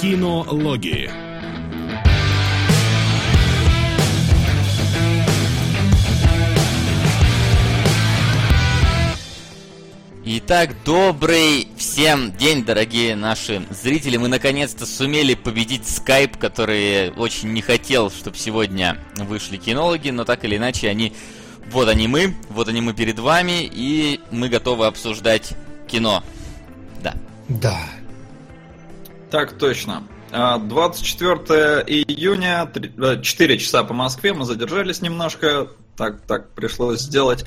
Кинологии. Итак, добрый всем день, дорогие наши зрители. Мы наконец-то сумели победить скайп, который очень не хотел, чтобы сегодня вышли кинологи, но так или иначе они... Вот они мы, вот они мы перед вами, и мы готовы обсуждать кино. Да. Да. Так точно. 24 июня, 4 часа по Москве, мы задержались немножко, так, так пришлось сделать.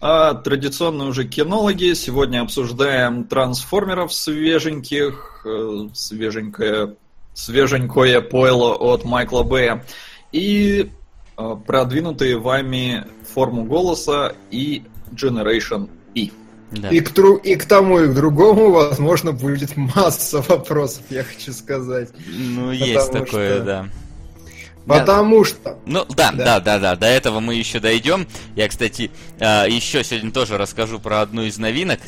А традиционно уже кинологи. Сегодня обсуждаем трансформеров свеженьких, э, свеженькое, свеженькое пойло от Майкла Бэя. И э, продвинутые вами форму голоса и Generation E. Да. И, к тру- и к тому, и к другому, возможно, будет масса вопросов, я хочу сказать. Ну, есть такое, что... да. Потому что. Ну да, да, да, да, да. До этого мы еще дойдем. Я, кстати, а, еще сегодня тоже расскажу про одну из новинок,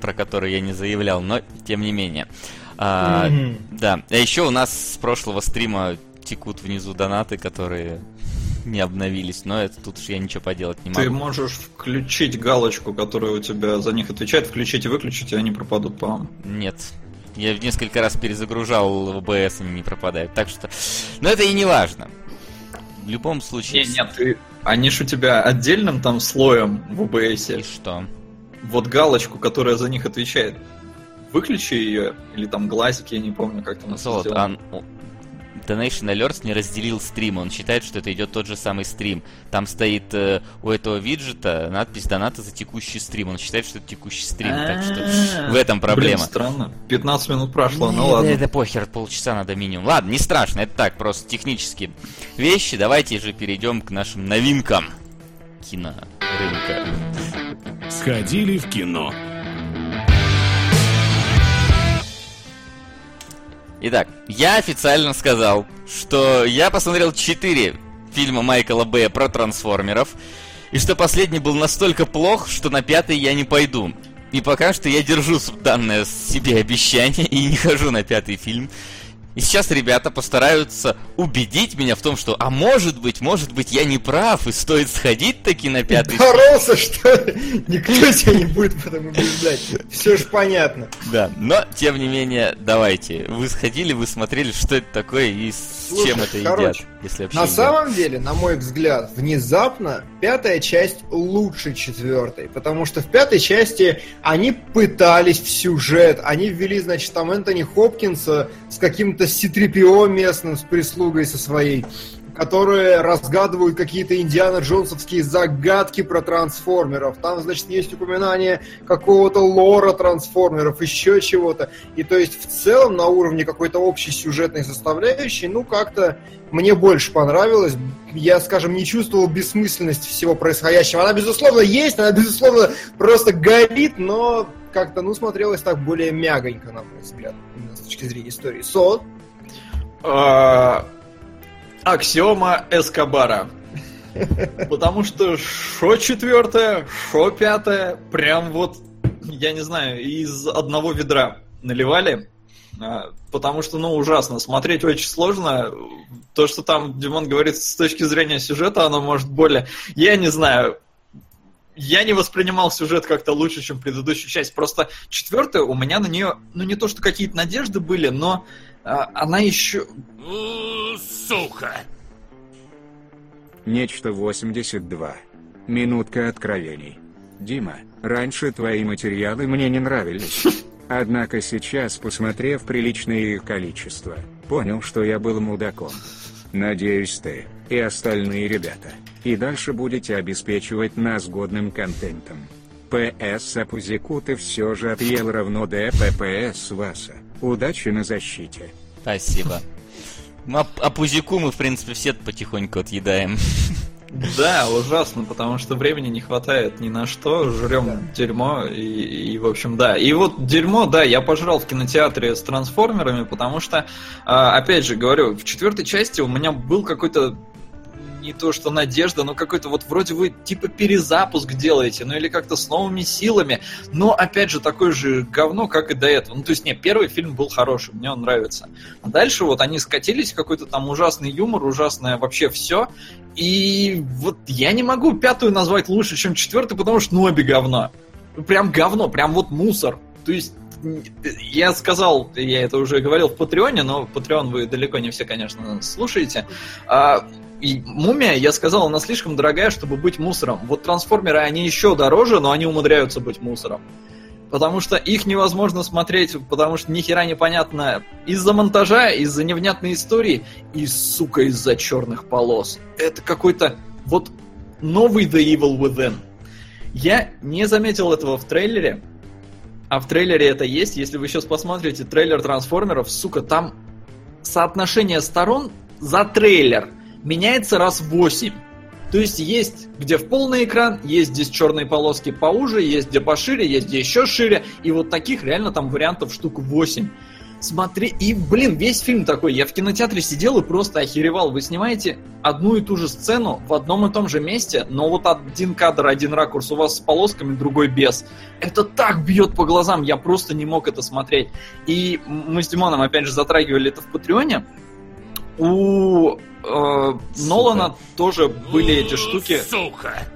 про которую я не заявлял, но тем не менее. Mm-hmm. Да. А еще у нас с прошлого стрима текут внизу донаты, которые не обновились, но это тут уж я ничего поделать не могу. Ты можешь включить галочку, которая у тебя за них отвечает, включить и выключить, и они пропадут, по-моему. Нет, я несколько раз перезагружал в ОБС, они не пропадают. Так что... Но это и не важно в любом случае... Не, нет, ты... Они ж у тебя отдельным там слоем в OBS. И что? Вот галочку, которая за них отвечает. Выключи ее, или там глазики, я не помню, как там Золот, это а, Donation Alerts не разделил стрим, он считает, что это идет тот же самый стрим. Там стоит э, у этого виджета надпись доната за текущий стрим. Он считает, что это текущий стрим, так что в этом проблема. Блин, странно. 15 минут прошло, ну ладно. Это похер, полчаса надо минимум. Ладно, не страшно, это так, просто технические вещи. Давайте же перейдем к нашим новинкам кинорынка. Сходили в кино. Итак, я официально сказал, что я посмотрел 4 фильма Майкла Бэя про трансформеров, и что последний был настолько плох, что на пятый я не пойду. И пока что я держу данное себе обещание и не хожу на пятый фильм. И сейчас ребята постараются убедить меня в том, что, а может быть, может быть, я не прав, и стоит сходить таки на пятый Боролся, что ли? Никто тебя не будет потом убеждать. Все же понятно. Да, но, тем не менее, давайте. Вы сходили, вы смотрели, что это такое и с Слушай, чем это короче, едят, если вообще На самом деле, на мой взгляд, внезапно пятая часть лучше четвертой, потому что в пятой части они пытались в сюжет, они ввели, значит, там Энтони Хопкинса с каким-то каким-то Ситрипио местным с прислугой со своей, которые разгадывают какие-то Индиана Джонсовские загадки про трансформеров. Там, значит, есть упоминание какого-то лора трансформеров, еще чего-то. И то есть в целом на уровне какой-то общей сюжетной составляющей, ну, как-то мне больше понравилось. Я, скажем, не чувствовал бессмысленность всего происходящего. Она, безусловно, есть, она, безусловно, просто горит, но как-то, ну, смотрелось так более мягонько, на мой взгляд, с точки зрения истории. Со? А, аксиома Эскобара. Потому что шо четвертое, шо пятое, прям вот, я не знаю, из одного ведра наливали. А, потому что, ну, ужасно. Смотреть очень сложно. То, что там Димон говорит с точки зрения сюжета, оно может более... Я не знаю. Я не воспринимал сюжет как-то лучше, чем предыдущую часть. Просто четвертая, у меня на нее, ну, не то, что какие-то надежды были, но она еще... Сука! Нечто 82. Минутка откровений. Дима, раньше твои материалы мне не нравились. Однако сейчас, посмотрев приличное их количество, понял, что я был мудаком. Надеюсь ты, и остальные ребята, и дальше будете обеспечивать нас годным контентом. ПС Апузику ты все же отъел равно ДППС Васа. Удачи на защите. Спасибо. А, а пузику мы, в принципе, все потихоньку отъедаем. Да, ужасно, потому что времени не хватает ни на что, жрем да. дерьмо и, и, в общем, да. И вот дерьмо, да, я пожрал в кинотеатре с трансформерами, потому что, а, опять же, говорю, в четвертой части у меня был какой-то не то что надежда, но какой-то вот вроде вы типа перезапуск делаете, ну или как-то с новыми силами, но опять же такое же говно, как и до этого. Ну то есть, не, первый фильм был хороший, мне он нравится. А дальше вот они скатились, какой-то там ужасный юмор, ужасное вообще все, и вот я не могу пятую назвать лучше, чем четвертую, потому что ну обе говно. Прям говно, прям вот мусор. То есть я сказал, я это уже говорил в Патреоне, но Патреон вы далеко не все, конечно, слушаете. А, и Мумия, я сказал, она слишком дорогая, чтобы быть мусором. Вот трансформеры, они еще дороже, но они умудряются быть мусором. Потому что их невозможно смотреть, потому что ни хера непонятно из-за монтажа, из-за невнятной истории и, сука, из-за черных полос. Это какой-то вот новый The Evil Within. Я не заметил этого в трейлере, а в трейлере это есть. Если вы сейчас посмотрите трейлер трансформеров, сука, там соотношение сторон за трейлер меняется раз в 8. То есть есть где в полный экран, есть здесь черные полоски поуже, есть где пошире, есть где еще шире. И вот таких реально там вариантов штук 8 смотри, и, блин, весь фильм такой. Я в кинотеатре сидел и просто охеревал. Вы снимаете одну и ту же сцену в одном и том же месте, но вот один кадр, один ракурс у вас с полосками, другой без. Это так бьет по глазам, я просто не мог это смотреть. И мы с Димоном, опять же, затрагивали это в Патреоне. У э, Нолана тоже были эти штуки. Сука!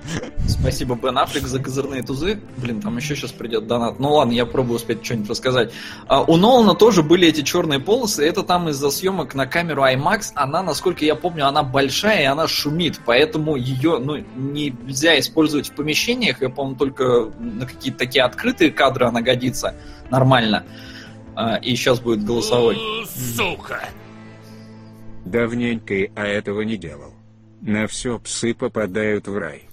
Спасибо, Бен Аффлек, за козырные тузы. Блин, там еще сейчас придет донат. Ну ладно, я пробую успеть что-нибудь рассказать. А, у Нолана тоже были эти черные полосы. Это там из-за съемок на камеру IMAX. Она, насколько я помню, она большая и она шумит. Поэтому ее ну, нельзя использовать в помещениях. Я, по-моему, только на какие-то такие открытые кадры она годится нормально. А, и сейчас будет голосовой. Сука! Давненько я этого не делал. На все псы попадают в рай.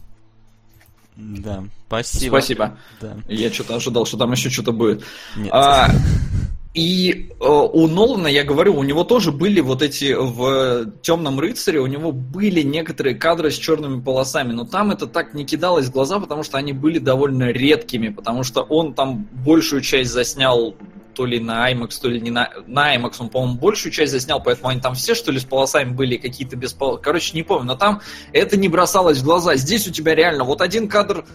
Да, спасибо. Спасибо. Да. Я что-то ожидал, что там еще что-то будет. Нет. А, и э, у Нолана, я говорю, у него тоже были вот эти в Темном рыцаре, у него были некоторые кадры с черными полосами, но там это так не кидалось в глаза, потому что они были довольно редкими, потому что он там большую часть заснял то ли на IMAX, то ли не на, на IMAX, он, по-моему, большую часть заснял, поэтому они там все, что ли, с полосами были, какие-то без полос. Короче, не помню, но там это не бросалось в глаза. Здесь у тебя реально вот один кадр,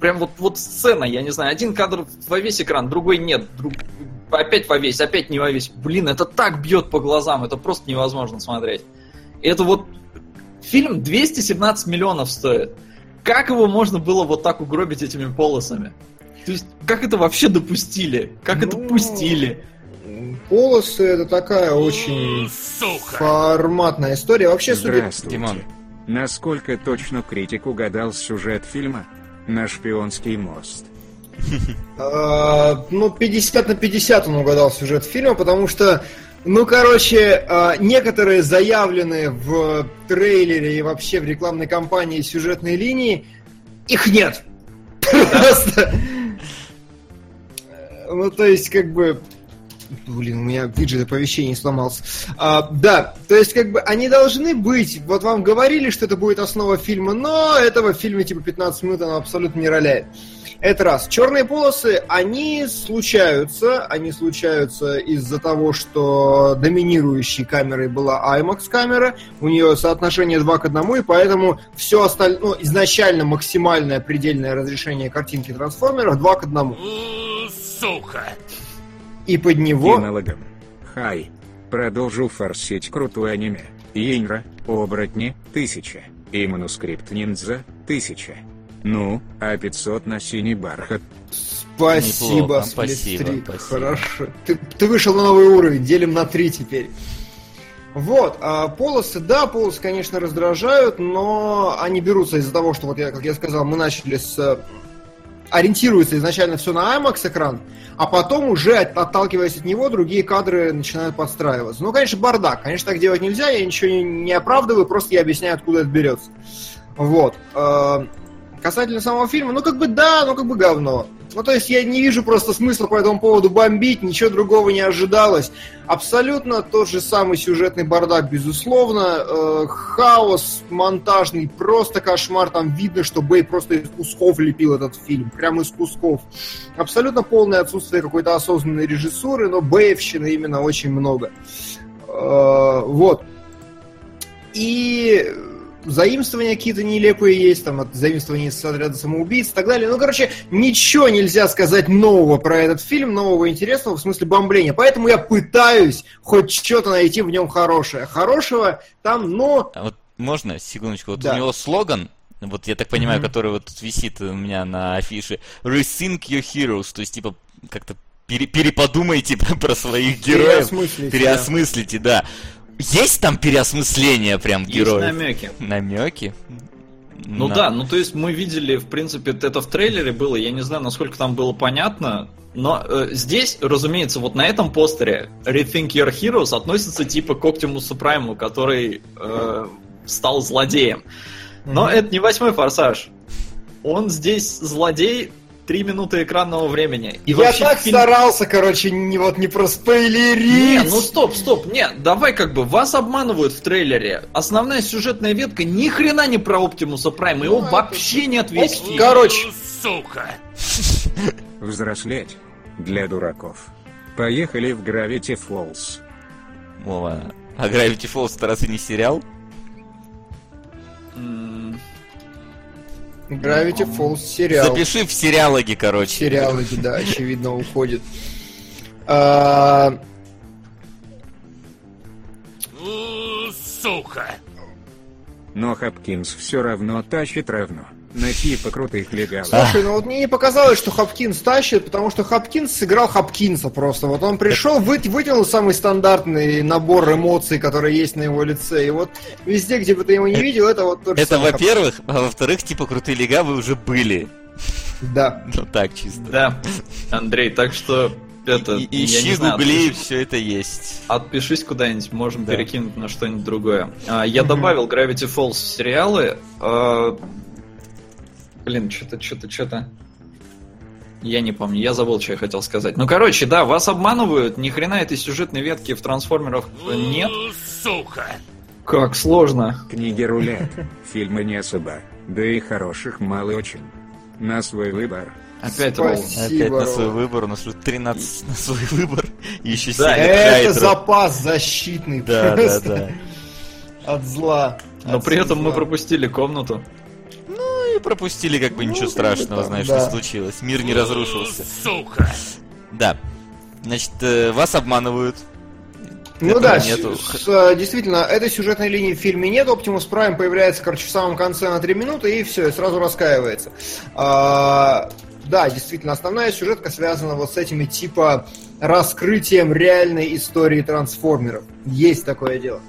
прям вот, вот сцена, я не знаю, один кадр во весь экран, другой нет, друг, опять во весь, опять не во весь. Блин, это так бьет по глазам, это просто невозможно смотреть. Это вот фильм 217 миллионов стоит. Как его можно было вот так угробить этими полосами? То есть, как это вообще допустили? Как это Ну, пустили? Полосы это такая очень Сука! форматная история. Вообще, судя. Димон. Насколько точно критик угадал сюжет фильма «На шпионский мост»? Э, ну, 50 на 50 он угадал сюжет фильма, потому что, ну, короче, э, некоторые заявленные в трейлере и вообще в рекламной кампании сюжетные линии, их нет. Просто. Ну, то есть, как бы... Блин, у меня виджет оповещений сломался. А, да, то есть, как бы, они должны быть. Вот вам говорили, что это будет основа фильма, но этого в фильме типа 15 минут она абсолютно не роляет. Это раз. Черные полосы, они случаются. Они случаются из-за того, что доминирующей камерой была IMAX камера. У нее соотношение 2 к 1, и поэтому все остальное, ну, изначально максимальное предельное разрешение картинки трансформеров 2 к 1. Сука! И под него... Кинологом. Хай. Продолжу форсить крутое аниме. Йенра, оборотни, тысяча. И манускрипт ниндзя, тысяча. Ну, а 500 на синий бархат. Спасибо, Неплохо, спасибо, спасибо. Хорошо. Ты, ты вышел на новый уровень, делим на 3 теперь. Вот, а полосы, да, полосы, конечно, раздражают, но они берутся из-за того, что, вот я, как я сказал, мы начали с... Ориентируется изначально все на IMAX экран, а потом уже, от- отталкиваясь от него, другие кадры начинают подстраиваться. Ну, конечно, бардак. Конечно, так делать нельзя, я ничего не, не оправдываю, просто я объясняю, откуда это берется. Вот. Э, Касательно самого фильма, ну как бы да, ну как бы говно. Ну то есть я не вижу просто смысла по этому поводу бомбить, ничего другого не ожидалось. Абсолютно тот же самый сюжетный бардак, безусловно. Э, хаос монтажный, просто кошмар. Там видно, что Бэй просто из кусков лепил этот фильм, прямо из кусков. Абсолютно полное отсутствие какой-то осознанной режиссуры, но Бэевщины именно очень много. Э, вот. И заимствования какие-то нелепые есть, там от заимствования с отряда самоубийц и так далее. Ну, короче, ничего нельзя сказать нового про этот фильм, нового интересного в смысле бомбления. Поэтому я пытаюсь хоть что-то найти в нем хорошее. Хорошего там, но... А вот можно, секундочку, вот Да. у него слоган, вот я так понимаю, Мгм. который вот тут висит у меня на афише, Rethink your heroes, то есть типа как-то пере- переподумайте про, своих героев, Переосмыслите, переосмыслите, да. Есть там переосмысление прям Есть героев? намеки. Намеки? Ну На- да, ну то есть мы видели, в принципе, это в трейлере было, я не знаю, насколько там было понятно, но э, здесь, разумеется, вот на этом постере Rethink Your Heroes относится типа к Оптимусу Прайму, который э, стал злодеем. Но Мгм. это не восьмой форсаж. Он здесь злодей три минуты экранного времени. И я вообще так фильм- старался, короче, не вот не проспойлерить. Не, ну стоп, стоп, не, давай как бы, вас обманывают в трейлере. Основная сюжетная ветка ни хрена не про Оптимуса Прайма, его Ну, это- вообще нет весь фильм. Короче. Сука. Взрослеть. Для дураков. Поехали в Gravity Falls. Вова, а Gravity Falls это разве не сериал? Gravity Falls сериал. Запиши в сериалоги, короче. Сериалы, да, очевидно, уходит. А, Сука. Но Хопкинс все равно тащит равно. На типа крутых легалов. Слушай, ну вот мне не показалось, что Хопкинс тащит, потому что Хопкинс сыграл Хопкинса просто. Вот он пришел, вы- вытянул самый стандартный набор эмоций, которые есть на его лице. И вот везде, где бы ты его не видел, это вот тот же Это во-первых, а во-вторых, типа крутые легавы уже были. Да. Ну так чисто. Да, Андрей, так что это, И- я ищи, знаю, гугли, отпишись- все это есть. Отпишись куда-нибудь, можем Да. перекинуть на что-нибудь другое. А, Я добавил Gravity Falls в сериалы. а, Блин, что-то, что-то, что-то. Я не помню, я забыл, что я хотел сказать. Ну, короче, да, вас обманывают, ни хрена этой сюжетной ветки в трансформерах нет. Сука. Как сложно. Книги рулят. Фильмы не особо. Да и хороших мало очень. На свой выбор. Опять Спасибо. ролл. Опять на свой выбор, у нас уже 13 на свой выбор. И еще Да, 7 Это запас защитный Да, да, да. от зла. Но От при этом мы зла. пропустили комнату. И пропустили, как бы ничего Ну, страшного, да. знаешь, Да. не случилось. Мир не разрушился. Сука. Да. Значит, э, вас обманывают. Ну да, нету. с- с, э, действительно, этой сюжетной линии в фильме нет. Оптимус Прайм появляется, короче, в самом конце на 3 минуты, и все, и сразу раскаивается. А, да, действительно, основная сюжетка связана вот с этими типа раскрытием реальной истории трансформеров. Есть такое дело.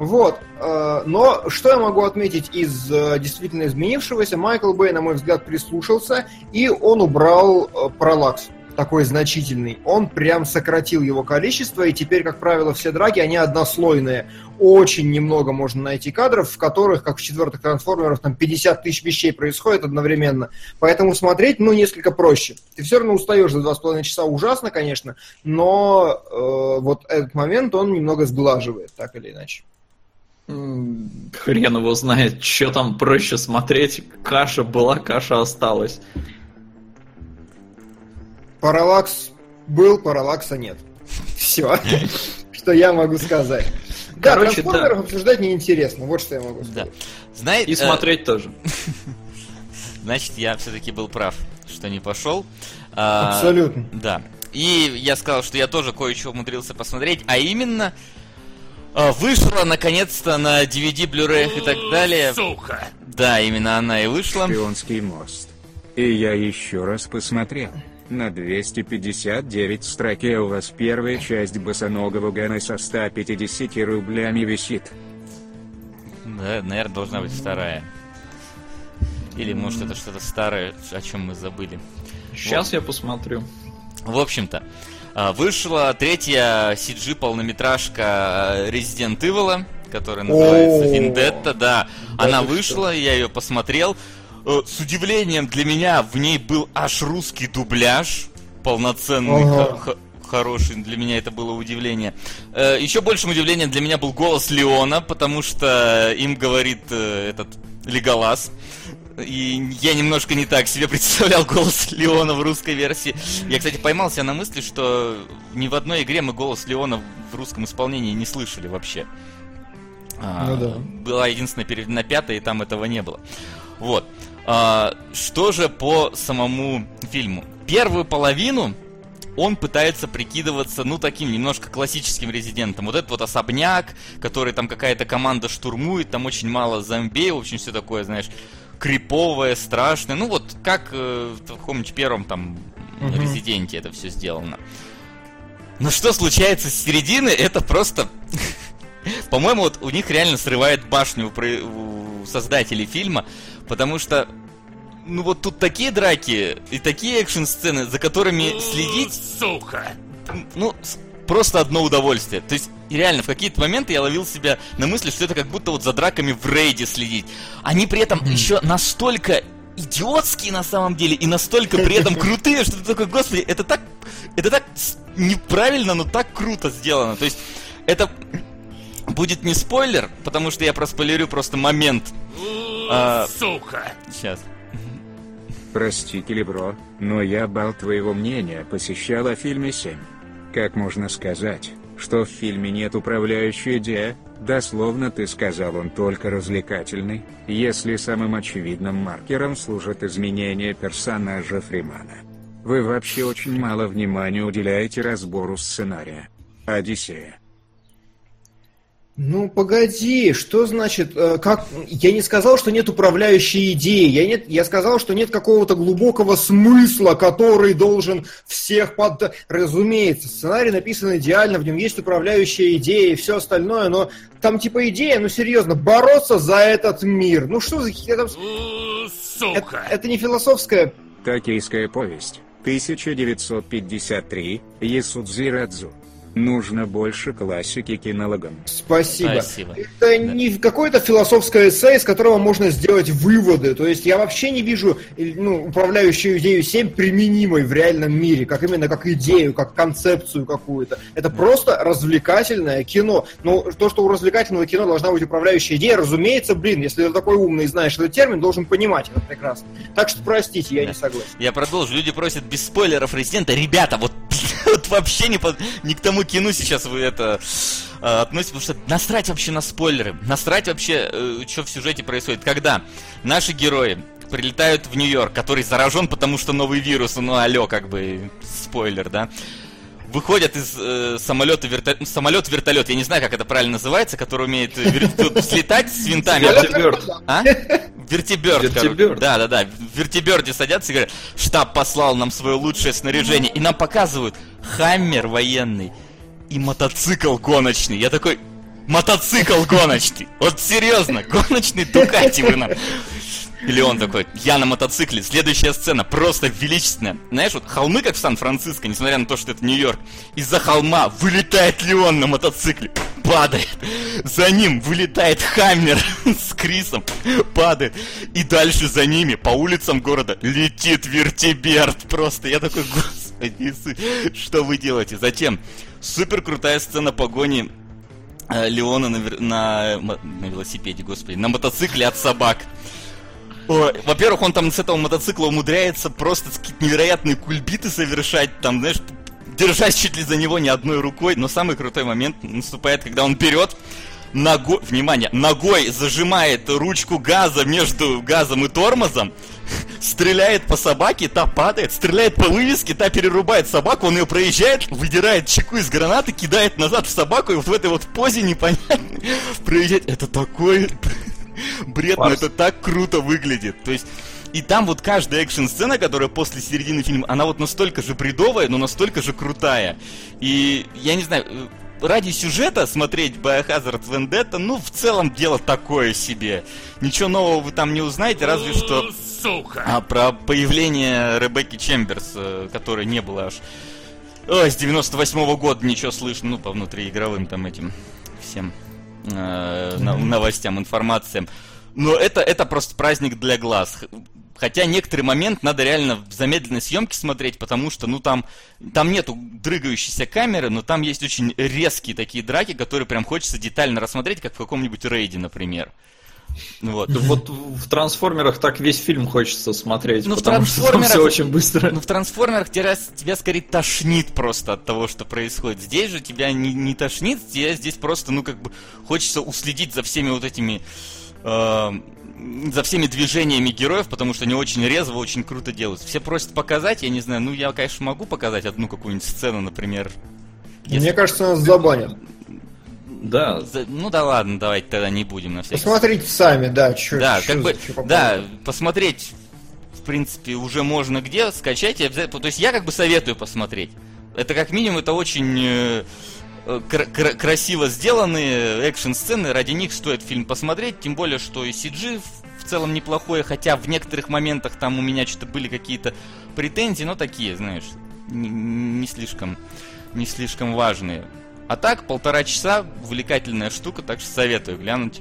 Вот. э, Но что я могу отметить из э, действительно изменившегося? Майкл Бэй, на мой взгляд, прислушался, и он убрал э, параллакс такой значительный. Он прям сократил его количество, и теперь, как правило, все драки, они однослойные. Очень немного можно найти кадров, в которых, как в четвертых трансформерах, там 50 тысяч вещей происходит одновременно. Поэтому смотреть, ну, несколько проще. Ты все равно устаешь за два с половиной часа ужасно, конечно, но э, вот этот момент он немного сглаживает, так или иначе. Хрен его знает, что там проще смотреть. Каша была, каша осталась. Параллакс был, параллакса нет. Все, что я могу сказать. Да, Короче, трансформеров обсуждать неинтересно, вот что я могу Да. сказать. Знаете, И смотреть тоже. значит, я все-таки был прав, что не пошел. А, Абсолютно. Да. И я сказал, что я тоже кое-что умудрился посмотреть, а именно вышла наконец-то на DVD, Blu-ray и так далее. Сука. Да, именно она и вышла. Шпионский мост. И я еще раз посмотрел. На 259 строке у вас первая часть босоногого Гана со 150 рублями висит. Да, наверное, должна быть вторая. Или может это что-то старое, о чем мы забыли. Сейчас я посмотрю. В общем-то, а, вышла третья CG полнометражка э, Resident Evil, которая называется Vendetta, да. Она вышла, я ее посмотрел. Э, С удивлением для меня в ней был аж русский дубляж, полноценный, хороший, для меня это было удивление. Э, Еще большим удивлением для меня был голос Леона, потому что им говорит этот Леголас. И я немножко не так себе представлял голос Леона в русской версии. Я, кстати, поймался на мысли, что ни в одной игре мы голос Леона в русском исполнении не слышали вообще. А, Ну да. Была единственная переведена пятая, и там этого не было. Вот. А, что же по самому фильму? Первую половину он пытается прикидываться, ну, таким немножко классическим резидентом. Вот этот вот особняк, который там какая-то команда штурмует, там очень мало зомби, в общем, все такое, знаешь, криповое, страшное. Ну, вот как э, в каком-нибудь первом там Мгм. резиденте это все сделано. Но что случается с середины, это просто... По-моему, вот у них реально срывает башню у создателей фильма, потому что ну вот тут такие драки и такие экшн-сцены, за которыми следить, Сука! ну, просто одно удовольствие. То есть, реально, в какие-то моменты я ловил себя на мысли, что это как будто вот за драками в рейде следить. Они при этом еще настолько идиотские на самом деле и настолько при этом крутые, что ты такой, господи, это так, это так неправильно, но так круто сделано. То есть, это будет не спойлер, потому что я проспойлерю просто момент. А. Сука! Сейчас. Прости, Келебро, но я бал твоего мнения посещал о фильме 7. Как можно сказать, что в фильме нет управляющей идеи? Дословно ты сказал он только развлекательный, если самым очевидным маркером служит изменение персонажа Фримана. Вы вообще очень мало внимания уделяете разбору сценария. Одиссея. Ну, погоди, что значит, э, как... Я не сказал, что нет управляющей идеи, я, нет... я сказал, что нет какого-то глубокого смысла, который должен всех под... Разумеется, сценарий написан идеально, в нем есть управляющая идея и все остальное, но там типа идея, ну серьезно, бороться за этот мир. Ну что за... Это, это, Сука! это не философская... Токийская повесть. 1953. Ясудзи Радзу. Нужно больше классики кинологам. Спасибо. Спасибо. Это не какое-то философское эссе, из которого можно сделать выводы. То есть я вообще не вижу э, ну, управляющую идею 7 применимой в реальном мире, как именно как идею, как концепцию какую-то. Это просто развлекательное кино. Ну, то, что у развлекательного кино должна быть управляющая идея, разумеется, блин, если ты такой умный и знаешь этот термин, должен понимать это прекрасно. Так что простите, я не согласен. Я продолжу. Люди просят без спойлеров резидента. Ребята, вот, вот вообще не, по- не к тому кино сейчас вы это э, относитесь, потому что насрать вообще на спойлеры. Насрать вообще, что в сюжете происходит. Когда наши герои прилетают в Нью-Йорк, который заражен, потому что новый вирус, ну алло, как бы, спойлер, да? Выходят из э, самолета вертолет, самолет вертолет, я не знаю, как это правильно называется, который умеет вер- слетать с винтами. Вертиберд. А? Короче. Да, да, да. В вертиберде садятся и говорят, штаб послал нам свое лучшее снаряжение. И нам показывают хаммер военный и мотоцикл гоночный. Я такой, мотоцикл гоночный. Вот серьезно, гоночный Дукати вы нам. Или он такой, я на мотоцикле, следующая сцена, просто величественная. Знаешь, вот холмы, как в Сан-Франциско, несмотря на то, что это Нью-Йорк, из-за холма вылетает Леон на мотоцикле, падает. За ним вылетает Хаммер с Крисом, падает. И дальше за ними, по улицам города, летит вертиберт. Просто я такой, господи, что вы делаете? Затем, супер крутая сцена погони э, Леона на, на, на велосипеде, господи, на мотоцикле от собак. Во-первых, он там с этого мотоцикла умудряется просто какие-то невероятные кульбиты совершать, там, знаешь, держась чуть ли за него не одной рукой. Но самый крутой момент наступает, когда он берет ногой, внимание, ногой зажимает ручку газа между газом и тормозом, стреляет по собаке, та падает, стреляет по вывеске, та перерубает собаку, он ее проезжает, выдирает чеку из гранаты, кидает назад в собаку, и вот в этой вот позе непонятной проезжает. Это такой бред, но это так круто выглядит. То есть, и там вот каждая экшн-сцена, которая после середины фильма, она вот настолько же бредовая, но настолько же крутая. И я не знаю, э, ради сюжета смотреть Biohazard Vendetta, ну, в целом дело такое себе. Ничего нового вы там не узнаете, разве что... Сука! А про появление Ребекки Чемберс, э, которой не было аж... Ой, с 98 года ничего слышно, ну, по внутриигровым там этим всем э, новостям, информациям. Но это, это просто праздник для глаз. Хотя некоторый момент надо реально в замедленной съемке смотреть, потому что, ну, там, там нету дрыгающейся камеры, но там есть очень резкие такие драки, которые прям хочется детально рассмотреть, как в каком-нибудь рейде, например. Вот. Вот в трансформерах так весь фильм хочется смотреть, Ну, в потому что там «Трансформерах» все очень быстро. Ну, в трансформерах тебя, тебя скорее тошнит просто от того, что происходит. Здесь же тебя не, не тошнит, тебе здесь просто, ну, как бы, хочется уследить за всеми вот этими... э, за всеми движениями героев, потому что они очень резво, очень круто делают. Все просят показать, я не знаю, ну, я, конечно, могу показать одну какую-нибудь сцену, например. если- Мне кажется, нас забанят. Да, Ну да ладно, давайте тогда не будем на всякий Посмотрите сами, да, что Да, как бы, да, посмотреть, в принципе, уже можно где, скачать, то есть я как бы советую посмотреть. Это как минимум, это очень э, э, кра- красиво сделанные экшн-сцены, ради них стоит фильм посмотреть, тем более, что и CG в, в целом неплохое, хотя в некоторых моментах там у меня что-то были какие-то претензии, но такие, знаешь, не, не слишком, не слишком важные. А так, полтора часа, увлекательная штука, так что советую глянуть.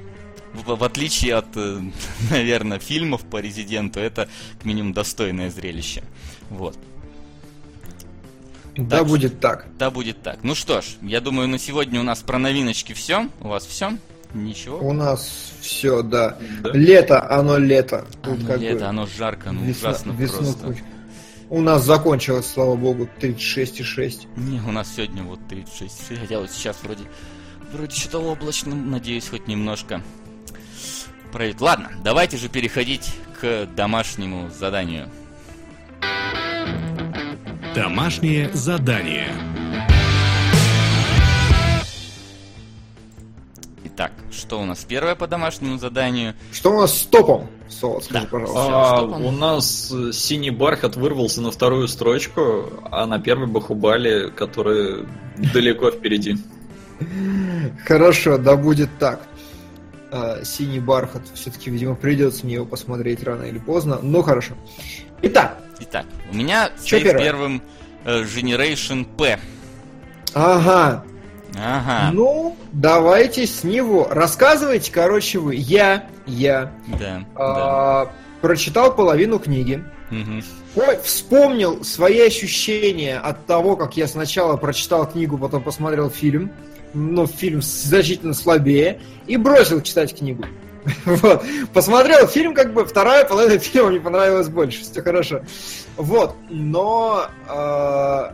В, в отличие от, э, наверное, фильмов по Резиденту, это, к минимуму, достойное зрелище. Вот. Да так будет так. Да, будет так. Ну что ж, я думаю, на сегодня у нас про новиночки все. У вас все? Ничего? У нас все, да. Да. Лето, оно лето. Тут Оно как бы лето, оно жарко, ну весна- ужасно весну просто. куча. У нас закончилось, слава богу, 36,6. Не, у нас сегодня вот 36, хотя вот сейчас вроде, вроде что-то облачно, надеюсь, хоть немножко пройдет. Ладно, давайте же переходить к домашнему заданию. Домашнее задание. Итак, что у нас первое по домашнему заданию? Что у нас с топом? Солод, скажи, Да. пожалуйста. А, у нас э, синий бархат вырвался на вторую строчку, а на первой Бахубали, который далеко впереди. Хорошо, да будет так. А, Синий бархат. Все-таки, видимо, придется мне его посмотреть рано или поздно. Ну хорошо. Итак, Итак, у меня стоит первое? первым э, Generation P. ага. Ага, Ну, давайте с него. Рассказывайте, короче, вы. Я, я да, да. а, прочитал половину книги. Мгм. Ой, вспомнил свои ощущения от того, как я сначала прочитал книгу, потом посмотрел фильм. Ну, фильм значительно слабее. И бросил читать книгу. Вот. Посмотрел фильм, как бы вторая половина фильма мне понравилась больше. Все хорошо. Вот. Но э,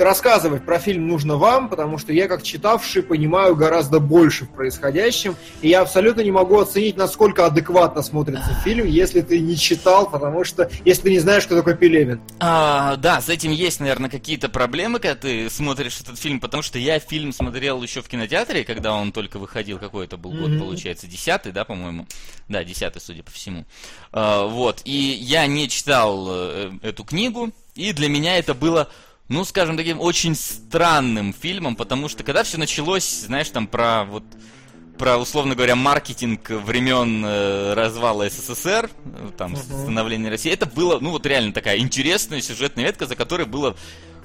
рассказывать про фильм нужно вам, потому что я, как читавший, понимаю гораздо больше в происходящем. И я абсолютно не могу оценить, насколько адекватно смотрится фильм, если ты не читал, потому что если ты не знаешь, кто такой Пелевин. А, да, с этим есть, наверное, какие-то проблемы, когда ты смотришь этот фильм, потому что я фильм смотрел еще в кинотеатре, когда он только выходил, какой это был год, Мгм. получается, десятый, да, по-моему? Да, десятый, судя по всему. А, вот, и я не читал э, эту книгу, и для меня это было ну, скажем, таким очень странным фильмом, потому что когда все началось, знаешь, там про вот про, условно говоря, маркетинг времен э, развала СССР, там, Мгм. становления России, это было, ну, вот реально такая интересная сюжетная ветка, за которой было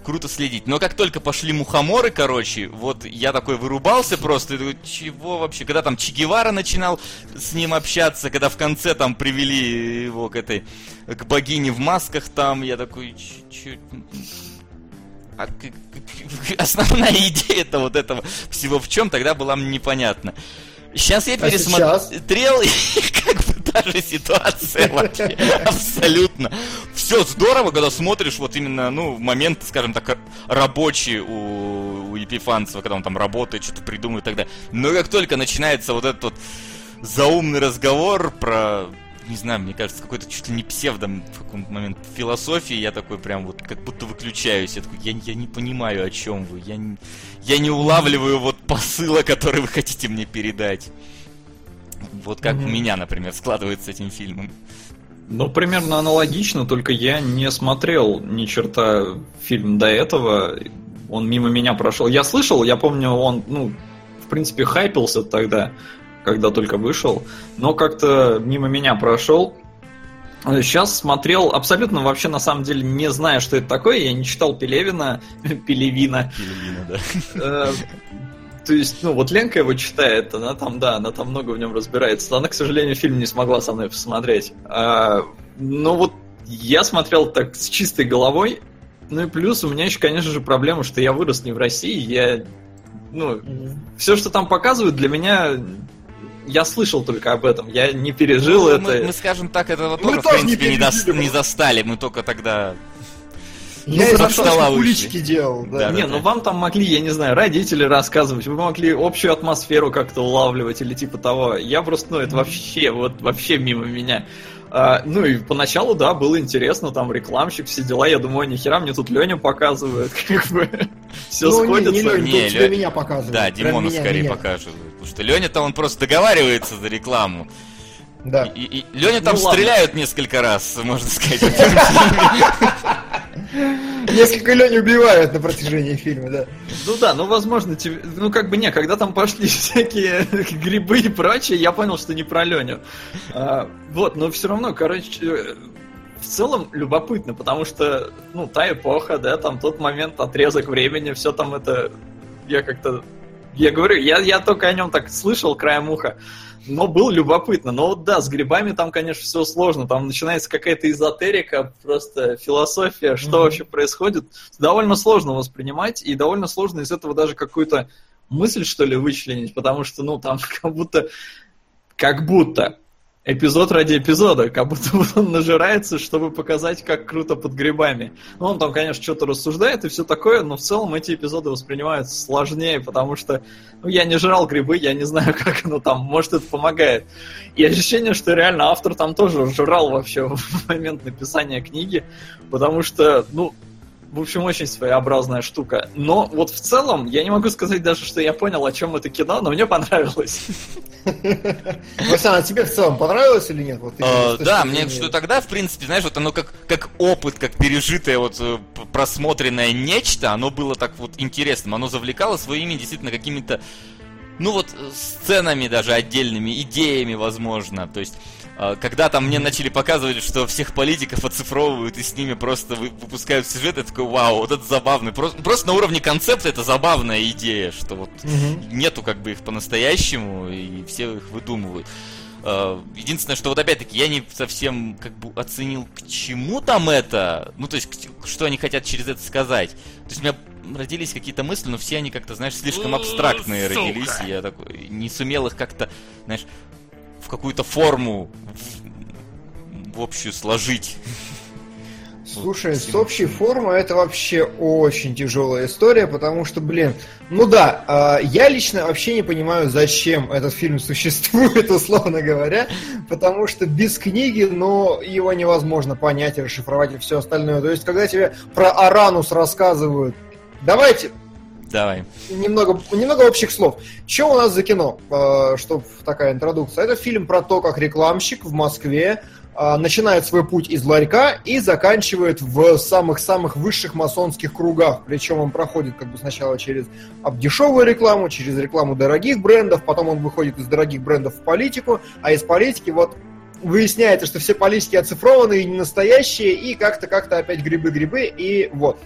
круто следить. Но как только пошли мухоморы, короче, вот я такой вырубался просто, и такой, чего вообще? Когда там Че Гевара начинал с ним общаться, когда в конце там привели его к этой, к богине в масках там, я такой, че, а основная идея это вот этого всего в чем тогда была мне непонятна. Сейчас я А пересмотрел, и как бы та же ситуация вообще. Абсолютно. Все здорово, когда смотришь вот именно, ну, момент, скажем так, рабочий у, у Епифанцева, когда он там работает, что-то придумывает и так далее. Но как только начинается вот этот вот заумный разговор про не знаю, мне кажется, какой-то чуть ли не псевдом в какой-то момент философии, я такой прям вот как будто выключаюсь. Я такой, я, я не понимаю, о чем вы. Я не, я не улавливаю вот посыла, который вы хотите мне передать. Вот как Мгм. у меня, например, складывается с этим фильмом. Ну, примерно аналогично, только я не смотрел ни черта фильм до этого. Он мимо меня прошел. Я слышал, я помню, он, ну, в принципе, хайпился тогда, когда только вышел, но как-то мимо меня прошел. Сейчас смотрел абсолютно вообще на самом деле не зная, что это такое. Я не читал Пелевина, Пелевина. Пелевина, да. Э, То есть, ну, вот Ленка его читает, она там, да, она там много в нем разбирается. Она, к сожалению, фильм не смогла со мной посмотреть. А, Но вот я смотрел так с чистой головой. Ну и плюс у меня еще, конечно же, проблема, что я вырос не в России. Я, ну, все, что там показывают, для меня я слышал только об этом, я не пережил Ну, это. Мы, мы, скажем так, этого Мы тоже, в тоже не принципе, не, дос- пережили, не застали. Мы только тогда... Я Ну, из со стола кулички делал, да. Да, не, ну вам там могли, я не знаю, родители рассказывать, вы могли общую атмосферу как-то улавливать или типа того. Я просто, ну, это вообще, вот вообще мимо меня. А, ну и поначалу, да, было интересно, там рекламщик, все дела, я думаю, нихера, мне тут Леня показывает, как бы все Ну, не- сходится. Не, Не, тут тебе Лё- меня показывают. Да, Димона меня, скорее меня. покажут. Потому что Леня-то он просто договаривается за рекламу. Да. И, и Леня там Ну, ладно. стреляют несколько раз, можно сказать. Несколько Лёни убивают на протяжении фильма, да. Ну да, ну возможно, тебе, ну как бы не, когда там пошли всякие грибы и прочее, я понял, что не про Леню. А, вот, но все равно, короче, в целом любопытно, потому что, ну, та эпоха, да, там тот момент, отрезок времени, все там это, я как-то, я говорю, я, я только о нем так слышал краем уха, но было любопытно. Но вот да, с грибами там, конечно, все сложно. Там начинается какая-то эзотерика, просто философия, что Мгм. вообще происходит. Довольно сложно воспринимать, и довольно сложно из этого даже какую-то мысль, что ли, вычленить, потому что, ну, там как будто, как будто эпизод ради эпизода, как будто он нажирается, чтобы показать, как круто под грибами. Ну, он там, конечно, что-то рассуждает и все такое, но в целом эти эпизоды воспринимаются сложнее, потому что ну, я не жрал грибы, я не знаю, как оно там, может, это помогает. И ощущение, что реально автор там тоже жрал вообще в момент написания книги, потому что, ну, в общем, очень своеобразная штука. Но вот в целом, я не могу сказать даже, что я понял, о чем это кино, но мне понравилось. Руслан, а тебе в целом понравилось или нет? Вот, Э, Да, мне что тогда, в принципе, знаешь, вот оно как, как опыт, как пережитое вот э, просмотренное нечто, оно было так вот интересным, оно завлекало своими действительно какими-то, ну вот, э, сценами даже отдельными, идеями, возможно, то есть когда там мне начали показывать, что всех политиков оцифровывают и с ними просто вы- выпускают сюжет, я такой, вау, вот это забавно. Просто, просто на уровне концепта это забавная идея, что вот Мгм. нету как бы их по-настоящему, и все их выдумывают. Э, Единственное, что вот опять-таки я не совсем как бы оценил, к чему там это, ну то есть, что они хотят через это сказать. То есть у меня родились какие-то мысли, но все они как-то, знаешь, слишком абстрактные родились, и я такой не сумел их как-то, знаешь, в какую-то форму в, в общую сложить. Слушай, с общей формой это вообще очень тяжелая история, потому что, блин, ну да, э, я лично вообще не понимаю, зачем этот фильм существует, условно говоря, потому что без книги, ну, его невозможно понять и расшифровать и все остальное. То есть, когда тебе про Аранус рассказывают, давайте Давай. немного, немного общих слов. Что у нас за кино, э, чтобы такая интродукция? Это фильм про то, как рекламщик в Москве э, начинает свой путь из ларька и заканчивает в самых-самых высших масонских кругах. Причем он проходит как бы сначала через дешевую рекламу, через рекламу дорогих брендов, потом он выходит из дорогих брендов в политику, а из политики вот выясняется, что все политики оцифрованы и не настоящие, и как-то как-то опять грибы-грибы, и вот.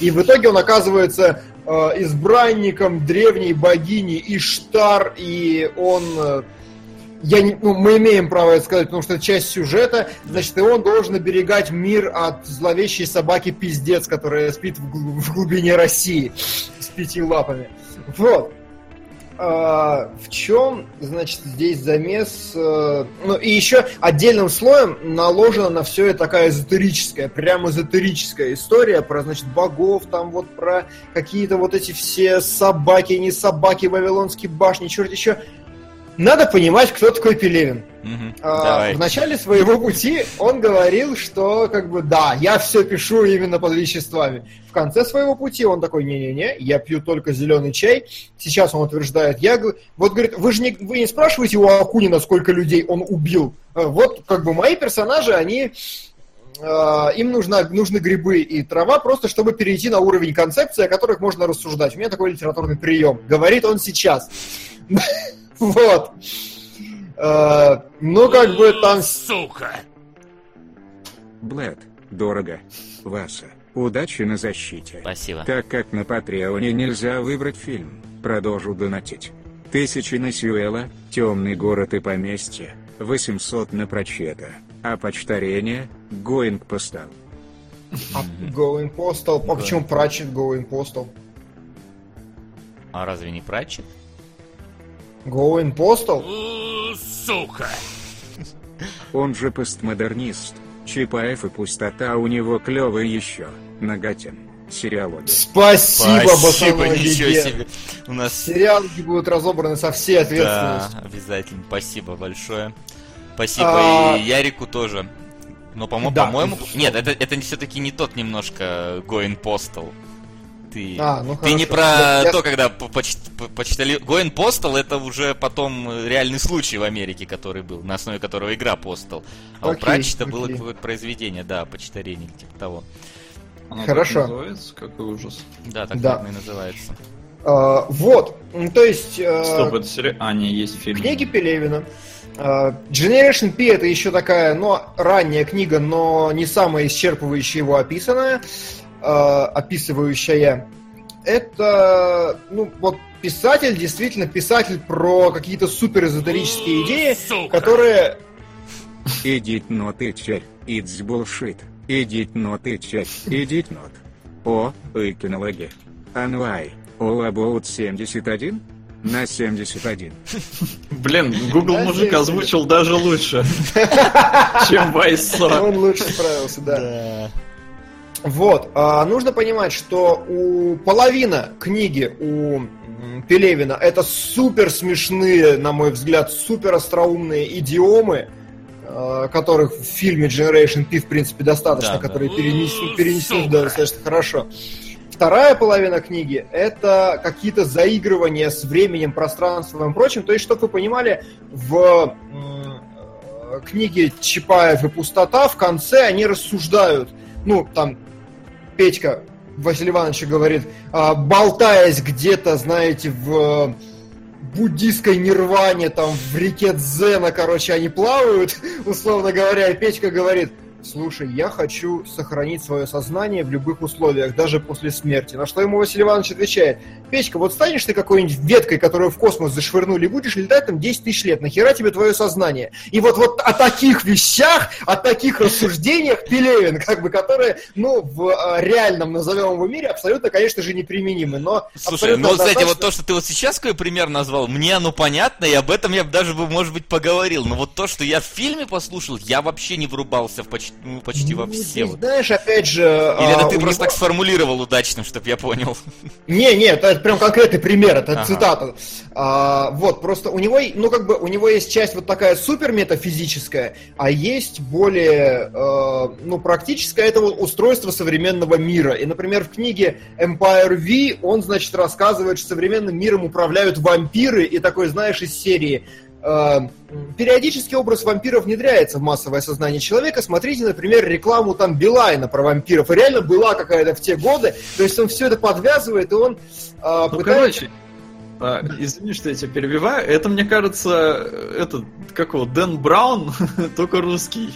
И в итоге он оказывается избранником древней богини Иштар, и он... э, я не, ну, мы имеем право это сказать, потому что это часть сюжета. Значит, и он должен оберегать мир от зловещей собаки Пиздец, которая спит в, в глубине России с пяти лапами. Вот. А, в чем, значит, здесь замес? э, ну и еще отдельным слоем наложена на все это такая эзотерическая, прям эзотерическая история про, значит, богов, там вот про какие-то вот эти все собаки, не собаки, вавилонские башни, черт еще. Надо понимать, кто такой Пелевин. Мгм. А. В начале своего пути он говорил, что как бы да, я все пишу именно под веществами. В конце своего пути он такой, не-не-не, я пью только зеленый чай. Сейчас он утверждает, я вот говорит, вы же не, вы не спрашиваете у Акунина, сколько людей он убил. А, Вот как бы мои персонажи, они а, им нужна, нужны грибы и трава, просто чтобы перейти на уровень концепции, о которых можно рассуждать. У меня такой литературный прием. Говорит он сейчас. Вот. А, Ну, как бы там Блэд, дорого. Васа, удачи на защите. Спасибо. Так как на Патреоне нельзя выбрать фильм, продолжу донатить. Тысячи на Сьюэла, Темный город и поместье, 800 на Прочета, а почтарение, Гоинг Постал. А Going Postal. А почему Pratchett Going Postal? А разве не Пратчет? Going Postal? Сука! Он же постмодернист. Чапаев и пустота у него клевый еще. Нагатин. Сериалоги. Спасибо, Спасибо, ничего себе. У нас... Сериалки будут разобраны со всей Да, ответственностью. обязательно. Спасибо большое. Спасибо А, и Ярику тоже. Но, по-мо- Да, по-моему... Нет, это, это все-таки не тот немножко Going Postal. Ты, А, ну ты не хорошо. про Я- то, когда по- поч- по- почитали... Going Postal это уже потом э, реальный случай в Америке, который был, на основе которого игра Postal. А у Окей, Пратчета было какое-то произведение, да, почтарение, типа того. Оно так Хорошо. называется? Какой ужас. Да, так, Да. и называется. А, вот, то есть... э, Стоп, это сериал... А, не, есть фильм. Книги Пелевина. А, Generation P это еще такая, ну, ранняя книга, но не самая исчерпывающая его описанная, а, описывающая. Это, ну, вот писатель, действительно писатель про какие-то супер эзотерические идеи, Сука! которые Edit not teacher, it's bullshit. Edit not teacher, edit not. О, и кинологи. Анвай, all about 71? На 71. Блин, Google мужик озвучил даже лучше, чем Вайсо. он лучше справился, да. Вот, а, нужно понимать, что у половина книги у Пелевина это супер смешные, на мой взгляд, супер остроумные идиомы, а, которых в фильме Generation P, в принципе, достаточно, Да, да. которые перенесены, перенесены Сука. да, достаточно хорошо. Вторая половина книги это какие-то заигрывания с временем, пространством и прочим. То есть, чтобы вы понимали, в э, книге Чапаев и Пустота в конце они рассуждают. Ну, там Петька Василий Иванович говорит, а, болтаясь где-то, знаете, в э, буддийской нирване, там, в реке Дзена, короче, они плавают, условно говоря, и Петька говорит, слушай, я хочу сохранить свое сознание в любых условиях, даже после смерти. На что ему Василий Иванович отвечает, Петька, вот станешь ты какой-нибудь веткой, которую в космос зашвырнули, будешь летать там 10 тысяч лет, нахера тебе твое сознание? И вот, вот о таких вещах, о таких рассуждениях Пелевин, как бы, которые, ну, в э, реальном, назовем его мире, абсолютно, конечно же, неприменимы, но Слушай, ну, вот, кстати, вот однозначно- то, что ты вот сейчас какой пример назвал, мне оно понятно, и об этом я бы даже, бы, может быть, поговорил. Но вот то, что я в фильме послушал, я вообще не врубался в почти, ну, почти во Ну, все. здесь, вот. знаешь, опять же... Или это а, ты у просто него- так сформулировал удачно, чтобы я понял. Не, не, это прям конкретный пример, это Ага. цитата. А, вот, просто у него, ну, как бы, у него есть часть вот такая супер метафизическая, а есть более, э, ну, практическая, это вот устройство современного мира. И, например, в книге Empire V он, значит, рассказывает, что современным миром управляют вампиры, и такой, знаешь, из серии периодически образ вампира внедряется в массовое сознание человека. Смотрите, например, рекламу там Билайна про вампиров. И реально была какая-то в те годы. То есть он все это подвязывает, и он э, Ну, пытается... короче, а, извини, что я тебя перебиваю. Это, мне кажется, этот, как его, Дэн Браун, только русский.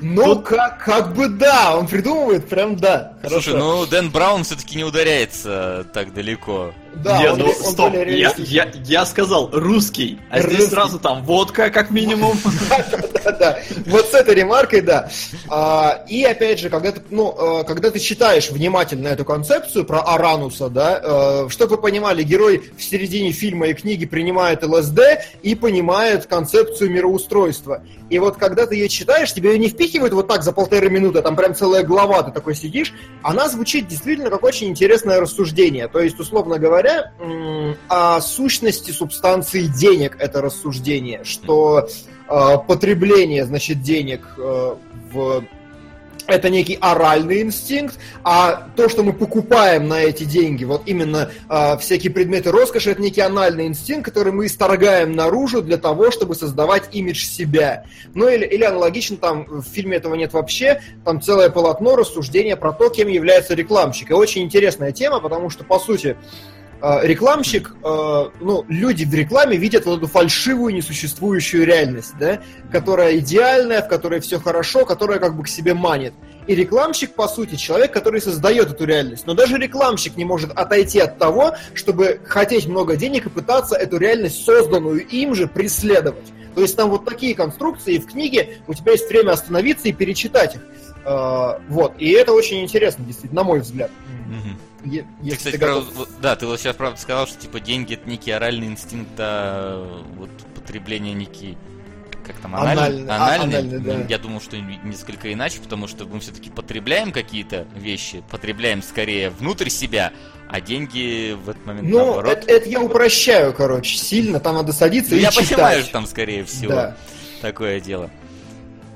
Ну, тут- как, как бы да, он придумывает прям да. Хорошо. Слушай, ну Дэн Браун все-таки не ударяется так далеко. Да, Нет, он, ну он стоп, более я, я, я сказал русский, а здесь Русский. сразу там водка, как минимум. Да, вот с этой ремаркой, да. А, и опять же, когда ты, ну, э, когда ты читаешь внимательно эту концепцию про Арануса, да, э, чтобы вы понимали, герой в середине фильма и книги принимает ЛСД и понимает концепцию мироустройства. И вот когда ты ее читаешь, тебе ее не впихивают вот так за полторы минуты, там прям целая глава, ты такой сидишь, она звучит действительно как очень интересное рассуждение. То есть, условно говоря, м, о сущности субстанции денег это рассуждение, что э, потребление, значит, денег э, в это некий оральный инстинкт, а то, что мы покупаем на эти деньги, вот именно э, всякие предметы роскоши, это некий анальный инстинкт, который мы исторгаем наружу для того, чтобы создавать имидж себя. Ну или, или аналогично, там в фильме этого нет вообще, там целое полотно рассуждения про то, кем является рекламщик. И очень интересная тема, потому что, по сути, рекламщик, э, ну, люди в рекламе видят вот эту фальшивую, несуществующую реальность, да, которая идеальная, в которой все хорошо, которая как бы к себе манит. И рекламщик, по сути, человек, который создает эту реальность. Но даже рекламщик не может отойти от того, чтобы хотеть много денег и пытаться эту реальность, созданную им же, преследовать. То есть там вот такие конструкции, и в книге у тебя есть время остановиться и перечитать их. Э, Вот. И это очень интересно, действительно, на мой взгляд. Мгм. Е- Ты, кстати, ты готов. вот- да, ты вот сейчас правда сказал, что типа деньги это некий оральный инстинкт, а вот потребление некий как там, Анальный, анальный, а, анальный, да. Я думал, что несколько иначе, потому что мы все-таки потребляем какие-то вещи, потребляем скорее внутрь себя, а деньги в этот момент Ну, наоборот. это, это я упрощаю, короче, сильно. Там надо садиться Ну, и я читать. понимаю, что там скорее всего Да, такое дело.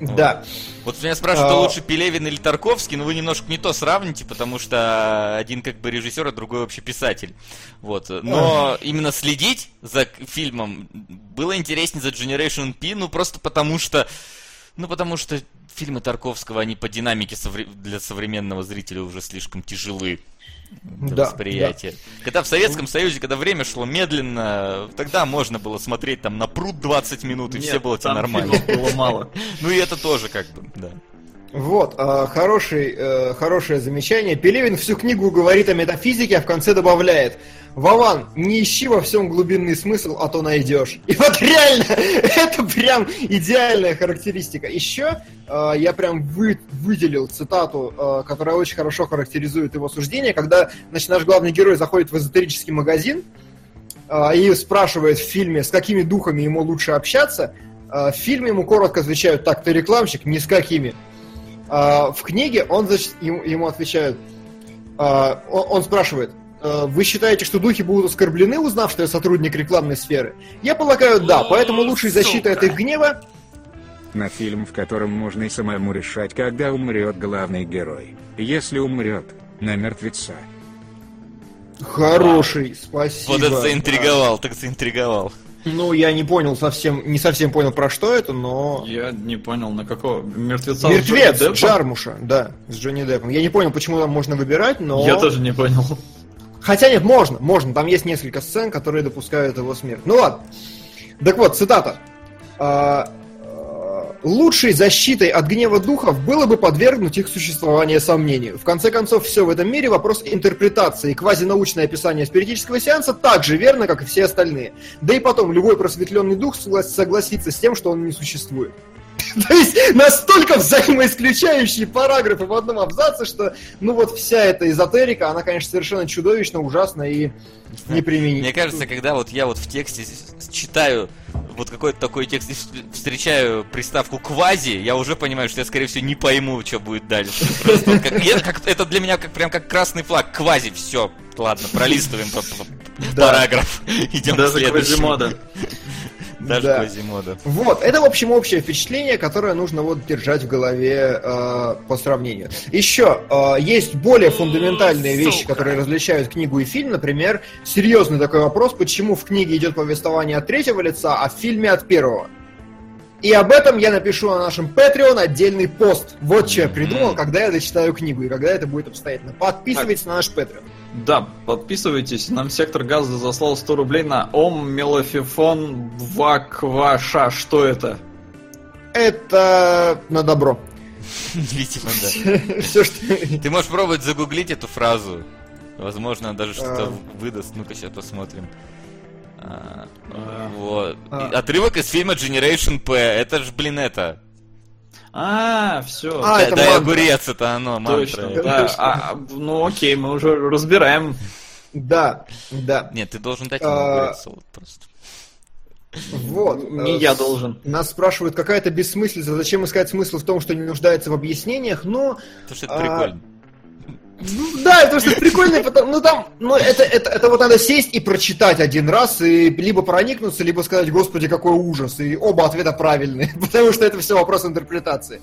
Да. Вот меня спрашивают, А. лучше Пелевин или Тарковский, но вы немножко не то сравните, потому что один как бы режиссер, а другой вообще писатель. Вот. Но именно следить за фильмом было интереснее за Generation P, ну просто потому что... Ну потому что фильмы Тарковского, они по динамике совре- для современного зрителя уже слишком тяжелы Да, восприятия. Когда в Советском Союзе, когда время шло медленно, тогда можно было смотреть там на пруд 20 минут, и все Нет, было тебе там нормально. было мало. Ну и это тоже как бы, да. Вот, а, хороший, э, хорошее замечание. Пелевин всю книгу говорит о метафизике, а в конце добавляет Вован, не ищи во всем глубинный смысл, а то найдешь. И вот реально, это прям идеальная характеристика. Еще э, я прям вы, выделил цитату, э, которая очень хорошо характеризует его суждение, когда значит, наш главный герой заходит в эзотерический магазин э, и спрашивает в фильме, с какими духами ему лучше общаться. Э, в фильме ему коротко отвечают, так, ты рекламщик, ни с какими. А, в книге он значит, ему, ему отвечают, а, он, он спрашивает, «А, вы считаете, что духи будут оскорблены, узнав, что я сотрудник рекламной сферы? Я полагаю, да, поэтому лучшей защитой от их гнева На фильм, в котором можно и самому решать, когда умрет главный герой. Если умрет, на мертвеца. хороший, спасибо. Вот это заинтриговал, так заинтриговал. Ну, я не понял совсем, не совсем понял, про что это, но... Я не понял, на какого мертвеца Мертвец? Джармуша, да, с Джонни Деппом. Я не понял, почему там можно выбирать, но... Я тоже не понял. Хотя нет, можно, можно. Там есть несколько сцен, которые допускают его смерть. Ну ладно. Так вот, цитата. А, а, Лучшей защитой от гнева духов было бы подвергнуть их существование сомнению. В конце концов, все в этом мире вопрос интерпретации. И квазинаучное описание спиритического сеанса так же верно, как и все остальные. Да и потом, любой просветленный дух согла- согласится с тем, что он не существует. То есть настолько взаимоисключающие параграфы в одном абзаце, что ну вот вся эта эзотерика, она, конечно, совершенно чудовищно, ужасна и неприменима. Мне кажется, когда вот я вот в тексте читаю вот какой-то такой текст и вс- встречаю приставку квази, я уже понимаю, что я, скорее всего, не пойму, что будет дальше. Просто как- я- как- это для меня как прям как красный флаг. Квази, все. Ладно, пролистываем Да. параграф. Идем к Даже следующему. Квазимода. Даже Да. Квазимода. Вот, это, в общем, общее впечатление, которое нужно вот держать в голове э, по сравнению. Еще э, есть более фундаментальные вещи, которые различают книгу и фильм. Например, серьезный такой вопрос, почему в книге идет повествование от третьего лица, а в фильме от первого. И об этом я напишу на нашем Patreon отдельный пост. Вот что я придумал, когда я дочитаю книгу и когда это будет обстоятельно. Подписывайтесь на наш Patreon. Да, подписывайтесь. Нам сектор газа заслал 100 рублей на Ом Мелофифон Вакваша. Что это? Это на добро. Видимо, да. Все, что... Ты можешь пробовать загуглить эту фразу. Возможно, даже что-то А. выдаст. Ну-ка, сейчас посмотрим. А, А. Вот. А. Отрывок из фильма Generation P. Это ж, блин, это. А, все. А, да, это да, мантра. огурец, это оно, Точно, мантра. да. А, ну окей, мы уже разбираем. Да, да. Нет, ты должен дать ему А. огурец вот просто. Вот. Не э, я должен. Нас спрашивают, какая-то бессмыслица, зачем искать смысл в том, что не нуждается в объяснениях, но... Потому что это А, прикольно. Ну, да, потому что это прикольно, потому, ну там, ну это, это, это вот надо сесть и прочитать один раз, и либо проникнуться, либо сказать, господи, какой ужас, и оба ответа правильные, потому что это все вопрос интерпретации.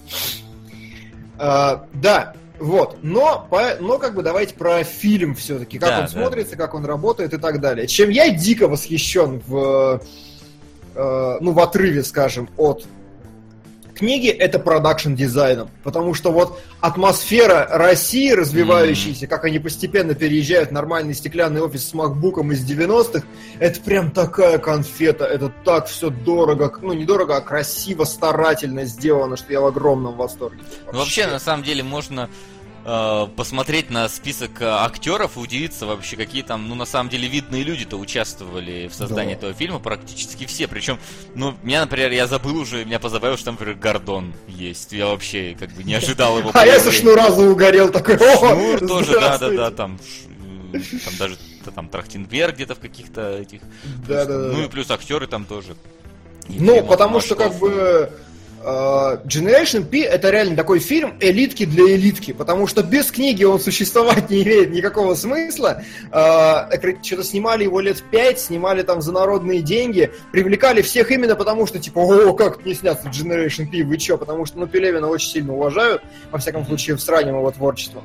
А, да, вот, но, по- но как бы давайте про фильм все-таки, как Да, он да. смотрится, как он работает и так далее. Чем я дико восхищен в, э, ну, в отрыве, скажем, от книги, это продакшн дизайном. Потому что вот атмосфера России развивающаяся, как они постепенно переезжают в нормальный стеклянный офис с макбуком из 90-х, это прям такая конфета, это так все дорого, ну не дорого, а красиво, старательно сделано, что я в огромном восторге. Ну, вообще, на самом деле, можно э, посмотреть на список э, актеров и удивиться вообще, какие там, ну, на самом деле, видные люди-то участвовали в создании Да. этого фильма, практически все. Причем, ну, меня, например, я забыл уже, меня позабавило, что там, например, Гордон есть. Я вообще, как бы, не ожидал его А я со шнураза угорел такой, Шнур тоже, да, да, здравствуйте». да, там, э, там даже там Трахтенберг где-то в каких-то этих. Да, да, да. Ну и плюс актеры там тоже. Ну, потому что как бы Generation P это реально такой фильм элитки для элитки, потому что без книги он существовать не имеет никакого смысла. Э, что-то снимали его лет пять, снимали там за народные деньги, привлекали всех именно потому, что типа, о, как не сняться Generation P, вы чё? Потому что, ну, Пелевина очень сильно уважают, во всяком случае, в сравнении его творчеством.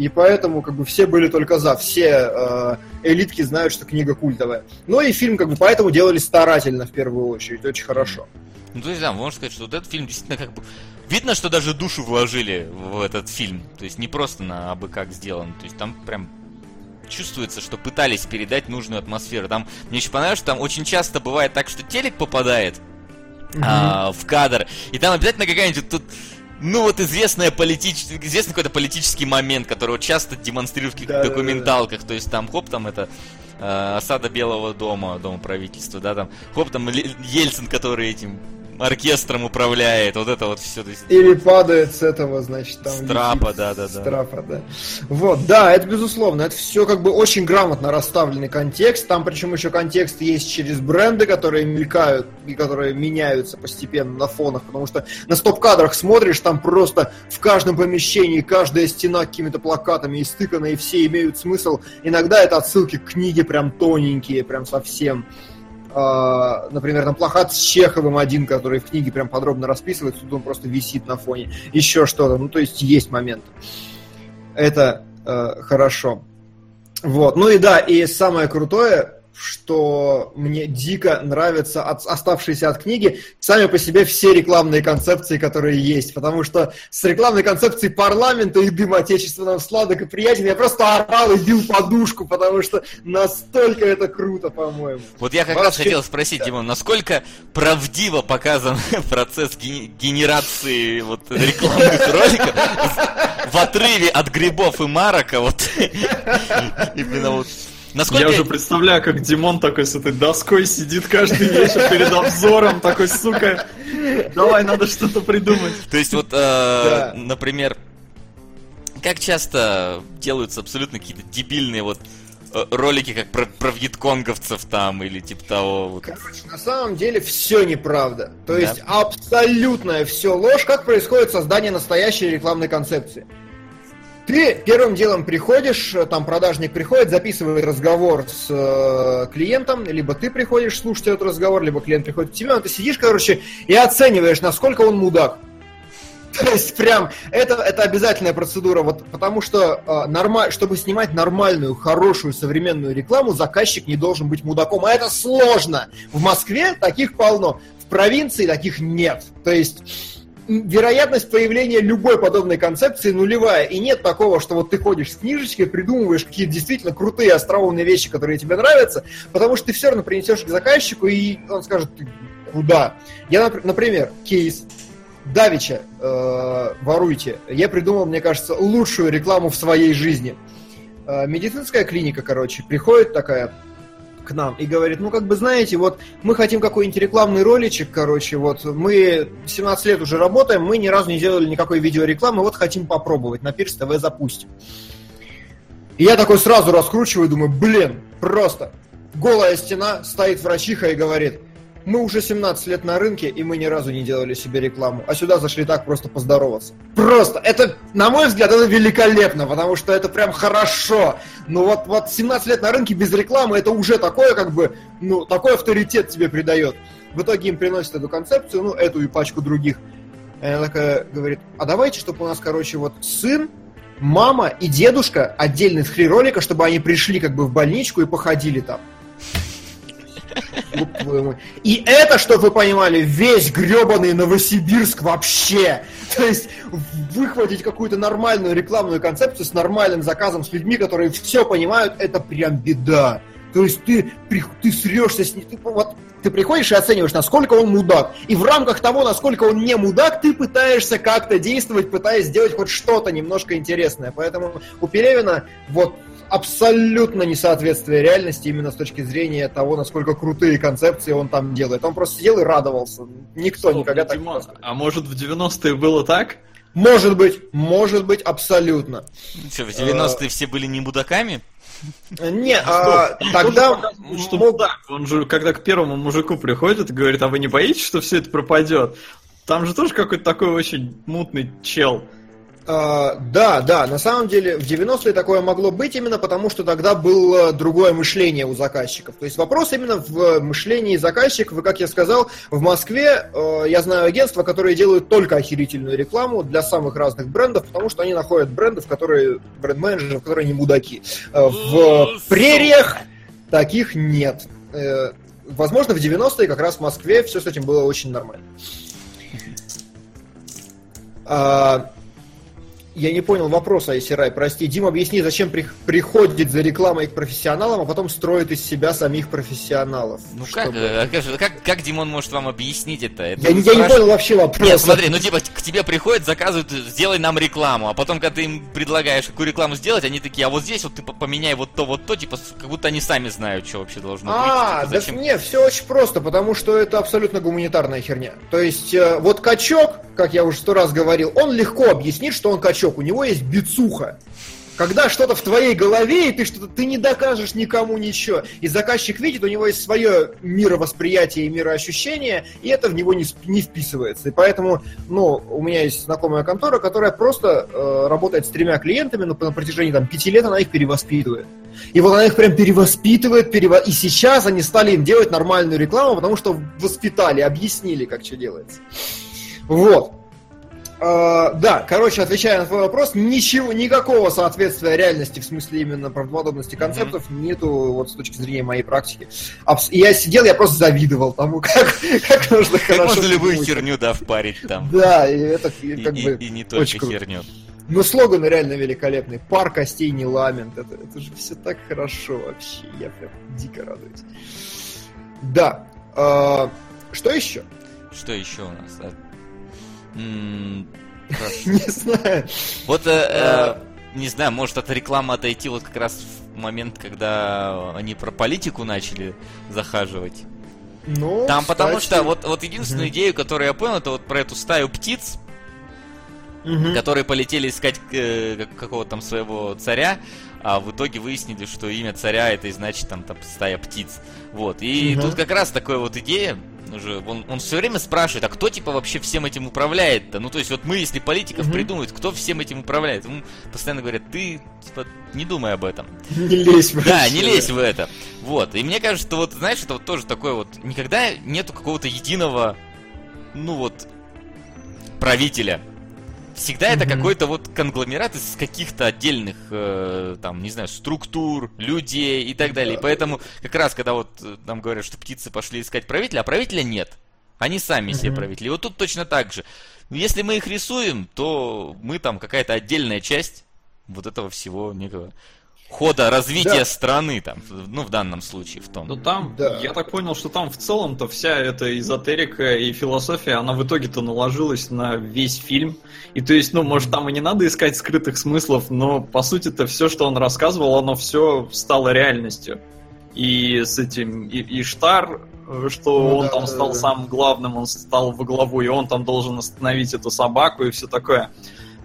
И поэтому как бы все были только за, все э, элитки знают, что книга культовая. Ну и фильм как бы поэтому делали старательно в первую очередь, очень хорошо. Ну, то есть, да, можно сказать, что вот этот фильм действительно как бы... Видно, что даже душу вложили в этот фильм. То есть не просто на абы как сделан. То есть там прям чувствуется, что пытались передать нужную атмосферу. Там мне еще понравилось, что там очень часто бывает так, что телек попадает mm-hmm. а, в кадр, и там обязательно какая-нибудь тут ну вот известная политический, известный какой-то политический момент, который вот часто демонстрируют в каких-то да, документалках, да, да. то есть там хоп, там это э, осада Белого дома, дома правительства, да, там хоп, там Ельцин, который этим оркестром управляет, вот это вот все. Или падает с этого, значит, там... Страпа, да, да, да. Страпа, да. Вот, да, это безусловно, это все как бы очень грамотно расставленный контекст, там причем еще контекст есть через бренды, которые мелькают и которые меняются постепенно на фонах, потому что на стоп-кадрах смотришь, там просто в каждом помещении каждая стена какими-то плакатами истыкана, и все имеют смысл. Иногда это отсылки к книге прям тоненькие, прям совсем. Uh, например, там плохат с Чеховым один, который в книге прям подробно расписывается, тут он просто висит на фоне, еще что-то, ну, то есть есть момент. Это uh, хорошо. Вот, ну и да, и самое крутое, что мне дико нравятся от, оставшиеся от книги сами по себе все рекламные концепции, которые есть. Потому что с рекламной концепцией парламента и дым отечественного сладок и приятен я просто орал и бил подушку, потому что настолько это круто, по-моему. Вот я как Вообще... раз хотел спросить, Димон, насколько правдиво показан процесс генерации вот рекламных роликов в отрыве от грибов и марока, вот именно вот Насколько... Я уже представляю, как Димон такой с этой доской сидит каждый вечер перед обзором, такой, сука, давай, надо что-то придумать. То есть вот, э, например, как часто делаются абсолютно какие-то дебильные вот э, ролики, как про, про вьетконговцев там, или типа того. Вот. Короче, на самом деле все неправда. То да. есть абсолютная все ложь, как происходит создание настоящей рекламной концепции. Ты первым делом приходишь, э, там продажник приходит, записывает разговор с э, клиентом, либо ты приходишь слушать этот разговор, либо клиент приходит к тебе, но ты сидишь, короче, и оцениваешь, насколько он мудак. То есть прям это, это обязательная процедура, вот, потому что э, норма, чтобы снимать нормальную, хорошую, современную рекламу, заказчик не должен быть мудаком, а это сложно. В Москве таких полно, в провинции таких нет. То есть вероятность появления любой подобной концепции нулевая. И нет такого, что вот ты ходишь с книжечкой, придумываешь какие-то действительно крутые остроумные вещи, которые тебе нравятся, потому что ты все равно принесешь к заказчику, и он скажет, куда? Я, например, кейс. Давича, э, воруйте. Я придумал, мне кажется, лучшую рекламу в своей жизни. Э, медицинская клиника, короче, приходит такая к нам и говорит, ну, как бы, знаете, вот мы хотим какой-нибудь рекламный роличек, короче, вот мы 17 лет уже работаем, мы ни разу не делали никакой видеорекламы, вот хотим попробовать, на Пирс ТВ запустим. И я такой сразу раскручиваю, думаю, блин, просто голая стена, стоит врачиха и говорит, мы уже 17 лет на рынке, и мы ни разу не делали себе рекламу. А сюда зашли так просто поздороваться. Просто! Это, на мой взгляд, это великолепно, потому что это прям хорошо. Ну вот, вот 17 лет на рынке без рекламы, это уже такое, как бы, ну, такой авторитет тебе придает. В итоге им приносят эту концепцию, ну, эту и пачку других. И она такая говорит, а давайте, чтобы у нас, короче, вот сын, мама и дедушка отдельных три ролика, чтобы они пришли как бы в больничку и походили там. И это, чтобы вы понимали, весь гребаный Новосибирск вообще. То есть выхватить какую-то нормальную рекламную концепцию с нормальным заказом, с людьми, которые все понимают, это прям беда. То есть ты, ты срешься с ним. Ты, вот, ты приходишь и оцениваешь, насколько он мудак. И в рамках того, насколько он не мудак, ты пытаешься как-то действовать, пытаясь сделать хоть что-то немножко интересное. Поэтому у Пелевина вот абсолютно несоответствие реальности именно с точки зрения того, насколько крутые концепции он там делает. Он просто сидел и радовался. Никто Стоп, никогда так не А может в 90-е было так? Может быть, может быть, абсолютно. Что, в 90-е все были не мудаками? Не, а, тогда что так, он же, когда к первому мужику приходит и говорит, а вы не боитесь, что все это пропадет? Там же тоже какой-то такой очень мутный чел. А, да, да, на самом деле в 90-е такое могло быть именно потому, что тогда было другое мышление у заказчиков. То есть вопрос именно в мышлении заказчиков, и, как я сказал, в Москве э, я знаю агентства, которые делают только охерительную рекламу для самых разных брендов, потому что они находят брендов, которые, бренд-менеджеров, которые не мудаки. Э, в прериях таких нет. Э, возможно, в 90-е как раз в Москве все с этим было очень нормально. А, я не понял вопроса, Айсирай, прости. Дим, объясни, зачем при- приходит за рекламой к профессионалам, а потом строит из себя самих профессионалов? Ну как, Чтобы- э, как, как, как Димон может вам объяснить это? Это Я, не- я не понял вообще вопрос. Нет, смотри, ну типа к тебе приходят, заказывают, сделай нам рекламу, а потом, когда ты им предлагаешь какую рекламу сделать, они такие, а вот здесь вот ты по- поменяй вот то, вот то, типа, как будто они сами знают, что вообще должно А, быть. да типа, зачем- не, все очень просто, потому что это абсолютно гуманитарная херня. То есть, э, вот качок, как я уже сто раз говорил, он легко объяснит, что он качок, у него есть бицуха. Когда что-то в твоей голове, и ты что-то ты не докажешь никому ничего. И заказчик видит, у него есть свое мировосприятие и мироощущение, и это в него не, не вписывается. И поэтому, ну, у меня есть знакомая контора, которая просто э, работает с тремя клиентами, но на протяжении там пяти лет она их перевоспитывает. И вот она их прям перевоспитывает, перево... и сейчас они стали им делать нормальную рекламу, потому что воспитали, объяснили, как что делается. Вот. А, да, короче, отвечая на твой вопрос, ничего, никакого соответствия реальности, в смысле именно правдоподобности концептов, нету вот с точки зрения моей практики. Абс- я сидел, я просто завидовал тому, как, как нужно Как хорошо... можно любую придумать. херню, да, впарить там. Да, и это и как и- бы... и не только очень круто. херню. Ну, слоган реально великолепный. Пар костей не ламент. Это, это же все так хорошо вообще. Я прям дико радуюсь. Да. а, что еще? Что еще у нас? А. Не знаю. Вот, э, А. э, не знаю, может от рекламы отойти вот как раз в момент, когда они про политику начали захаживать. Ну, Там потому что вот, вот единственную идею, которую я понял, это вот про эту стаю птиц, мгм. которые полетели искать э, как- какого-то там своего царя, а в итоге выяснили, что имя царя это и значит там, там стая птиц. Вот. И Мгм. тут как раз такая вот идея. Уже, он, он все время спрашивает, а кто типа вообще всем этим управляет-то? Ну, то есть, вот мы, если политиков Мгм. придумают, кто всем этим управляет? Ему постоянно говорят, ты типа не думай об этом. Не лезь в Да, это. не лезь в это. Вот. И мне кажется, что вот, знаешь, это вот тоже такое вот. Никогда нету какого-то единого, ну вот, правителя. Всегда это Мгм. какой-то вот конгломерат из каких-то отдельных, э, там, не знаю, структур, людей и так далее. И поэтому как раз, когда вот э, нам говорят, что птицы пошли искать правителя, а правителя нет. Они сами себе Мгм. правители. И вот тут точно так же. Если мы их рисуем, то мы там какая-то отдельная часть вот этого всего некого хода развития Да. страны там, ну, в данном случае в том. Ну там, Да. я так понял, что там в целом-то вся эта эзотерика и философия, она в итоге-то наложилась на весь фильм. И то есть, ну, может, там и не надо искать скрытых смыслов, но по сути-то все, что он рассказывал, оно все стало реальностью. И с этим и, Иштар, э, что Ну он да, там да, стал да. самым главным, он стал во главу, и он там должен остановить эту собаку и все такое.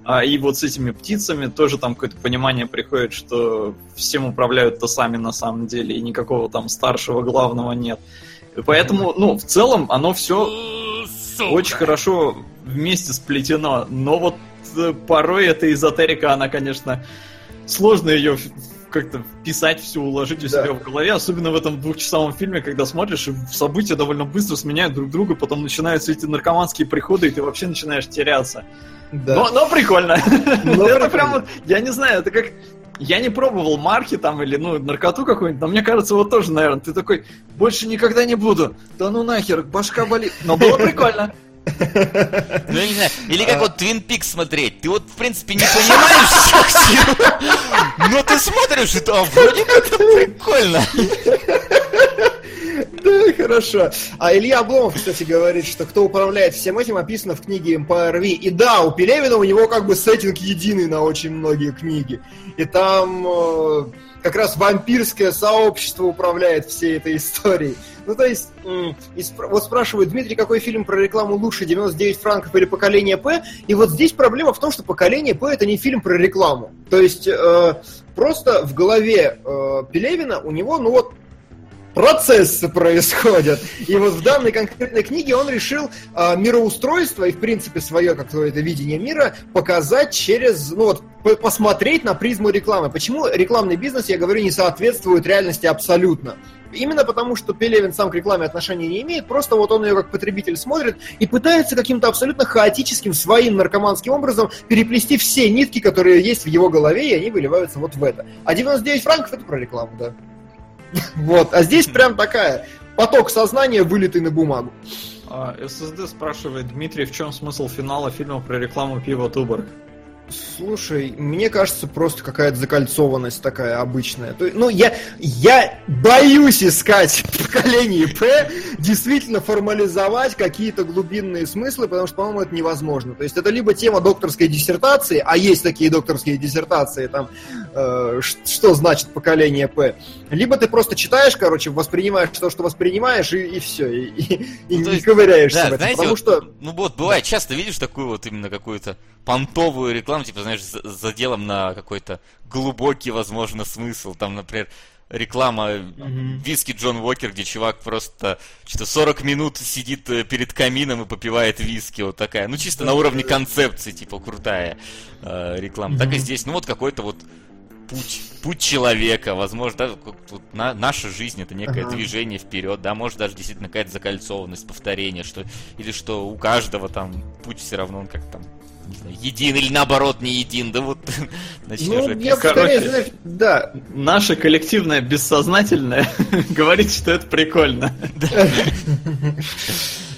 А, и вот с этими птицами тоже там какое-то понимание приходит, что всем управляют-то сами на самом деле, и никакого там старшего главного нет. И Поэтому, ну, в целом, оно все очень хорошо вместе сплетено, но вот э, порой эта эзотерика, она, конечно, сложно ее как-то вписать, все уложить у Да. себя в голове, особенно в этом двухчасовом фильме, когда смотришь, и события довольно быстро сменяют друг друга, потом начинаются эти наркоманские приходы, и ты вообще начинаешь теряться. Да. Но, но прикольно. Но это прикольно. прям вот, я не знаю, это как... Я не пробовал марки там или, ну, наркоту какую-нибудь, но мне кажется, вот тоже, наверное, ты такой, больше никогда не буду. Да ну нахер, башка болит. Но было прикольно. Ну, я не знаю. Или как А. вот Твин Пикс смотреть. Ты вот, в принципе, не понимаешь всех но ты смотришь, и то а вроде как-то прикольно. Да, хорошо. А Илья Обломов, кстати, говорит, что кто управляет всем этим, описано в книге Empire. И да, у Пелевина у него как бы сеттинг единый на очень многие книги. И там э, как раз вампирское сообщество управляет всей этой историей. Ну, то есть, вот спрашивают, Дмитрий, какой фильм про рекламу лучше, 99 франков или «Поколение П?» И вот здесь проблема в том, что «Поколение П» — это не фильм про рекламу. То есть, э, просто в голове э, Пелевина у него, ну вот, процессы происходят. И вот в данной конкретной книге он решил э, мироустройство и, в принципе, свое какое-то видение мира показать через, ну вот, посмотреть на призму рекламы. Почему рекламный бизнес, я говорю, не соответствует реальности абсолютно? Именно потому, что Пелевин сам к рекламе отношения не имеет, просто вот он ее как потребитель смотрит и пытается каким-то абсолютно хаотическим, своим наркоманским образом переплести все нитки, которые есть в его голове, и они выливаются вот в это. А 99 франков это про рекламу, да. Вот, а здесь прям такая поток сознания, вылитый на бумагу. А, ССД спрашивает, Дмитрий, в чем смысл финала фильма про рекламу пива Туборг? Слушай, мне кажется, просто какая-то закольцованность такая обычная. То, ну, я, я боюсь искать в поколении П действительно формализовать какие-то глубинные смыслы, потому что, по-моему, это невозможно. То есть это либо тема докторской диссертации, а есть такие докторские диссертации, там, э, что значит поколение П, либо ты просто читаешь, короче, воспринимаешь то, что воспринимаешь, и, и все, и, и, ну, ну, не ковыряешься да, в этом. Знаете, потому вот, что... Ну вот, бывает, часто видишь такую вот именно какую-то понтовую рекламу, типа, знаешь, за, за делом на какой-то глубокий, возможно, смысл. Там, например, реклама mm-hmm. виски Джон Уокер, где чувак просто что-то 40 минут сидит э, перед камином и попивает виски, вот такая. Ну, чисто на уровне концепции, типа, крутая э, реклама. Mm-hmm. Так и здесь, ну, вот какой-то вот путь, путь человека, возможно, да, вот на, наша жизнь это некое ага. движение вперед, да, может даже действительно какая-то закольцованность, повторение, что или что у каждого там путь все равно он как там не знаю, един или наоборот не един, да вот начнешь ну, я скорее, знаешь, да. Наше коллективное бессознательное говорит, что это прикольно.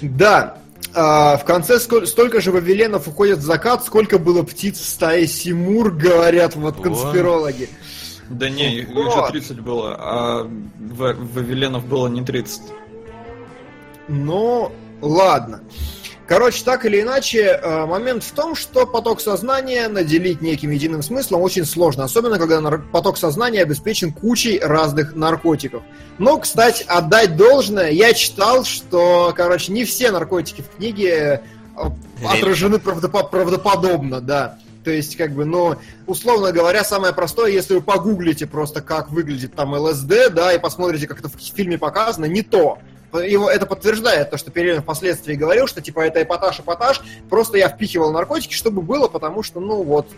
Да, а, в конце сколь, столько же вавиленов уходит в закат, сколько было птиц в стае Симур, говорят вот конспирологи. Да не, их же 30 было, а вавиленов было не 30. Ну, ладно. Короче, так или иначе, э, момент в том, что поток сознания наделить неким единым смыслом очень сложно, особенно когда поток сознания обеспечен кучей разных наркотиков. Но, кстати, отдать должное, я читал, что, короче, не все наркотики в книге э, отражены правдоподобно, да. То есть, как бы, ну, условно говоря, самое простое, если вы погуглите просто, как выглядит там ЛСД, да, и посмотрите, как это в фильме показано, не то его это подтверждает, то, что Перелин впоследствии говорил, что типа это эпатаж, эпатаж, просто я впихивал наркотики, чтобы было, потому что, ну вот,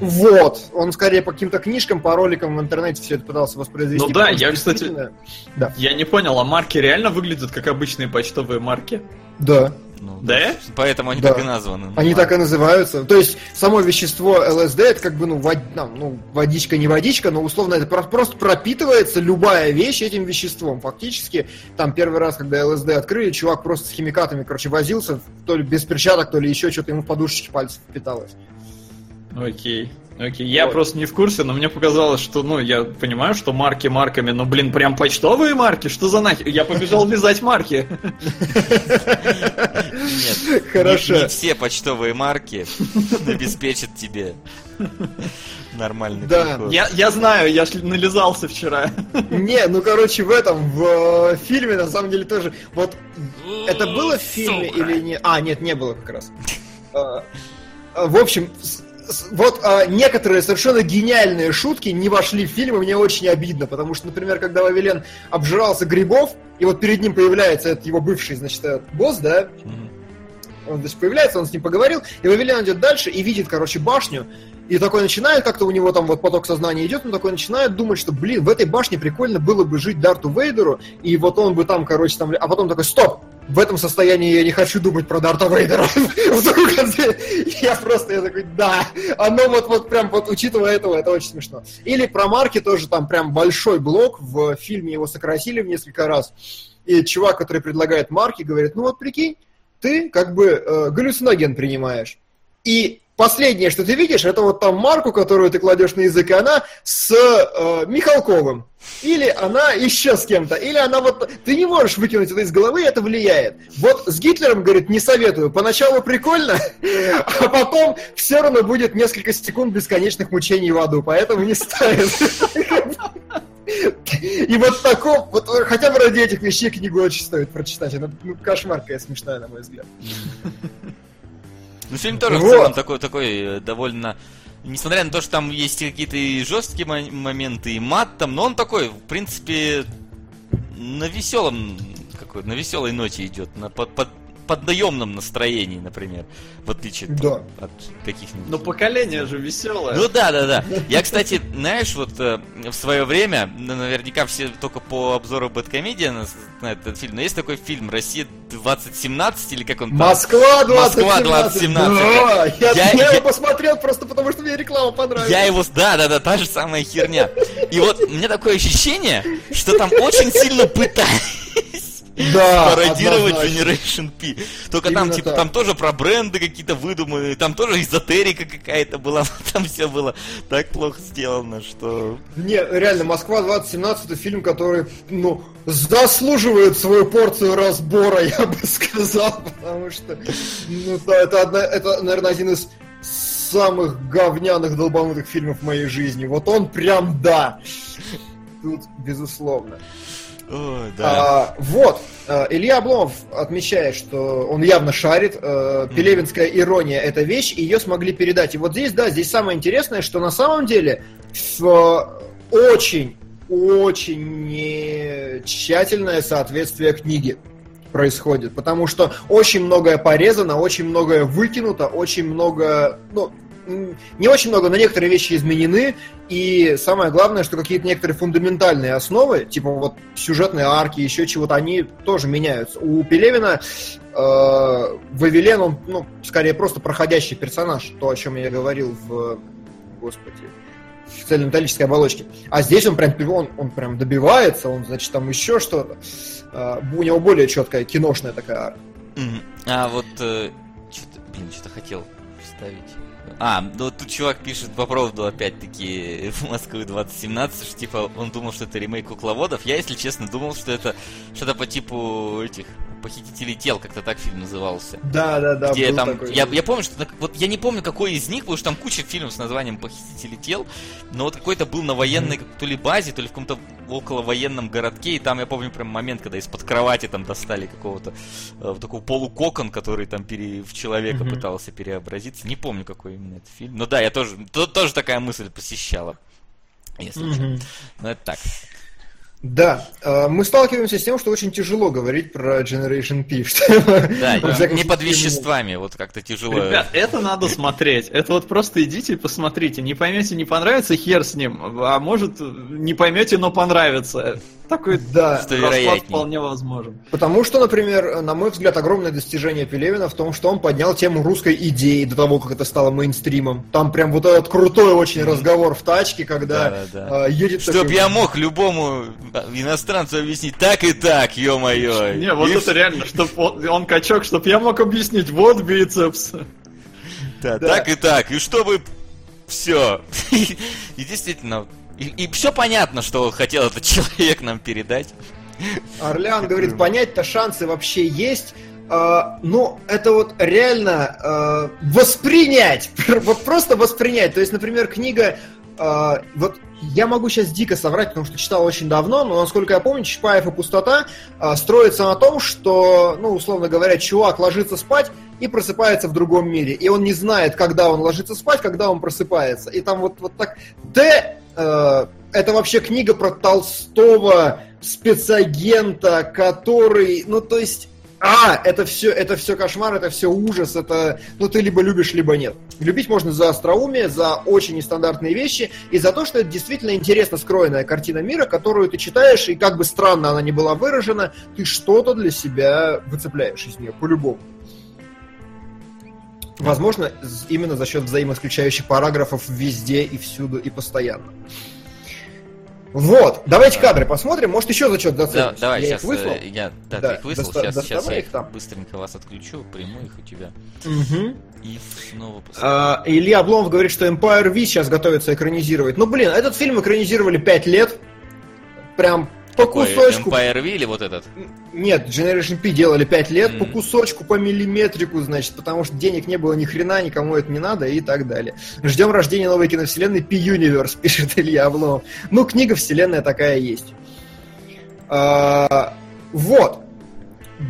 вот, он скорее по каким-то книжкам, по роликам в интернете все это пытался воспроизвести. Ну да, я, кстати, да. я не понял, а марки реально выглядят как обычные почтовые марки? Да. Ну, да? Поэтому они да. так и названы. Они так и называются. То есть само вещество ЛСД это как бы ну, вод... ну, водичка не водичка, но условно это просто пропитывается любая вещь этим веществом. Фактически там первый раз, когда ЛСД открыли, чувак просто с химикатами, короче, возился, то ли без перчаток, то ли еще что-то ему в подушечке пальцев впиталось. Окей. Окей, я вот. просто не в курсе, но мне показалось, что, ну, я понимаю, что марки марками, но, блин, прям почтовые марки? Что за нахер? Я побежал лизать марки. Нет, хорошо. Не, не все почтовые марки обеспечат тебе нормальный Да, я, я знаю, я нализался вчера. Не, ну, короче, в этом, в э, фильме, на самом деле, тоже, вот, это было в фильме или не... А, нет, не было как раз. Э, в общем, вот а, некоторые совершенно гениальные шутки не вошли в фильм, и мне очень обидно, потому что, например, когда Вавилен обжирался грибов, и вот перед ним появляется этот его бывший, значит, босс, да, mm-hmm. он, значит, появляется, он с ним поговорил, и Вавилен идет дальше и видит, короче, башню, и такой начинает, как-то у него там вот поток сознания идет, он такой начинает думать, что, блин, в этой башне прикольно было бы жить Дарту Вейдеру, и вот он бы там, короче, там... А потом такой, стоп! В этом состоянии я не хочу думать про Дарта Вейдера. я просто, я такой, да, оно вот, вот прям вот, учитывая этого, это очень смешно. Или про Марки тоже там прям большой блок, в фильме его сократили в несколько раз. И чувак, который предлагает Марки, говорит, ну вот прикинь, ты как бы э, галлюциноген принимаешь. И последнее, что ты видишь, это вот там марку, которую ты кладешь на язык, и она с э, Михалковым. Или она еще с кем-то. Или она вот... Ты не можешь выкинуть это из головы, это влияет. Вот с Гитлером, говорит, не советую. Поначалу прикольно, а потом все равно будет несколько секунд бесконечных мучений в аду, поэтому не стоит. И вот таком, вот хотя бы ради этих вещей книгу очень стоит прочитать. Она ну, кошмар какая смешная, на мой взгляд. Ну, фильм тоже вот. в целом такой, такой э, довольно Несмотря на то, что там есть какие-то и жесткие мо- моменты, и мат там, но он такой, в принципе, на веселом, какой, на веселой ноте идет, на под, под, поднаемном настроении, например, в отличие Да. от каких-нибудь. Но поколение же веселое. Ну да, да, да. Я, кстати, знаешь, вот э, в свое время, ну, наверняка все только по обзору Бэткомедиа на, на этот фильм, но есть такой фильм «Россия 2017» или как он там? Москва 2017. Москва 2017. Да, я, Я- я я- его посмотрел просто потому, что мне реклама понравилась. Я его... Да, да, да, та же самая херня. И вот у меня такое ощущение, что там очень сильно пытались да, пародировать. Generation P. Только там, типа, так. там тоже про бренды какие-то выдуманные, там тоже эзотерика какая-то была, там все было так плохо сделано, что... Не, реально, Москва 2017 это фильм, который, ну, заслуживает свою порцию разбора, я бы сказал, потому что, ну, да, это, одна, это, наверное, один из самых говняных долбанутых фильмов в моей жизни. Вот он прям да. Тут, безусловно. Да. А, вот, а, Илья Обломов отмечает, что он явно шарит. э, Пелевинская ирония это вещь, и ее смогли передать. И вот здесь, да, здесь самое интересное, что на самом деле в очень, очень тщательное соответствие книги происходит, потому что очень многое порезано, очень многое выкинуто, очень много, ну, не очень много, но некоторые вещи изменены, и самое главное, что какие-то некоторые фундаментальные основы, типа вот сюжетные арки, еще чего-то, они тоже меняются. У Пелевина э, Вавилен, он, ну, скорее просто проходящий персонаж, то, о чем я говорил в, господи, в цельнометаллической оболочке. А здесь он прям, он, он прям добивается, он, значит, там еще что-то. Э, у него более четкая киношная такая арка. А вот... э, что-то, блин, что-то хотел вставить. А, ну тут чувак пишет по поводу, опять-таки, Москвы 2017, что типа он думал, что это ремейк кукловодов. Я, если честно, думал, что это что-то по типу этих похитителей тел, как-то так фильм назывался. Да, да, да. где там, такой. я, я помню, что вот я не помню, какой из них, потому что там куча фильмов с названием «Похитители тел», но вот какой-то был на военной то ли базе, то ли в каком-то около военном городке, и там я помню прям момент, когда из-под кровати там достали какого-то э, такого полукокон, который там пере, в человека Мгм. пытался переобразиться. Не помню, какой именно это фильм. Но да, я тоже, то- тоже такая мысль посещала. Если что. Мгм. Ну это так. Да, э, мы сталкиваемся с тем, что очень тяжело говорить про Generation P. что, Да, не под веществами, вот как-то тяжело. Ребят, это надо смотреть. Это вот просто идите и посмотрите. Не поймете, не понравится, хер с ним. А может, не поймете, но понравится. Такой Да, Что расклад вполне возможен. Потому что, например, на мой взгляд, огромное достижение Пелевина в том, что он поднял тему русской идеи до того, как это стало мейнстримом. Там прям вот этот крутой очень разговор в тачке, когда Да-да-да. э, едет Чтоб такой- я мог любому а, иностранцу объяснить так и так, ё-моё. Не, вот И это реально, чтоб он, он качок, чтоб я мог объяснить, вот бицепс. Да, Да. так и так. И чтобы все. И действительно, и, все понятно, что хотел этот человек нам передать. Орлеан говорит, понять-то шансы вообще есть. А, ну, это вот реально а, воспринять, вот просто воспринять. То есть, например, книга, а, вот я могу сейчас дико соврать, потому что читал очень давно, но насколько я помню, Чапаев и пустота а, строится на том, что, ну, условно говоря, чувак ложится спать и просыпается в другом мире, и он не знает, когда он ложится спать, когда он просыпается. И там вот, вот так... Т, э, это вообще книга про Толстого спецагента, который, ну, то есть... А, это все, это все кошмар, это все ужас, это, ну, ты либо любишь, либо нет. Любить можно за остроумие, за очень нестандартные вещи, и за то, что это действительно интересно скроенная картина мира, которую ты читаешь, и как бы странно она не была выражена, ты что-то для себя выцепляешь из нее, по-любому. Возможно, именно за счет взаимоисключающих параграфов везде и всюду и постоянно. Вот, давайте кадры посмотрим, может еще зачет Да, зацепимся. давай Я сейчас. их выслал. Я да, Да, ты их выслал. доста- Сейчас, сейчас я их там. быстренько вас отключу, приму их у тебя. Мгм. И снова. А, Илья Обломов говорит, что Empire V сейчас готовится экранизировать. Ну, блин, этот фильм экранизировали 5 лет. Прям по Какой, кусочку. Empire или вот этот? Нет, Generation P делали 5 лет по Мгм. кусочку, по миллиметрику, значит, потому что денег не было ни хрена, никому это не надо и так далее. Ждем рождения новой киновселенной P-Universe, пишет Илья Обломов. Ну, книга вселенная такая есть. А, вот.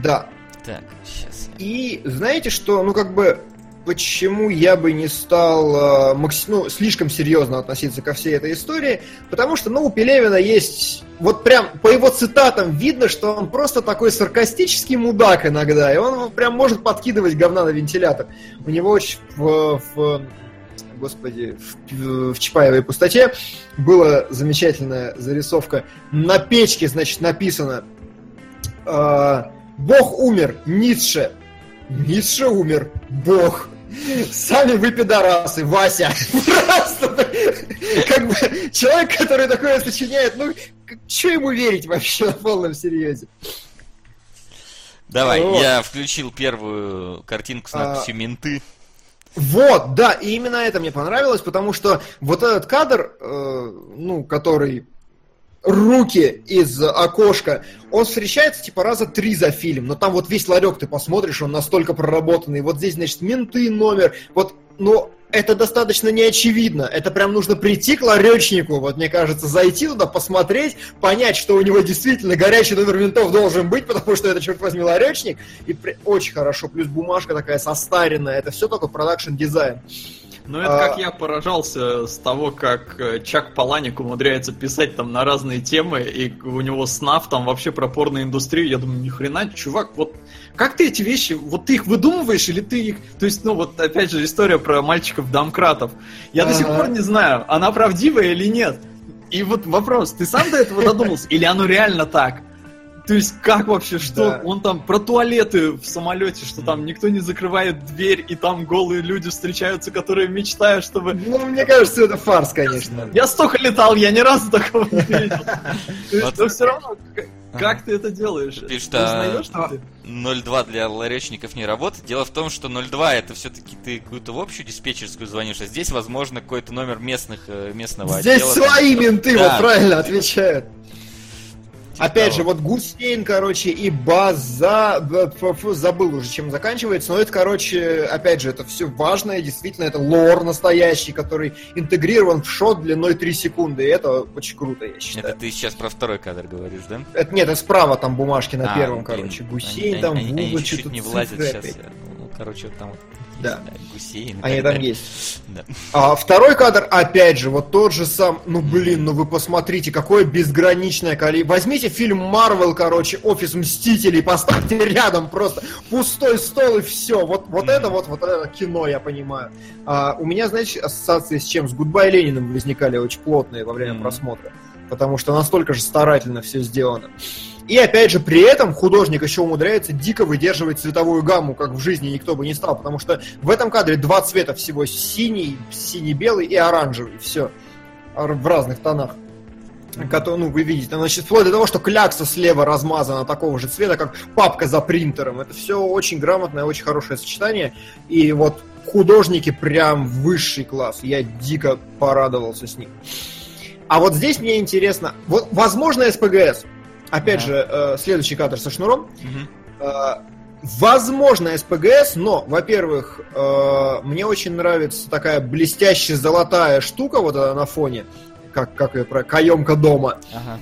Да. Так, сейчас. И знаете, что, ну, как бы, почему я бы не стал э, ну, слишком серьезно относиться ко всей этой истории, потому что, ну, у Пелевина есть, вот прям по его цитатам видно, что он просто такой саркастический мудак иногда, и он прям может подкидывать говна на вентилятор. У него очень в, в господи, в, в Чапаевой пустоте была замечательная зарисовка. На печке, значит, написано э, «Бог умер, Ницше». Ницше умер, Бог. Сами вы пидорасы, Вася. Просто как бы человек, который такое сочиняет, ну, что ему верить вообще на полном серьезе? Давай, Вот. я включил первую картинку с А, надписью «Менты». Вот, да, и именно это мне понравилось, потому что вот этот кадр, э, ну, который руки из окошка, он встречается типа раза три за фильм, но там вот весь ларек ты посмотришь, он настолько проработанный, вот здесь, значит, менты, номер, вот, но это достаточно неочевидно, это прям нужно прийти к ларечнику, вот мне кажется, зайти туда, посмотреть, понять, что у него действительно горячий номер ментов должен быть, потому что это, черт возьми, ларечник, и при- очень хорошо, плюс бумажка такая состаренная, это все такой продакшн дизайн. Ну, это А- как я поражался с того, как э, Чак Паланик умудряется писать там на разные темы, и у него снав там вообще про порноиндустрию. Я думаю, ни хрена, чувак, вот как ты эти вещи, вот ты их выдумываешь или ты их... То есть, ну вот опять же история про мальчиков-домкратов. Я до сих Ага. пор не знаю, она правдивая или нет. И вот вопрос, ты сам до этого додумался, или оно реально так? То есть как вообще, что Да. он там про туалеты в самолете, что там никто не закрывает дверь, и там голые люди встречаются, которые мечтают, чтобы... Ну, мне кажется, это фарс, конечно. Я столько летал, я ни разу такого не видел. То есть, Вот. но все равно, как ты это делаешь? Узнаешь а, ты? 02 для ларечников не работает. Дело в том, что 02 это все-таки ты какую-то в общую диспетчерскую звонишь, а здесь, возможно, какой-то номер местных, э, местного Здесь отдела. там. свои менты, Да. вот правильно отвечают. Опять же, того. вот Гусейн, короче, и База, забыл уже, чем заканчивается, но это, короче, опять же, это все важное, действительно, это лор настоящий, который интегрирован в шот длиной 3 секунды, и это очень круто, я считаю. Это ты сейчас про второй кадр говоришь, да? Это, нет, это справа там бумажки на А, первом, блин, короче, они- Гусейн, они- там, они, они Вула, чуть-чуть не влазят сейчас. опять. Короче, вот там вот. Да. и Они там далее. есть. Да. А второй кадр, опять же, вот тот же сам, ну блин, ну вы посмотрите, какое безграничное количество. Возьмите фильм Марвел, короче, Офис Мстителей, поставьте рядом просто пустой стол и все. Вот, вот Мгм. это вот, вот это кино, я понимаю. А, у меня, знаете, ассоциации с чем? С Good Bye Лениным возникали очень плотные во время Мгм. просмотра. Потому что настолько же старательно все сделано. И опять же, при этом художник еще умудряется дико выдерживать цветовую гамму, как в жизни никто бы не стал, потому что в этом кадре два цвета всего синий, синий-белый и оранжевый. Все. В разных тонах. Кото- ну, вы видите, значит, вплоть до того, что клякса слева размазана такого же цвета, как папка за принтером. Это все очень грамотное, очень хорошее сочетание. И вот художники прям высший класс. Я дико порадовался с ним. А вот здесь мне интересно, вот, возможно, СПГС. Опять Да. же, э, следующий кадр со шнуром. Э, Возможно, СПГС, но, во-первых, э, мне очень нравится такая блестящая золотая штука вот эта на фоне, как, как ее про каемка дома. Ага.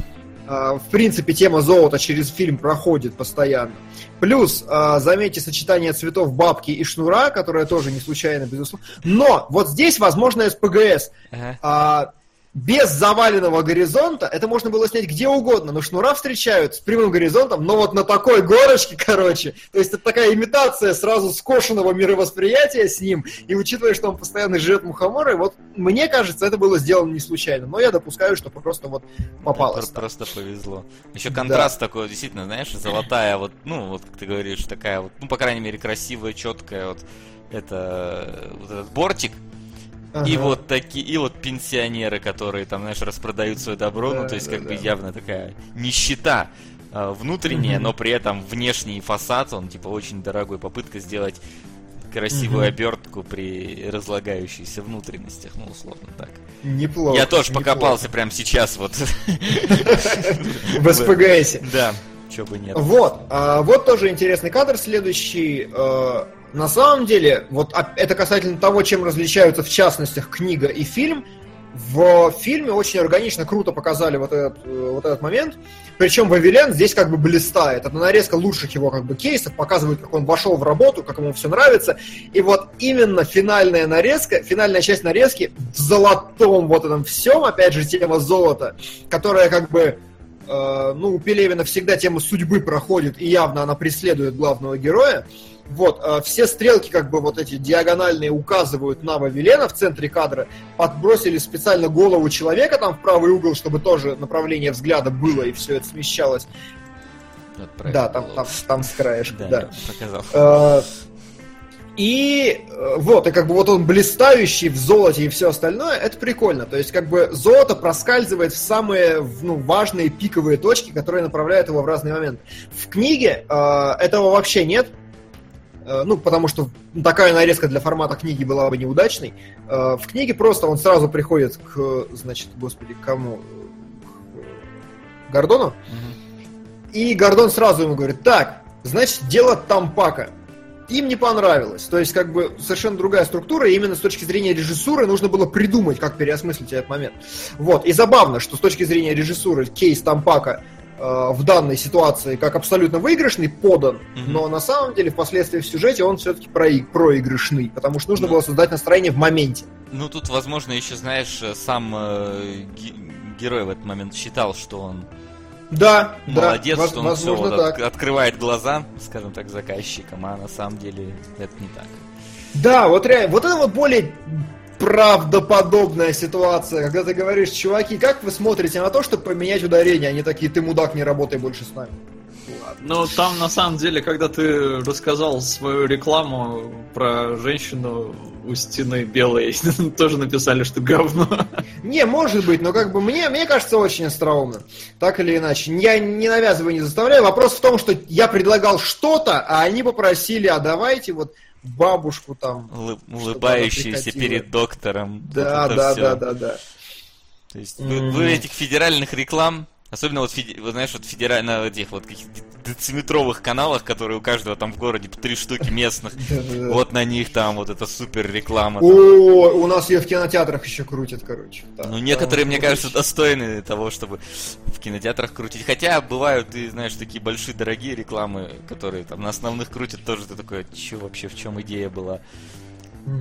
В принципе, тема золота через фильм проходит постоянно. Плюс, заметьте, сочетание цветов бабки и шнура, которое тоже не случайно, безусловно. Но вот здесь, возможно, СПГС. Ага. А, без заваленного горизонта это можно было снять где угодно, но шнура встречают с прямым горизонтом, но вот на такой горочке, короче. То есть это такая имитация сразу скошенного мировосприятия с ним, и учитывая, что он постоянно живет мухоморы, вот мне кажется, это было сделано не случайно, но я допускаю, что просто вот попалось. Про- так. Просто повезло. Еще контраст такой, действительно, знаешь, золотая, вот, ну, вот как ты говоришь, такая вот, ну, по крайней мере, красивая, четкая, вот, это, вот этот бортик, и Ага. вот такие, и вот пенсионеры, которые там, знаешь, распродают свое добро, ну, Да, то есть, да, как да. бы явно такая нищета а, внутренняя, Мгм. но при этом внешний фасад, он, типа, очень дорогой, попытка сделать красивую Мгм. обертку при разлагающихся внутренностях, ну, условно так. Неплохо. Я тоже неплохо. покопался прямо сейчас, вот. В СПГСе. Да, чё бы нет. Вот, а, вот тоже интересный кадр следующий. Э, на самом деле, вот а- это касательно того, чем различаются в частностях книга и фильм. в фильме очень органично, круто показали вот этот, э, вот этот момент. Причем Вавилен здесь как бы блистает. Это нарезка лучших его как бы кейсов, показывает, как он вошел в работу, как ему все нравится. И вот именно финальная нарезка, финальная часть нарезки в золотом вот этом всем, опять же, тема золота, которая как бы э, ну, у Пелевина всегда тема судьбы проходит, и явно она преследует главного героя. Вот, э, все стрелки, как бы вот эти диагональные, указывают на Вавилена в центре кадра. Подбросили специально голову человека там в правый угол, чтобы тоже направление взгляда было, и все это смещалось. Вот Да, там, там, там с краешка, Да, да. Э, И э, вот, и как бы вот он блистающий в золоте и все остальное, это прикольно. То есть как бы золото проскальзывает в самые ну, важные пиковые точки, которые направляют его в разный момент. В книге э, этого вообще нет. Э, ну, потому что такая нарезка для формата книги была бы неудачной. Э, в книге просто он сразу приходит к, значит, господи, к кому? К Гордону. И Гордон сразу ему говорит, так, значит, дело Тампака. Им не понравилось. То есть, как бы, совершенно другая структура, и именно с точки зрения режиссуры нужно было придумать, как переосмыслить этот момент. Вот. И забавно, что с точки зрения режиссуры кейс Тампака в данной ситуации как абсолютно выигрышный подан, Мгм. но на самом деле впоследствии в сюжете он все-таки проигрышный, потому что нужно Ну. было создать настроение в моменте. Ну, тут, возможно, еще, знаешь, э, сам э, ге- герой в этот момент считал, что он Да, молодец, да, что он все возможно так. открывает глаза, скажем так, заказчикам, а на самом деле это не так. Да, вот реально, вот это вот более правдоподобная ситуация, когда ты говоришь, чуваки, как вы смотрите на то, чтобы поменять ударение? Они такие, ты мудак, не работай больше с нами. Ну, там на самом деле, когда ты рассказал свою рекламу про женщину у стены белой, тоже написали, что говно. Не, может быть, но как бы мне, мне кажется очень остроумно. Так или иначе. Я не навязываю, не заставляю. Вопрос в том, что я предлагал что-то, а они попросили, а давайте вот бабушку там. Улы- она улыбающийся прикатила. перед доктором. Да, вот да, всё. да, да, да. То есть вы, Мгм. вы этих федеральных реклам, особенно вот, вот знаешь, вот федерально этих вот каких-то дециметровых каналах, которые у каждого там в городе по три штуки местных, вот на них там вот эта супер реклама. О, у нас ее в кинотеатрах еще крутят, короче. Ну, некоторые, мне кажется, достойны того, чтобы в кинотеатрах крутить. Хотя бывают, ты знаешь, такие большие дорогие рекламы, которые там на основных крутят, тоже ты такой, че вообще, в чем идея была?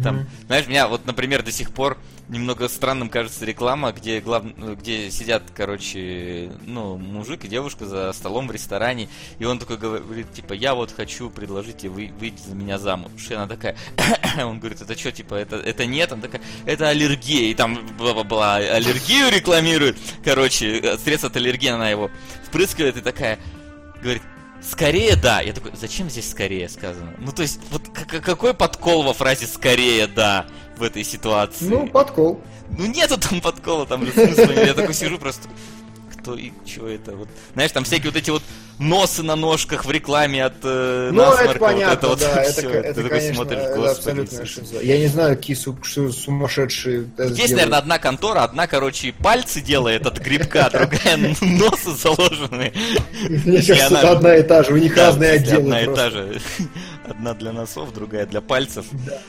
Там, Мгм. знаешь, меня вот, например, до сих пор немного странным кажется реклама, где глав... где сидят, короче, ну, мужик и девушка за столом в ресторане, и он такой говорит, типа, я вот хочу предложить тебе вы... выйти за меня замуж. И она такая, он говорит, это что, типа, это, это нет? Она такая, это аллергия, и там бла-бла-бла, аллергию рекламирует, короче, средство от аллергии она его впрыскивает и такая, говорит, Скорее да. Я такой, зачем здесь скорее сказано? Ну, то есть, вот какой подкол во фразе скорее да в этой ситуации? Ну, подкол. Ну, нету там подкола, там же смысла. Я такой сижу просто, кто и что это? Вот, знаешь, там всякие вот эти вот носы на ножках в рекламе от э, Ну, это насморка, вот понятно, вот да, это, всё. это, Ты такой конечно, смотришь, это «Господи абсолютно Иисусе». шиза. Я не знаю, какие су- что сумасшедшие это Есть, сделают. наверное, одна контора, одна, короче, пальцы делает от грибка, другая носы заложенные. Мне кажется, это одна и та же, у них разные отделы Одна и та же. Одна для носов, другая для пальцев. Да.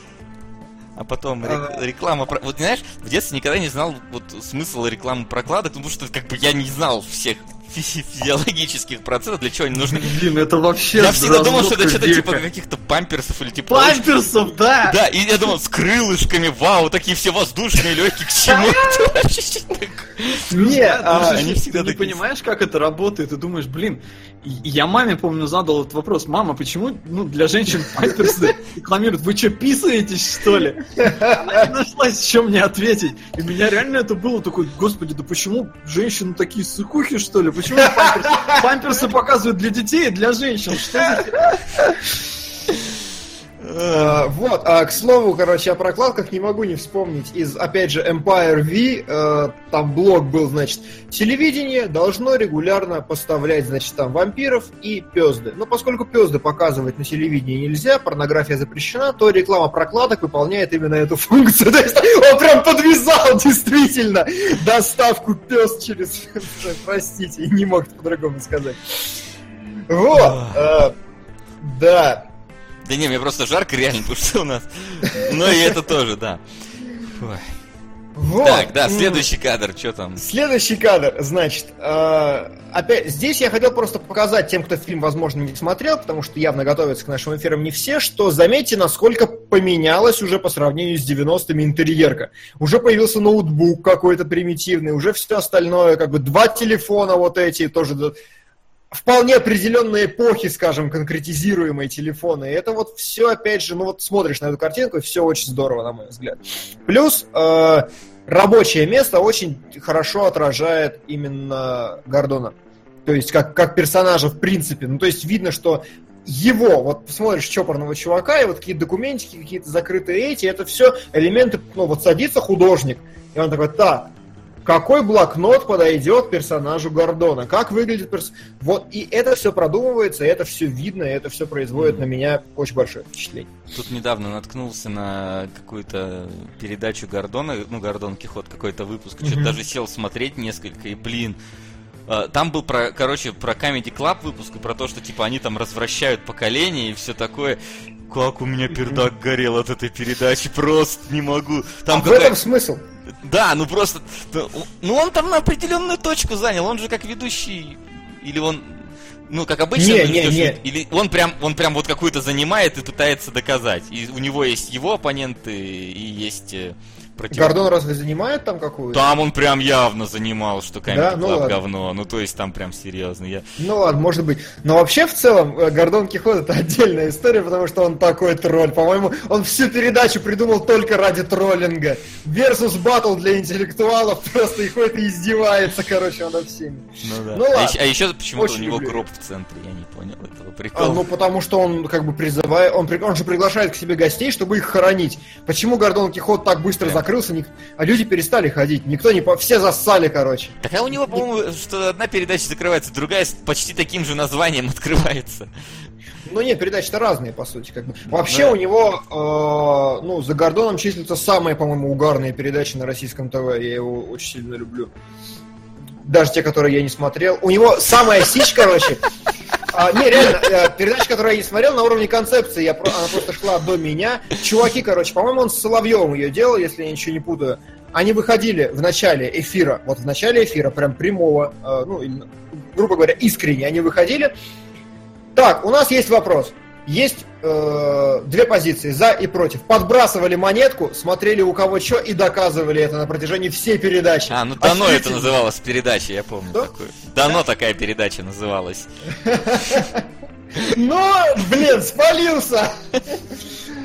А потом рек- реклама... про- Вот знаешь, в детстве никогда не знал вот смысл рекламы прокладок, потому что как бы я не знал всех фи- физиологических процессов, для чего они нужны. Блин, это вообще Я всегда думал, что это что-то типа каких-то памперсов или типа... Памперсов, да! Да, и я думал, с крылышками, вау, такие все воздушные, легкие, к чему это вообще? Не, а, ты не понимаешь, как это работает, ты думаешь, блин, я маме, помню, задал этот вопрос, мама, почему ну, для женщин памперсы рекламируют, вы что, писаетесь, что ли? Она не нашлась, что мне ответить. И меня реально это было такой, господи, да почему женщины такие сыкухи, что ли? Почему памперсы, памперсы показывают для детей и для женщин? Что за... Э, Вот, а к слову, короче, о прокладках не могу не вспомнить из, опять же, Empire V, э, там блок был, значит, телевидение должно регулярно поставлять, значит, там вампиров и пезды. Но поскольку пезды показывать на телевидении нельзя, порнография запрещена, то реклама прокладок выполняет именно эту функцию. То есть он прям подвязал действительно доставку пез через... Простите, не мог по-другому сказать. Вот, э, да. Да не, мне просто жарко реально, потому что у нас... Ну и это тоже, да. Ой. Вот. Так, да, следующий кадр, что там? Следующий кадр, значит, э, опять здесь я хотел просто показать тем, кто фильм, возможно, не смотрел, потому что явно готовятся к нашим эфирам не все, что заметьте, насколько поменялась уже по сравнению с 90-ми интерьерка. Уже появился ноутбук какой-то примитивный, уже все остальное, как бы два телефона вот эти тоже вполне определенной эпохи, скажем, конкретизируемые телефоны. И это вот все, опять же, ну вот смотришь на эту картинку, и все очень здорово, на мой взгляд. Плюс э, рабочее место очень хорошо отражает именно Гордона. То есть как, как персонажа в принципе. Ну, то есть видно, что его, вот посмотришь чопорного чувака, и вот какие-то документики, какие-то закрытые эти, это все элементы, ну вот садится художник, и он такой, так, какой блокнот подойдет персонажу Гордона, как выглядит перс... Вот, и это все продумывается, и это все видно, и это все производит на меня очень большое впечатление. Тут недавно наткнулся на какую-то передачу Гордона, ну, Гордон Кихот, какой-то выпуск, что-то даже сел смотреть несколько, и, блин, а, там был про, короче, про Comedy Club выпуск, и про то, что, типа, они там развращают поколение и все такое. Как у меня пердак горел от этой передачи, просто не могу. Там А в какая- этом смысл. Да, ну просто... Ну он там на определенную точку занял, он же как ведущий... Или он... Ну, как обычно, Не, не, не. или он прям, он прям вот какую-то занимает и пытается доказать. И у него есть его оппоненты и есть э, против- Гордон разве занимает там какую-то? Там он прям явно занимал, что Comedy Да? Ну Club ладно. говно. Ну, то есть там прям серьезно. Я... Ну ладно, может быть. Но вообще в целом э, Гордон Кихот это отдельная история, потому что он такой тролль. По-моему, он всю передачу придумал только ради троллинга. Versus батл для интеллектуалов просто и ходит и издевается, короче, над всеми. Ну да. Ну а, ладно. еще, а еще почему-то у Очень него люблю. гроб в центре, я не понял этого А, прикола. ну, потому что он как бы призывает, он, он же приглашает к себе гостей, чтобы их хоронить. Почему Гордон Кихот так быстро Прям. Закрылся, ник- а люди перестали ходить, никто не... по- Все зассали, короче. Так а у него, по-моему, что одна передача закрывается, другая с почти таким же названием открывается. Ну нет, передачи-то разные, по сути. Как бы. Вообще Да. у него, э, ну, за Гордоном числятся самые, по-моему, угарные передачи на российском ТВ. Я его очень сильно люблю. Даже те, которые я не смотрел. У него самая сич, короче. А, не, реально, э, передача, которую я не смотрел, на уровне концепции, я, она просто шла до меня. Чуваки, короче, по-моему, он с Соловьевым ее делал, если я ничего не путаю. Они выходили в начале эфира, вот в начале эфира, прям прямого, э, ну, грубо говоря, искренне они выходили. Так, у нас есть вопрос. Есть э, две позиции, за и против. Подбрасывали монетку, смотрели у кого что и доказывали это на протяжении всей передачи. А, ну Дано это называлось передача, я помню Что? такую. Дано такая передача называлась. Но, блин, спалился!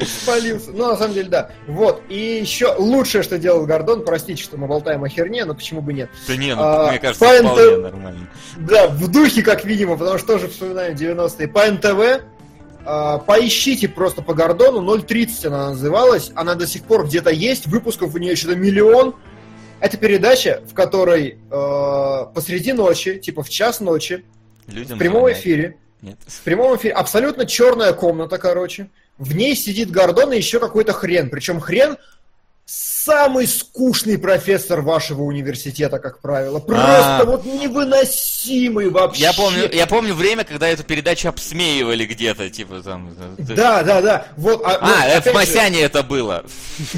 Спалился. Ну, на самом деле, да. Вот. И еще лучшее, что делал Гордон, простите, что мы болтаем о херне, но почему бы нет. Да не, ну А, мне кажется, Пайн вполне нормально. Да, в духе, как видимо, потому что тоже вспоминаем 90-е. По НТВ поищите просто по Гордону, 0.30 она называлась, она до сих пор где-то есть, выпусков у нее что-то миллион. Это передача, в которой э, посреди ночи, типа в час ночи, Людям в прямом звонят. эфире, Нет. в прямом эфире абсолютно черная комната, короче. В ней сидит Гордон и еще какой-то хрен. Причем хрен самый скучный профессор вашего университета, как правило. Просто А. вот невыносимый вообще. Я помню, я помню время, когда эту передачу обсмеивали где-то, типа там. э, Да, да, да. Вот, а, А, ну, э, опять в же, Масяне это было.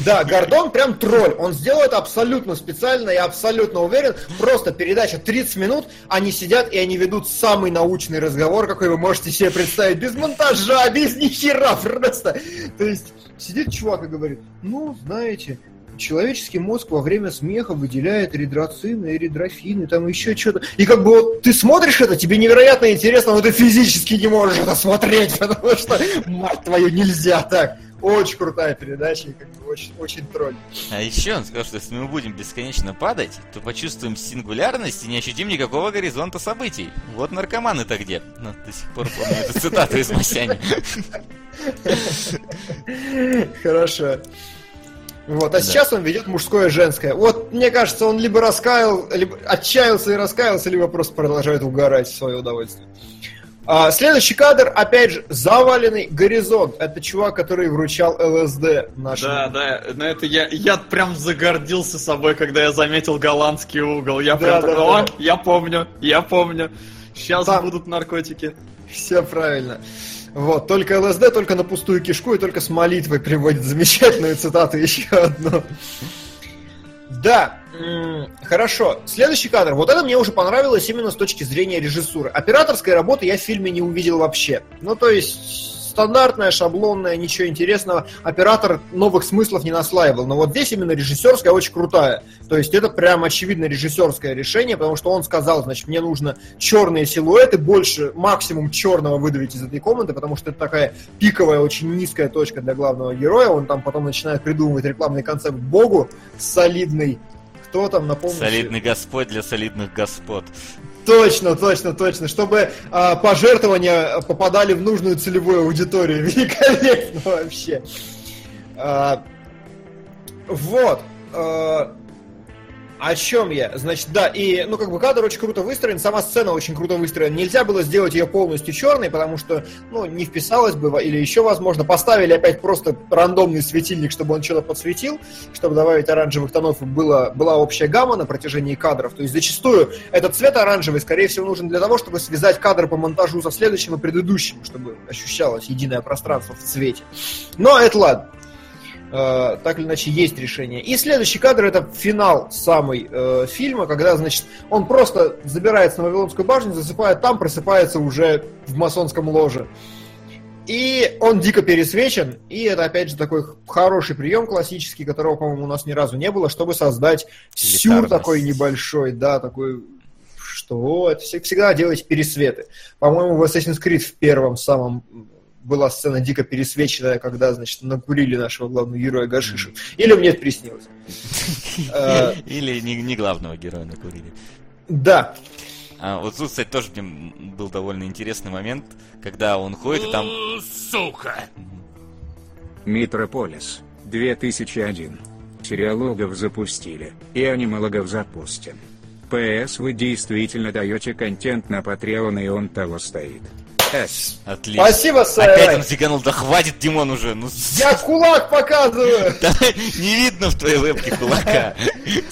Да, Гордон прям тролль. Он сделал это абсолютно специально, я абсолютно уверен. Просто передача 30 минут, они сидят и они ведут самый научный разговор, какой вы можете себе представить. Без монтажа, без ни хера просто. То есть сидит чувак и говорит, ну, знаете, человеческий мозг во время смеха выделяет эритроцины, эритрофины, там еще что-то. И как бы вот ты смотришь это, тебе невероятно интересно, но ты физически не можешь это смотреть, потому что, мать твою, нельзя так. Очень крутая передача и как бы очень, очень тролль. А еще он сказал, что если мы будем бесконечно падать, то почувствуем сингулярность и не ощутим никакого горизонта событий. Вот наркоманы-то где? Ну, до сих пор помню эту цитату из Масяни. Хорошо. Вот, а сейчас он ведет мужское и женское. Вот, мне кажется, он либо раскаял, либо отчаялся и раскаялся, либо просто продолжает угорать в свое удовольствие. А, следующий кадр, опять же, заваленный горизонт. Это чувак, который вручал ЛСД нашему. Да, да, на это я, я прям загордился собой, когда я заметил голландский угол. Я Да, прям да, такой, да. «О, я помню, я помню. Сейчас Там- будут наркотики. Все правильно. Вот, только ЛСД, только на пустую кишку и только с молитвой приводит замечательную цитату еще одну. Да, хорошо. Следующий кадр. Вот это мне уже понравилось именно с точки зрения режиссуры. Операторской работы я в фильме не увидел вообще. Ну, то есть стандартная, шаблонная, ничего интересного. Оператор новых смыслов не наслаивал. Но вот здесь именно режиссерская очень крутая. То есть это прям очевидно режиссерское решение, потому что он сказал, значит, мне нужно черные силуэты, больше, максимум черного выдавить из этой комнаты, потому что это такая пиковая, очень низкая точка для главного героя. Он там потом начинает придумывать рекламный концепт Богу солидный. Кто там, напомню? Солидный господь для солидных господ. Точно, точно, точно. Чтобы а, пожертвования попадали в нужную целевую аудиторию. Великолепно вообще. А, вот. А, о чем я? Значит, да, и, ну, как бы кадр очень круто выстроен, сама сцена очень круто выстроена. Нельзя было сделать ее полностью черной, потому что, ну, не вписалось бы, или еще, возможно, поставили опять просто рандомный светильник, чтобы он что-то подсветил, чтобы добавить оранжевых тонов, и было, была общая гамма на протяжении кадров. То есть, зачастую этот цвет оранжевый, скорее всего, нужен для того, чтобы связать кадр по монтажу со следующим и предыдущим, чтобы ощущалось единое пространство в цвете. Но это ладно. Э, так или иначе есть решение. И следующий кадр это финал самый э, фильма, когда, значит, он просто забирается на Вавилонскую башню, засыпает там, просыпается уже в масонском ложе. И он дико пересвечен, и это, опять же, такой хороший прием классический, которого, по-моему, у нас ни разу не было, чтобы создать сюр такой небольшой, да, такой что это всегда делать пересветы. По-моему, в Assassin's Creed в первом самом была сцена дико пересвеченная, когда, значит, накурили нашего главного героя Гашишу. Или мне это приснилось. Э, Или не главного героя накурили. Да. А, вот тут, кстати, тоже был довольно интересный момент, когда он ходит и там... Сука! Метрополис, 2001. Сериалогов запустили, и анималогов запустим. ПС вы действительно даете контент на Patreon, и он того стоит. Отлично. Спасибо, Сай. Опять он сиганул. Да хватит, Димон, уже. Ну, Я кулак показываю. Да, не видно в твоей вебке кулака.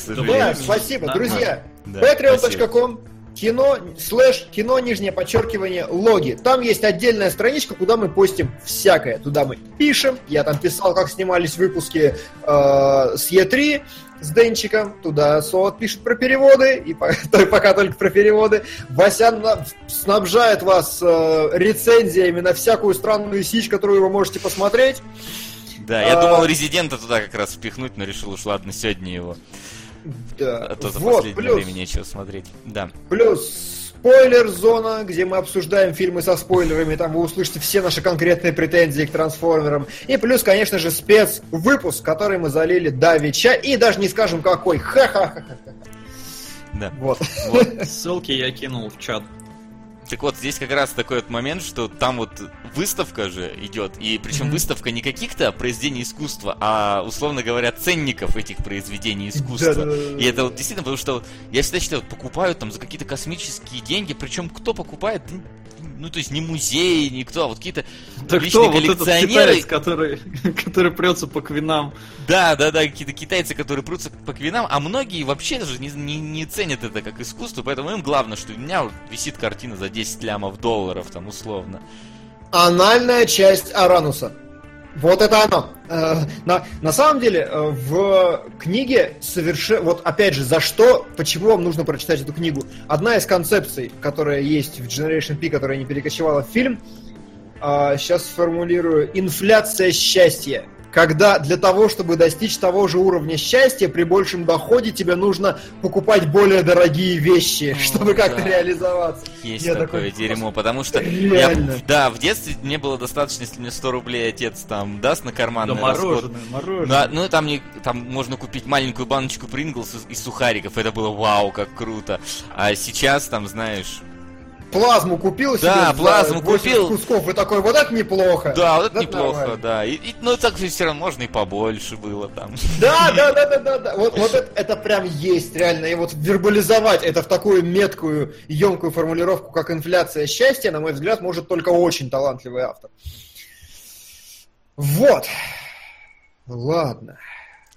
Да, спасибо, друзья. Patreon.com кино, слэш, кино, нижнее подчеркивание, логи. Там есть отдельная страничка, куда мы постим всякое. Туда мы пишем. Я там писал, как снимались выпуски э, с Е3 с Денчиком. Туда Соот пишет про переводы, и пока только про переводы. Васян снабжает вас э, рецензиями на всякую странную сичь, которую вы можете посмотреть. Да, я а... думал Резидента туда как раз впихнуть, но решил уж ладно, сегодня его. Да. А то за вот, последнее плюс, время нечего смотреть. Да. Плюс спойлер-зона, где мы обсуждаем фильмы со спойлерами, там вы услышите все наши конкретные претензии к трансформерам. И плюс, конечно же, спецвыпуск, который мы залили Давича, и даже не скажем какой. Ха-ха-ха. Да. Вот. вот. Ссылки я кинул в чат. Так вот, здесь как раз такой вот момент, что там вот выставка же идет, и причем mm-hmm. выставка не каких-то произведений искусства, а, условно говоря, ценников этих произведений искусства. И это вот действительно, потому что я всегда считаю, вот, покупают там за какие-то космические деньги, причем кто покупает, ну, то есть не музей, никто, а вот какие-то да личные кто? коллекционеры. Вот этот китаец, который, который прется по квинам. Да, да, да, какие-то китайцы, которые прутся по квинам, а многие вообще даже не, не, не ценят это как искусство, поэтому им главное, что у меня вот висит картина за 10 лямов долларов, там, условно. Анальная часть Арануса. Вот это оно. Э, на, на самом деле, э, в книге совершенно... Вот опять же, за что, почему вам нужно прочитать эту книгу? Одна из концепций, которая есть в Generation P, которая не перекочевала в фильм, сейчас э, сформулирую. Инфляция счастья когда для того, чтобы достичь того же уровня счастья, при большем доходе тебе нужно покупать более дорогие вещи, О, чтобы как-то да. реализоваться. Есть я такое такой, дерьмо, потому что я, да, в детстве мне было достаточно, если мне 100 рублей отец там даст на карманный да, мороженое, мороженое. Ну, ну там, не, там можно купить маленькую баночку Принглс и сухариков, это было вау, как круто. А сейчас там, знаешь, плазму купил себе. Да, плазму купил. кусков, и такой, вот это неплохо. Да, вот это, это неплохо, нормально. да. И, и, ну, так все равно можно и побольше было там. Да, да, да, да, да, да. Вот, вот это, это прям есть реально. И вот вербализовать это в такую меткую, емкую формулировку, как инфляция счастья, на мой взгляд, может только очень талантливый автор. Вот. Ладно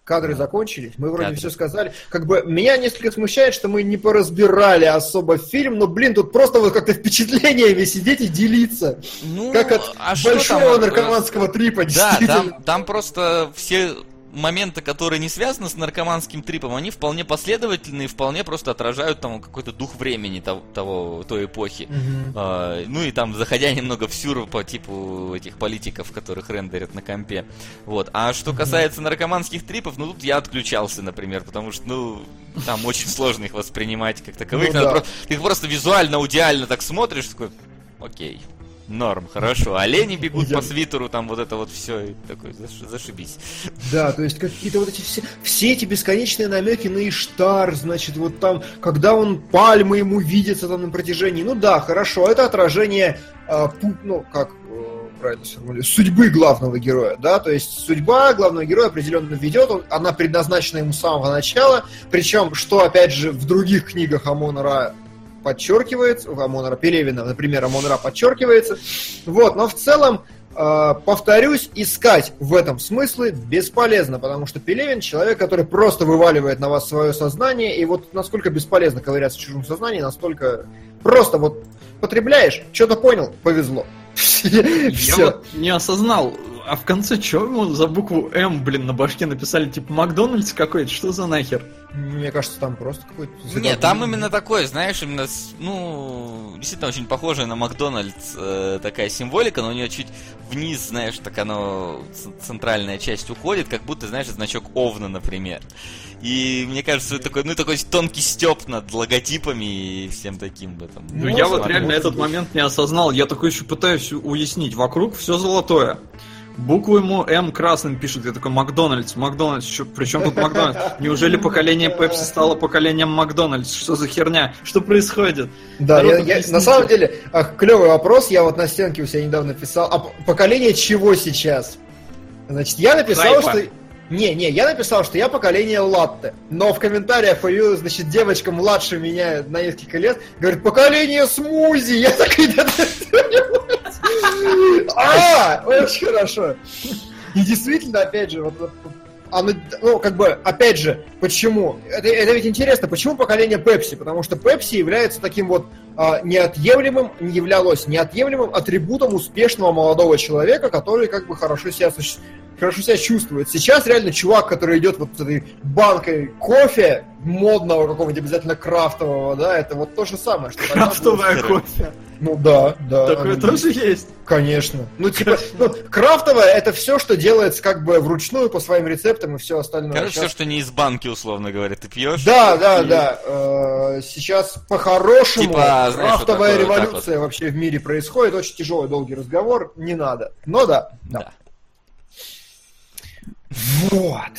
кадры закончились, мы вроде Кадры. все сказали. Как бы меня несколько смущает, что мы не поразбирали особо фильм, но, блин, тут просто вот как-то впечатлениями сидеть и делиться. Ну, как от а большого там, наркоманского трипа, Да, там, там просто все моменты, которые не связаны с наркоманским трипом, они вполне последовательны и вполне просто отражают там какой-то дух времени того, того той эпохи. А, ну и там, заходя немного в сюр по типу этих политиков, которых рендерят на компе. Вот. А что касается наркоманских трипов, ну тут я отключался, например, потому что, ну, там очень сложно их воспринимать как таковых. Ну Надо да. просто- ты их просто визуально, аудиально так смотришь, такой, окей. Норм, хорошо. Олени бегут по свитеру, там вот это вот все, и такой, заш- зашибись. Да, то есть какие-то вот эти все, все эти бесконечные намеки на Иштар, значит, вот там, когда он пальмы ему видится там на протяжении, ну да, хорошо, это отражение, а, пу- ну, как э, правильно сформулировать, судьбы главного героя, да, то есть судьба главного героя определенно ведет, он, она предназначена ему с самого начала, причем, что, опять же, в других книгах Амона Ра подчеркивается, у Амона Пелевина, например, Амон Ра подчеркивается, вот, но в целом Э, повторюсь, искать в этом смыслы бесполезно, потому что Пелевин человек, который просто вываливает на вас свое сознание, и вот насколько бесполезно ковыряться в чужом сознании, настолько просто вот потребляешь, что-то понял, повезло. Я вот не осознал, а в конце что ему за букву М, блин, на башке написали, типа Макдональдс какой-то, что за нахер? Мне кажется, там просто какой-то... Нет, там именно такое, знаешь, именно, ну, действительно очень похожая на Макдональдс э, такая символика, но у нее чуть вниз, знаешь, так оно, центральная часть уходит, как будто, знаешь, значок Овна, например. И мне кажется, это такой, ну, такой тонкий степ над логотипами и всем таким в этом. Ну, я вот быть, реально этот быть. момент не осознал. Я такой еще пытаюсь уяснить. Вокруг все золотое. Букву ему М красным пишут. Я такой, Макдональдс, Макдональдс. Чё, при чем тут Макдональдс? Неужели поколение Пепси стало поколением Макдональдс? Что за херня? Что происходит? Да, я- Народ, я- на самом деле, клевый вопрос, я вот на стенке у себя недавно писал. А поколение чего сейчас? Значит, я написал, Хайпа. что... Не, не, я написал, что я поколение латте. Но в комментариях появилась, значит, девочка младше меня на несколько лет, говорит, поколение смузи. Я ты что, А, очень хорошо. И действительно, опять же, вот, оно, ну, как бы, опять же, почему? Это, это ведь интересно, почему поколение Пепси? Потому что Пепси является таким вот неотъемлемым, не являлось неотъемлемым атрибутом успешного молодого человека, который как бы хорошо себя, суще- хорошо себя чувствует. Сейчас реально чувак, который идет вот с этой банкой кофе, модного какого-нибудь обязательно крафтового, да, это вот то же самое, что. Крафтовое кофе. Ну да, да. Такое тоже есть. Конечно. Ну, типа, ну, крафтовое это все, что делается как бы вручную по своим рецептам и все остальное. Короче, все, Сейчас- что не из банки, условно говоря, ты пьешь. Да, да, и- да. Э, Сейчас по-хорошему Типа, знаешь, крафтовая вот такое вот революция вообще в мире происходит. Очень тяжелый, долгий разговор. Не надо. Но да. да. Да. Вот.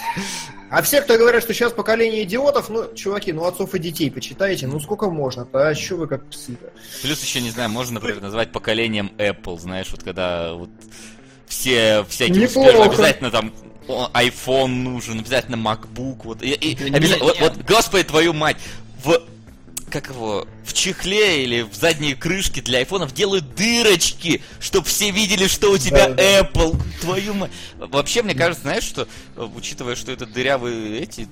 А все, кто говорят, что сейчас поколение идиотов, ну, чуваки, ну, отцов и детей почитайте, ну, сколько можно-то, а что вы как псы-то? Плюс еще, не знаю, можно, например, назвать поколением Apple, знаешь, вот когда вот все всякие Неплохо. успешные, обязательно там iPhone нужен, обязательно MacBook, вот, и, и Да обязательно- нет, вот, вот, господи, твою мать, в как его, в чехле или в задней крышке для айфонов делают дырочки, чтобы все видели, что у тебя Да, да. Apple. Твою мать. Вообще, мне кажется, знаешь, что, э, учитывая, что это дырявые эти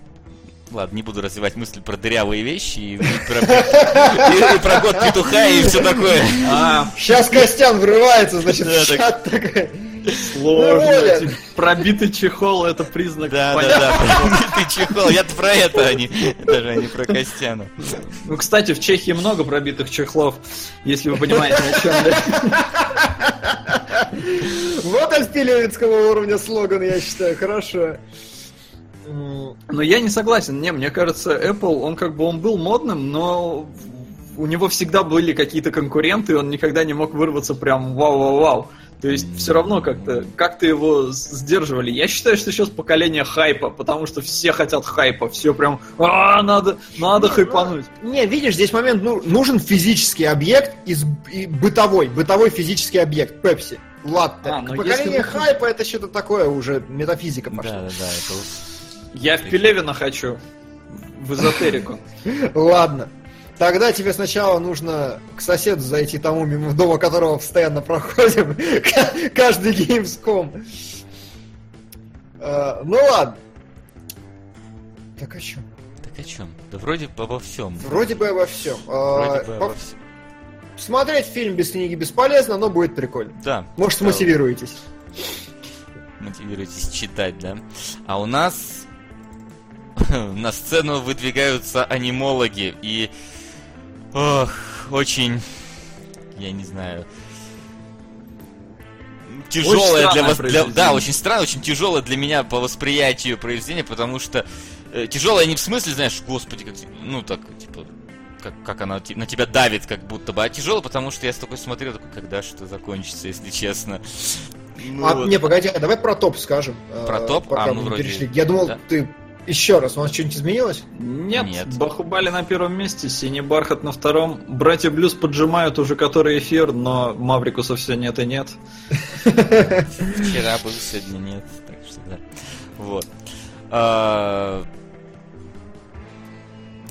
Ладно, не буду развивать мысль про дырявые вещи и, и про, и- и про год петуха и все такое. А, Сейчас Костян врывается, значит, Да, в чат такой. сложно. Воля. Типа, Пробитый чехол это признак. Да, да, да. Ты чехол, я-то про это, а не даже а не про Костяна. Ну, кстати, в Чехии много пробитых чехлов, если вы понимаете, о чем я. Вот альпилевицкого уровня слоган, я считаю, хорошо. Но я не согласен. Не, мне кажется, Apple, он как бы он был модным, но у него всегда были какие-то конкуренты, он никогда не мог вырваться прям вау-вау-вау. То есть все равно как-то как-то его сдерживали. Я считаю, что сейчас поколение хайпа, потому что все хотят хайпа, все прям а надо надо хайпануть. Не, видишь, здесь момент, ну, нужен физический объект из и бытовой, бытовой физический объект, Пепси, латте. А, но Поколение если хайпа это что-то такое уже, метафизика Да, пошла. да, да, это уж- Я в Пелевина хочу в эзотерику. Ладно. Тогда тебе сначала нужно к соседу зайти тому, мимо дома которого постоянно проходим. Каждый геймском. Э, Ну ладно. Так о чем? Так о чем? Да вроде бы обо всем. Вроде бы обо всем. Вроде бы По- обо всем. Смотреть фильм без книги бесполезно, но будет прикольно. Да. Может, Да. смотивируетесь. мотивируетесь читать, да. А у нас на сцену выдвигаются анимологи и ох, очень, я не знаю, тяжелое для вас, для, да, очень странно, очень тяжелое для меня по восприятию произведения, потому что э, тяжелое не в смысле, знаешь, господи, как, ну так, типа, как, как она на тебя давит, как будто бы, а тяжело, потому что я с такой смотрел, такой, когда что закончится, если честно. Ну, а, вот. Не, погоди, а давай про топ скажем. Про э, топ? Пока а, ну, вроде... перешли. Я думал, да? ты еще раз, у нас что-нибудь изменилось? Нет, Нет. Бахубали на первом месте, Синий Бархат на втором. Братья Блюз поджимают уже который эфир, но Маврикуса все нет и нет. Вчера был, сегодня нет, так что да. Вот. А,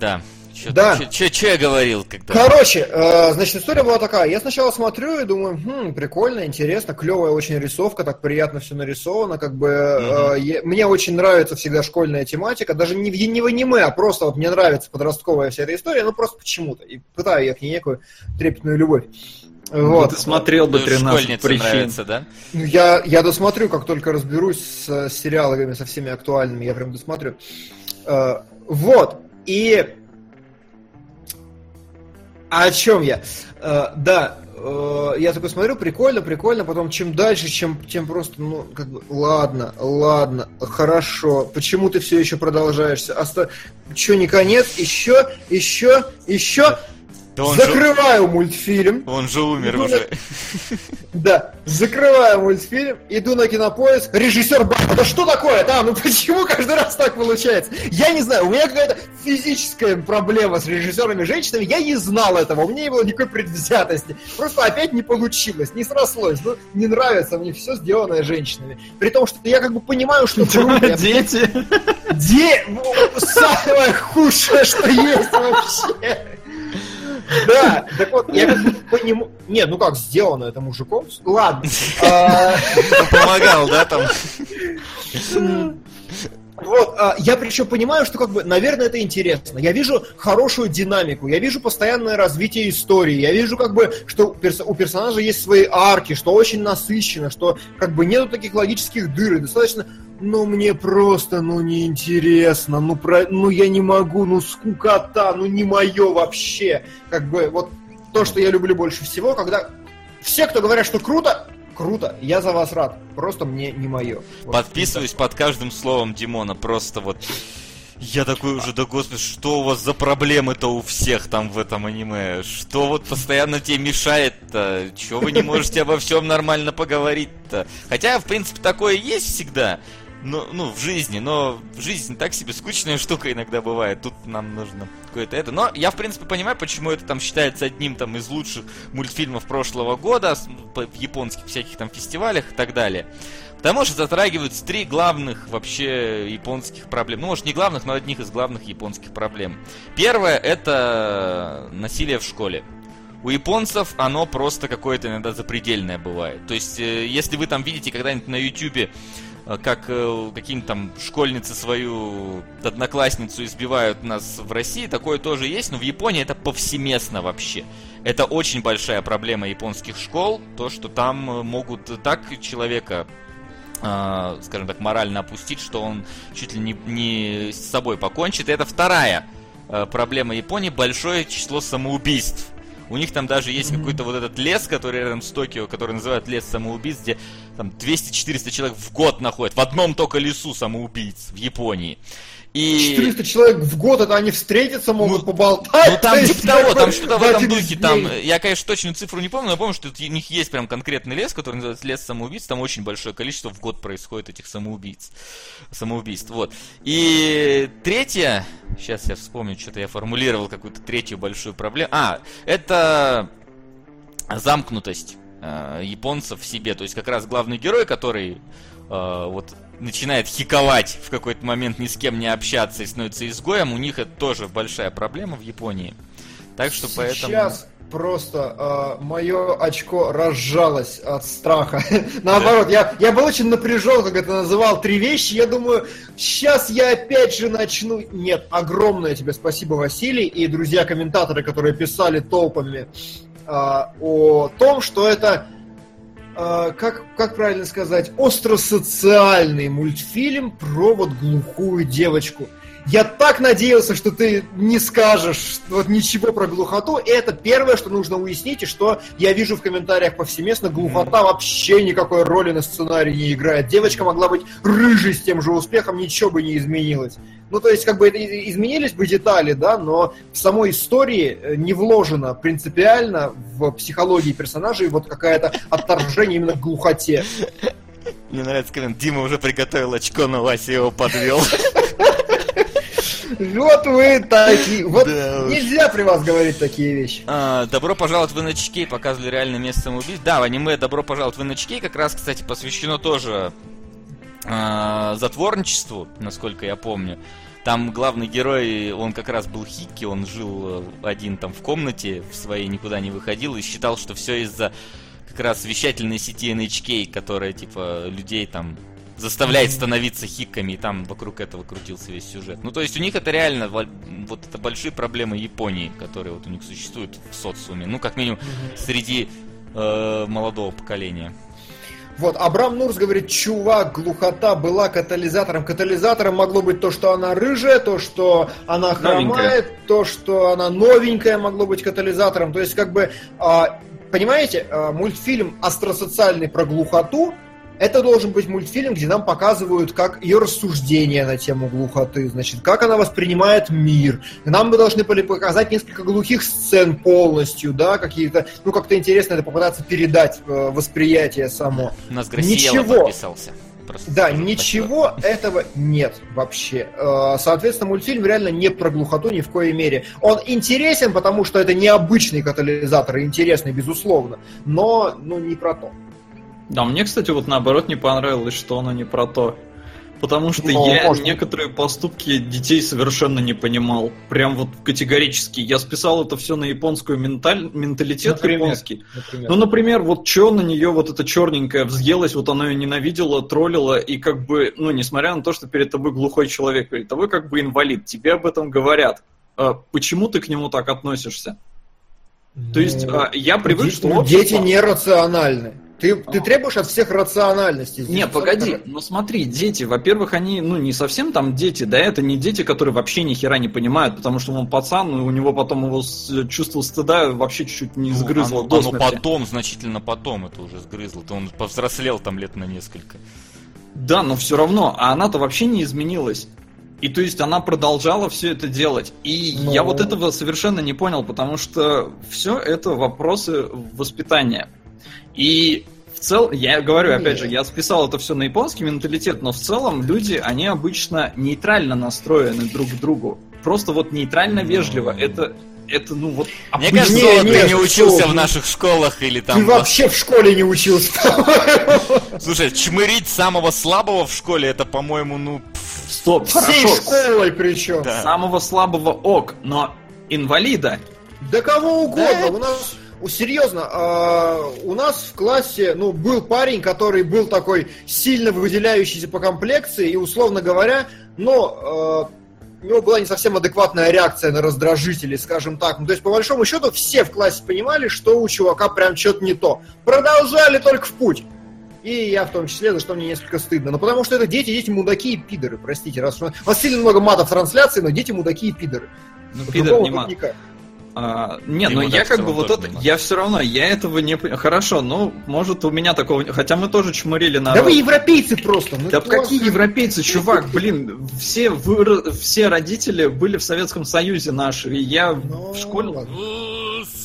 да. Что, да. Что я говорил? Когда... Короче, э, значит, история была такая. Я сначала смотрю и думаю, хм, прикольно, интересно, клевая очень рисовка, так приятно все нарисовано, как бы э, я, мне очень нравится всегда школьная тематика, даже не в, не в аниме, а просто вот мне нравится подростковая вся эта история, ну просто почему-то. И пытаю я к ней некую трепетную любовь. Вот. Ты смотрел бы 13 ну, причин. нравится, да? Ну, я, я досмотрю, как только разберусь с, с сериалами, со всеми актуальными, я прям досмотрю. Э, вот. И а о чем я? Э, да, э, я такой смотрю, прикольно, прикольно, потом чем дальше, чем, тем просто, ну, как бы, ладно, ладно, хорошо, почему ты все еще продолжаешься? Оста... Че, не конец? Еще, еще, еще? Да Закрываю же... мультфильм. Он же умер уже. Да, закрываю мультфильм, иду на кинопоиск, режиссер Баха, да что такое, да, ну почему каждый раз так получается? Я не знаю, у меня какая-то физическая проблема с режиссерами женщинами, я не знал этого, у меня не было никакой предвзятости, просто опять не получилось, не срослось, ну, не нравится мне все сделанное женщинами. При том, что я как бы понимаю, что круто. Дети. Де... Самое худшее, что есть вообще. Да, так вот, я как бы понимаю... Не, ну как, сделано это мужиком? Ладно. Помогал, да, там? Вот, а, я причем понимаю, что, как бы, наверное, это интересно. Я вижу хорошую динамику, я вижу постоянное развитие истории, я вижу, как бы, что у персонажа есть свои арки, что очень насыщенно, что, как бы, нету таких логических дыр, и достаточно ну мне просто, ну неинтересно, ну про, ну я не могу, ну скукота, ну не мое вообще. Как бы вот то, что я люблю больше всего, когда все, кто говорят, что круто, круто, я за вас рад, просто мне не мое. Вот, Подписываюсь под каждым словом Димона, просто вот... Я такой уже, да господи, что у вас за проблемы-то у всех там в этом аниме? Что вот постоянно тебе мешает-то? Чего вы не можете обо всем нормально поговорить-то? Хотя, в принципе, такое есть всегда ну, ну, в жизни, но в жизни так себе скучная штука иногда бывает. Тут нам нужно какое-то это. Но я, в принципе, понимаю, почему это там считается одним там из лучших мультфильмов прошлого года в японских всяких там фестивалях и так далее. Потому что затрагиваются три главных вообще японских проблем. Ну, может, не главных, но одних из главных японских проблем. Первое — это насилие в школе. У японцев оно просто какое-то иногда запредельное бывает. То есть, э, если вы там видите когда-нибудь на ютюбе как э, какие-нибудь там школьницы свою одноклассницу избивают нас в России, такое тоже есть, но в Японии это повсеместно вообще. Это очень большая проблема японских школ, то, что там э, могут так человека скажем так, морально опустить, что он чуть ли не, не с собой покончит. И это вторая проблема Японии, большое число самоубийств. У них там даже есть какой-то вот этот лес, который рядом с Токио, который называют лес самоубийц, где там 200-400 человек в год находят в одном только лесу самоубийц в Японии. И... 400 человек в год, это они встретиться могут ну, поболтать. Ну там типа того, там что-то в этом духе. Там, я, конечно, точную цифру не помню, но помню, что у них есть прям конкретный лес, который называется лес самоубийц. Там очень большое количество в год происходит этих самоубийц. Самоубийств. Вот. И третье, сейчас я вспомню, что-то я формулировал какую-то третью большую проблему. А, это замкнутость э, японцев в себе. То есть как раз главный герой, который э, вот начинает хиковать в какой-то момент, ни с кем не общаться и становится изгоем, у них это тоже большая проблема в Японии. Так что Сейчас поэтому... Сейчас просто э, мое очко разжалось от страха. Наоборот, я, я был очень напряжен, как это называл, три вещи. Я думаю, сейчас я опять же начну... Нет, огромное тебе спасибо, Василий, и друзья-комментаторы, которые писали толпами э, о том, что это как, как правильно сказать, остросоциальный мультфильм про вот глухую девочку. Я так надеялся, что ты не скажешь вот ничего про глухоту. И это первое, что нужно уяснить, и что я вижу в комментариях повсеместно. Глухота вообще никакой роли на сценарии не играет. Девочка могла быть рыжей с тем же успехом, ничего бы не изменилось. Ну, то есть, как бы изменились бы детали, да, но в самой истории э, не вложено принципиально в психологии персонажей вот какая-то отторжение именно к глухоте. Мне нравится коммент. Дима уже приготовил очко, но Вася его подвел. Вот вы такие. Вот да нельзя при вас говорить такие вещи. А, добро пожаловать в NHK, показывали реальное место самоубийств. Да, в аниме Добро пожаловать в NHK как раз, кстати, посвящено тоже а, затворничеству, насколько я помню. Там главный герой, он как раз был Хикки, он жил э, один там в комнате, в своей никуда не выходил и считал, что все из-за как раз вещательной сети NHK, которая типа людей там заставляет становиться хиками, и там вокруг этого крутился весь сюжет. Ну, то есть у них это реально вот это большие проблемы Японии, которые вот у них существуют в социуме. Ну, как минимум, среди э, молодого поколения. Вот, Абрам Нурс говорит, чувак, глухота была катализатором. Катализатором могло быть то, что она рыжая, то, что она хромает, новенькая. то, что она новенькая могло быть катализатором. То есть, как бы, а, понимаете, а, мультфильм остросоциальный про глухоту, это должен быть мультфильм, где нам показывают, как ее рассуждения на тему глухоты, значит, как она воспринимает мир. Нам бы должны были показать несколько глухих сцен полностью, да, какие-то, ну, как-то интересно это попытаться передать э, восприятие само. У нас Ничего. подписался. Просто да, ничего такое. этого нет вообще. Э, соответственно, мультфильм реально не про глухоту ни в коей мере. Он интересен, потому что это необычный катализатор, интересный, безусловно, но ну, не про то. Да, мне, кстати, вот наоборот не понравилось, что оно не про то. Потому что ну, я может... некоторые поступки детей совершенно не понимал. Прям вот категорически. Я списал это все на японскую менталь... менталитет например, японский. Например. Ну, например, вот что на нее вот эта черненькая взъелась, вот она ее ненавидела, троллила, и как бы, ну, несмотря на то, что перед тобой глухой человек, перед тобой как бы инвалид, тебе об этом говорят. А почему ты к нему так относишься? То есть ну, я привык, что... Общество... Дети нерациональны. Ты, ты требуешь от всех рациональности. Здесь Нет, погоди, ну смотри, дети, во-первых, они, ну, не совсем там дети, да, это не дети, которые вообще ни хера не понимают, потому что он пацан, и у него потом его чувство стыда вообще чуть-чуть не ну, сгрызло ну, до оно потом, значительно потом это уже сгрызло, то он повзрослел там лет на несколько. Да, но все равно, а она-то вообще не изменилась. И то есть она продолжала все это делать. И но... я вот этого совершенно не понял, потому что все это вопросы воспитания. И в целом, я говорю, опять же, я списал это все на японский менталитет, но в целом люди, они обычно нейтрально настроены друг к другу. Просто вот нейтрально вежливо. Это это, ну вот... Мне кажется, не, ты не, не учился в наших школах или там... Ты вообще в школе не учился. Слушай, чмырить самого слабого в школе, это, по-моему, ну... Стоп, Всей хорошо. школой причем. Да. Самого слабого ок, но инвалида. Да кого угодно. Да? У нас серьезно, э, у нас в классе, ну, был парень, который был такой сильно выделяющийся по комплекции, и, условно говоря, но э, у него была не совсем адекватная реакция на раздражители, скажем так. Ну, то есть, по большому счету, все в классе понимали, что у чувака прям что-то не то. Продолжали только в путь. И я в том числе, за что мне несколько стыдно. Но потому что это дети, дети мудаки и пидоры, простите. Раз, у вас сильно много матов в трансляции, но дети мудаки и пидоры. Ну, пидор не мат. Никак. А, не, но я как бы вот это, я все равно, я этого не понимаю. Хорошо, ну, может, у меня такого... Хотя мы тоже чмырили на... Да вы европейцы просто! да классно. какие европейцы, чувак, блин, все, вы, все родители были в Советском Союзе наши, и я ну, в школе...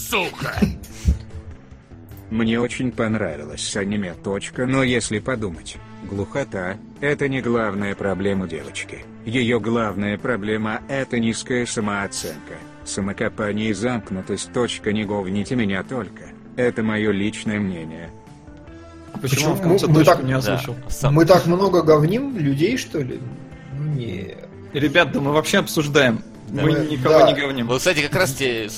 Сука! Мне очень понравилось аниме. Точка, но если подумать, глухота – это не главная проблема девочки. Ее главная проблема – это низкая самооценка. Самокопание и замкнутость. Точка, не говните меня только. Это мое личное мнение. Почему, почему? в конце мы, так, не озвучил? Да. Мы так много говним людей, что ли? Не. Ребят, да мы вообще обсуждаем. Да. Мы никого да. не говним. Вот, кстати, как раз те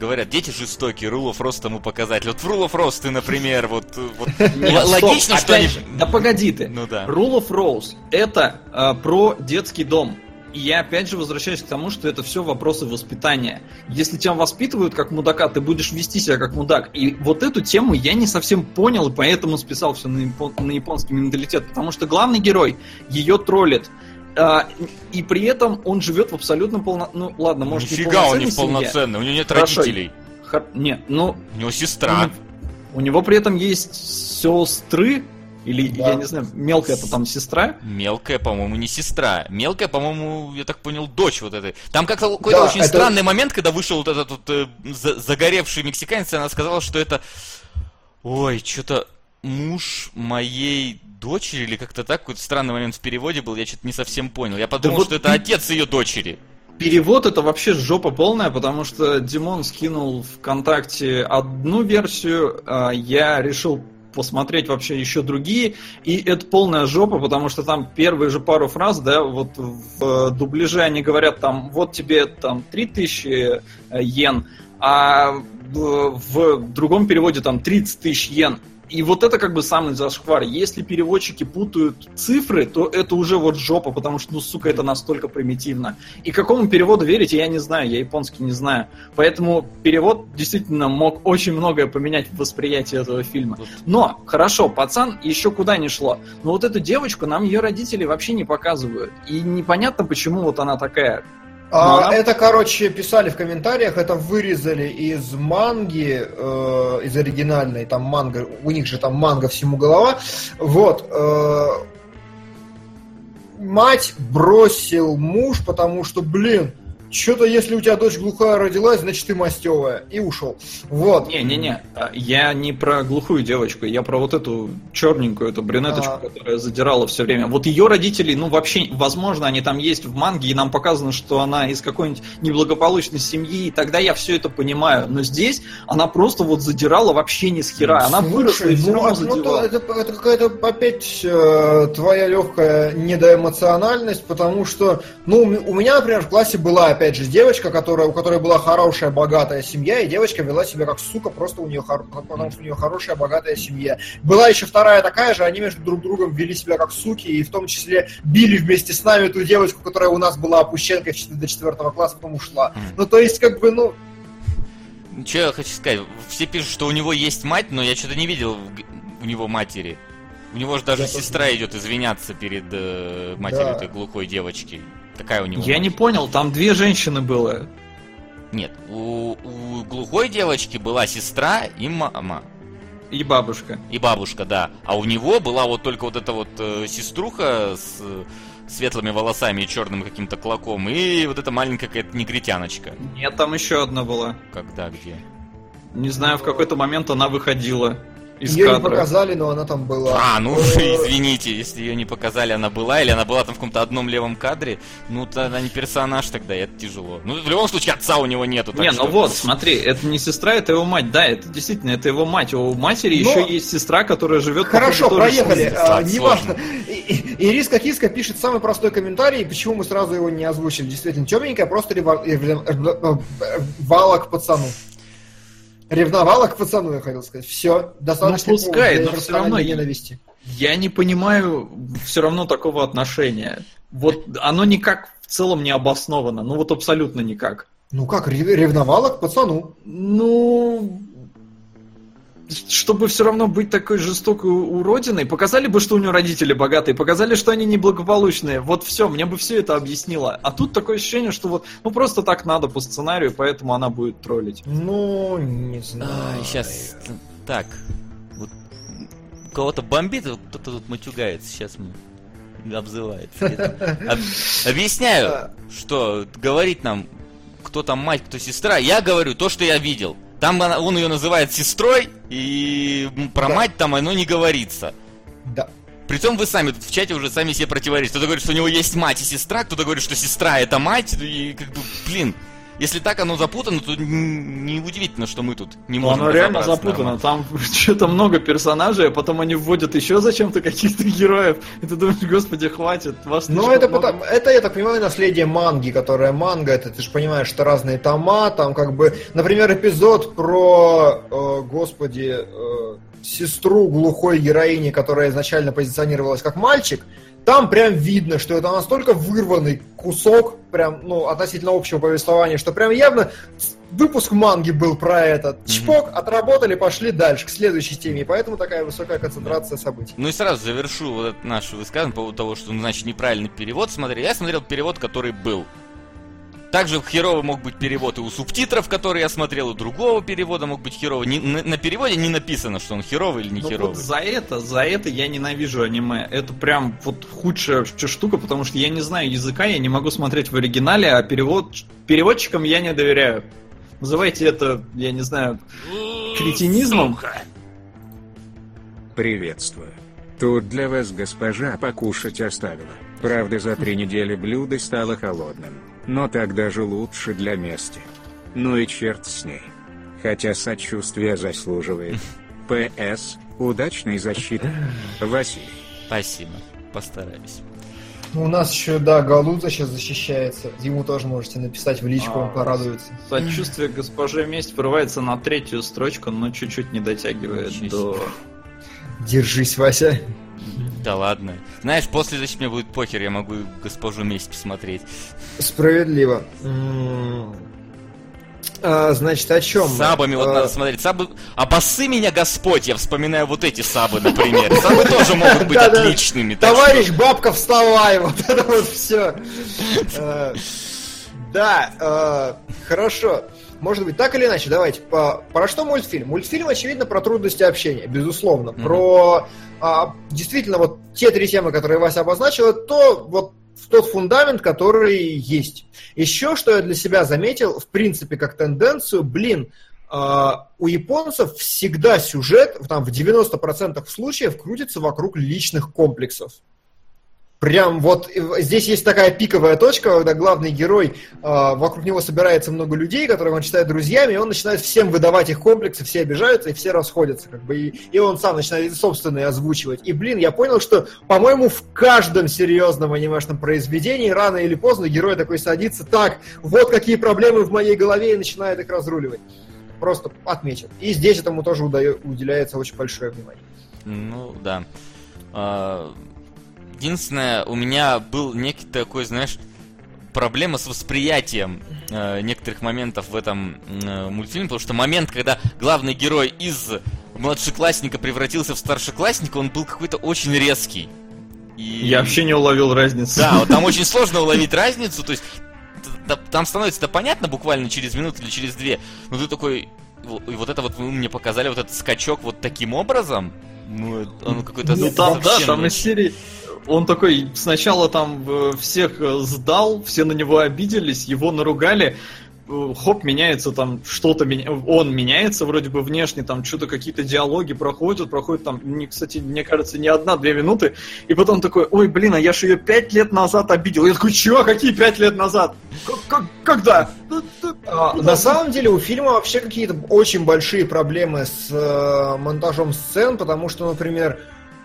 говорят, дети жестокие, Rule of Frost тому показатель. Вот в Rule of Frost ты, например, вот, вот Нет, логично, стоп, что они... Да погоди ты. Ну да. Rule of Rose это э, про детский дом. И я опять же возвращаюсь к тому, что это все вопросы воспитания. Если тебя воспитывают как мудака, ты будешь вести себя как мудак. И вот эту тему я не совсем понял, и поэтому списал все на, япон- на японский менталитет. Потому что главный герой ее троллит. А, и при этом он живет в абсолютно полно... Ну, ладно, может, Нифига он не полноценной семье. полноценный, у него нет Хорошо. родителей. Хор- Нет, ну, У него сестра. у него при этом есть сестры, или, Да. я не знаю, мелкая это там сестра. Мелкая, по-моему, не сестра. Мелкая, по-моему, я так понял, дочь вот этой. Там как-то какой-то Да, очень это- странный момент, когда вышел вот этот вот э, за- загоревший мексиканец, и она сказала, что это... Ой, что-то муж моей дочери, или как-то так, какой-то странный момент в переводе был, я что-то не совсем понял. Я подумал, вот что это ты- отец ее дочери. Перевод это вообще жопа полная, потому что Димон скинул ВКонтакте одну версию, а я решил посмотреть вообще еще другие, и это полная жопа, потому что там первые же пару фраз, да, вот в э, дубляже они говорят там, вот тебе там 3000 э, йен, а в, в другом переводе там 30 тысяч йен. И вот это как бы самый зашквар. Если переводчики путают цифры, то это уже вот жопа, потому что, ну, сука, это настолько примитивно. И какому переводу верить, я не знаю, я японский не знаю. Поэтому перевод действительно мог очень многое поменять в восприятии этого фильма. Но, хорошо, пацан еще куда не шло. Но вот эту девочку нам ее родители вообще не показывают. И непонятно, почему вот она такая. А, Ну, она- Это, короче, писали в комментариях, это вырезали из манги, э, из оригинальной, там манга, у них же там манга всему голова. Вот. э, мать бросил муж, потому что, блин, что-то если у тебя дочь глухая родилась, значит ты мастевая. И ушел. Вот. Не-не-не, а, я не про глухую девочку, я про вот эту черненькую, эту брюнеточку, А. которая задирала все время. Вот ее родители, ну вообще, возможно, они там есть в манге, и нам показано, что она из какой-нибудь неблагополучной семьи, и тогда я все это понимаю. Но здесь она просто вот задирала вообще ни с хера. Она Слушай, выросла и все ну, равно а, ну, задевала. то это, это какая-то опять э, твоя легкая недоэмоциональность, потому что, ну, у меня, например, в классе была, опять же, девочка, которая, у которой была хорошая, богатая семья, и девочка вела себя как сука, просто у нее, потому что у нее хорошая, богатая семья. Была еще вторая такая же, они между друг другом вели себя как суки, и в том числе били вместе с нами ту девочку, которая у нас была опущенкой чет- до четвертого класса, потом ушла. Ну, то есть, как бы, ну, Че я хочу сказать? Все пишут, что у него есть мать, но я что-то не видел у него матери. У него же даже Я тоже сестра идет извиняться перед э, матерью Да. этой глухой девочки. Какая у него? Я мать? не понял, там две женщины было. Нет, у, у глухой девочки была сестра и мама. И бабушка. И бабушка, да. А у него была вот только вот эта вот э, сеструха с э, светлыми волосами и черным каким-то клоком. И вот эта маленькая какая-то негритяночка. Нет, там еще одна была. Когда, где? Не знаю, в какой-то момент она выходила из ее не кадра. показали, но она там была. А, ну Э, извините, если ее не показали, она была, или она была там в каком-то одном левом кадре, ну то она не персонаж тогда, и это тяжело. Ну, в любом случае, отца у него нету. так Не, что- ну вот, смотри, это не сестра, это его мать. Да, это действительно, это его мать. У матери Но- еще есть сестра, которая живет... Хорошо, проехали. А, Неважно. Ириска Киска пишет самый простой комментарий, почему мы сразу его не озвучили. Действительно, темненькая, просто рева- рев- рев- ревновала к пацану. Ревновала к пацану, я хотел сказать. Все, достаточно. Ну, пускай, но всё равно ненависти. Я не понимаю все равно такого отношения. Вот оно никак в целом не обосновано. Ну вот абсолютно никак. Ну как, рев- ревновала к пацану? Ну, чтобы все равно быть такой жестокой уродиной, показали бы, что у нее родители богатые, показали, что они неблагополучные. Вот все, мне бы все это объяснило. А тут такое ощущение, что вот, ну просто так надо по сценарию, поэтому она будет троллить. Ну, не знаю. Ай, сейчас, так, вот у кого-то бомбит, кто-то тут матюгается, сейчас мы обзывается. Это- об- Объясняю, что говорить нам, кто там мать, кто сестра, я говорю то, что я видел. Там она- он ее называет сестрой, и про Да. мать там оно не говорится. Да. Притом вы сами тут в чате уже сами себе противоречите. Кто-то говорит, что у него есть мать и сестра, кто-то говорит, что сестра это мать, и как бы, блин, если так оно запутано, то неудивительно, что мы тут не Ну, можем оно реально запутано. нормально. Там что-то много персонажей, а потом они вводят еще зачем-то каких-то героев. И ты думаешь, господи, хватит. Вас Ну, слишком это, много». потому, это, я так понимаю, наследие манги, которая манга, это ты же понимаешь, что разные тома, там как бы, например, эпизод про, э, господи, э, сестру глухой героини, которая изначально позиционировалась как мальчик, там прям видно, что это настолько вырванный кусок, прям, ну, относительно общего повествования, что прям явно выпуск манги был про этот. Чпок, отработали, пошли дальше, к следующей теме. И поэтому такая высокая концентрация событий. Ну и сразу завершу вот это наше высказывание по поводу того, что, ну, значит, неправильный перевод смотрели. Я смотрел перевод, который был. Также херово мог быть перевод и у субтитров, которые я смотрел, у другого перевода мог быть херово. Не, на, на переводе не написано, что он херовый или не Ну херовый. вот за это, за это я ненавижу аниме. Это прям вот худшая штука, потому что я не знаю языка, я не могу смотреть в оригинале, а перевод, переводчикам я не доверяю. Называйте это, я не знаю, кретинизмом. Приветствую. Тут для вас госпожа покушать оставила. Правда, за три недели блюдо стало холодным. Но так даже лучше для мести. Ну и черт с ней. Хотя сочувствие заслуживает. П.С. Удачной защиты. Василий. Спасибо. Постараюсь. Ну, у нас еще, да, Галуза сейчас защищается. Ему тоже можете написать в личку, он А, порадуется. Сочувствие госпоже месть врывается на третью строчку, но чуть-чуть не дотягивает Ничего до... Держись, Вася. Да ладно. Знаешь, после, значит, мне будет похер, я могу госпожу месть посмотреть. Справедливо. А, значит, о чем? Сабами вот А, надо смотреть. Сабы... Обосы меня Господь, я вспоминаю вот эти сабы, например. Сабы тоже могут быть отличными. Товарищ бабка, вставай! Вот это вот все. Да, э, хорошо. Может быть, так или иначе, давайте. по- Про что мультфильм? Мультфильм, очевидно, про трудности общения, безусловно. Мгм. Про а, действительно вот те три темы, которые Вася обозначил, это то, вот в тот фундамент, который есть. Еще, что я для себя заметил, в принципе, как тенденцию, блин, а, у японцев всегда сюжет, там, в 90% случаев крутится вокруг личных комплексов. Прям вот здесь есть такая пиковая точка, когда главный герой, э, вокруг него собирается много людей, которых он считает друзьями, и он начинает всем выдавать их комплексы, все обижаются и все расходятся, как бы, и, и он сам начинает собственные озвучивать. И, блин, я понял, что, по-моему, в каждом серьезном анимешном произведении рано или поздно герой такой садится, так, вот какие проблемы в моей голове, и начинает их разруливать. Просто отметил. И здесь этому тоже уделяется очень большое внимание. Ну, да. А, Единственное, у меня был некий такой, знаешь, проблема с восприятием э, некоторых моментов в этом э, мультфильме, потому что момент, когда главный герой из младшеклассника превратился в старшеклассника, он был какой-то очень резкий. И... Я вообще не уловил разницы. Да, вот там очень сложно уловить разницу, то есть там становится это понятно буквально через минуту или через две, но ты такой, и вот это вот вы мне показали вот этот скачок вот таким образом, ну, он какой-то Ну там, да, там из серии... Он такой сначала там э, всех э, сдал, все на него обиделись, его наругали, э, хоп, меняется там что-то, он меняется вроде бы внешне, там что-то какие-то диалоги проходят, проходят там, не, кстати, мне кажется, не одна-две минуты, и потом такой, ой, блин, а я же ее пять лет назад обидел. Я такой, чего, какие пять лет назад? Как- когда? А, на самом деле у фильма вообще какие-то очень большие проблемы с монтажом сцен, потому что, например,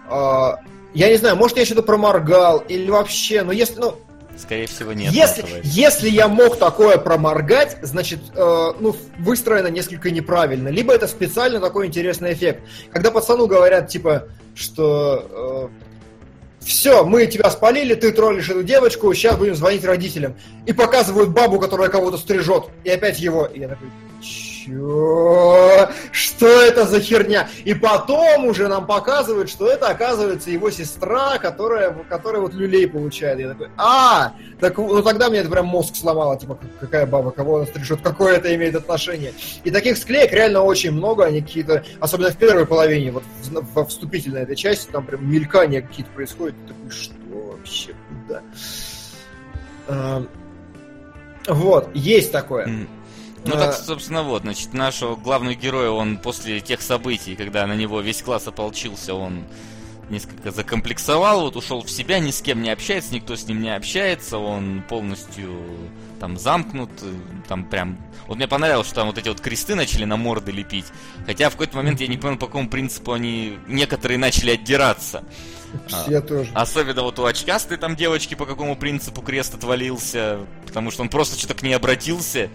э, я не знаю, может я что-то проморгал или вообще, но если, ну, Скорее всего, нет. если, если я мог такое проморгать, значит, э, ну, выстроено несколько неправильно. Либо это специально такой интересный эффект. Когда пацану говорят, типа, что все, мы тебя спалили, ты троллишь эту девочку, сейчас будем звонить родителям. И показывают бабу, которая кого-то стрижет. И опять его. И я такой, чё? Что это за херня? И потом уже нам показывают, что это, оказывается, его сестра, которая, которая вот люлей получает. Я такой, а, так, ну тогда мне это прям мозг сломало, типа, как- какая баба, кого она стрижет, какое это имеет отношение. И таких склеек реально очень много, они какие-то, особенно в первой половине, вот во вступительной этой части, там прям мелькания какие-то происходят, ты такой, что вообще, куда? Вот, есть такое. М. Ну А. так, собственно, вот, значит, нашего главного героя, он после тех событий, когда на него весь класс ополчился, он несколько закомплексовал, вот ушел в себя, ни с кем не общается, никто с ним не общается, он полностью там замкнут, э, там прям... Вот мне понравилось, что там вот эти вот кресты начали на морды лепить, хотя в какой-то момент я не понял, по какому принципу они, некоторые начали отдираться. А. Я тоже. Особенно вот у очкастой там девочки по какому принципу крест отвалился, потому что он просто что-то к ней обратился.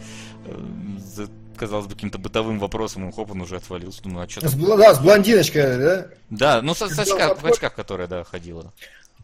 Э, за- казалось бы, каким-то бытовым вопросом, и хоп, он уже отвалился. Думаю, а что С, бл- да, с блондиночкой, да? Да, ну со Сделал очках- в очках, которая, да, ходила.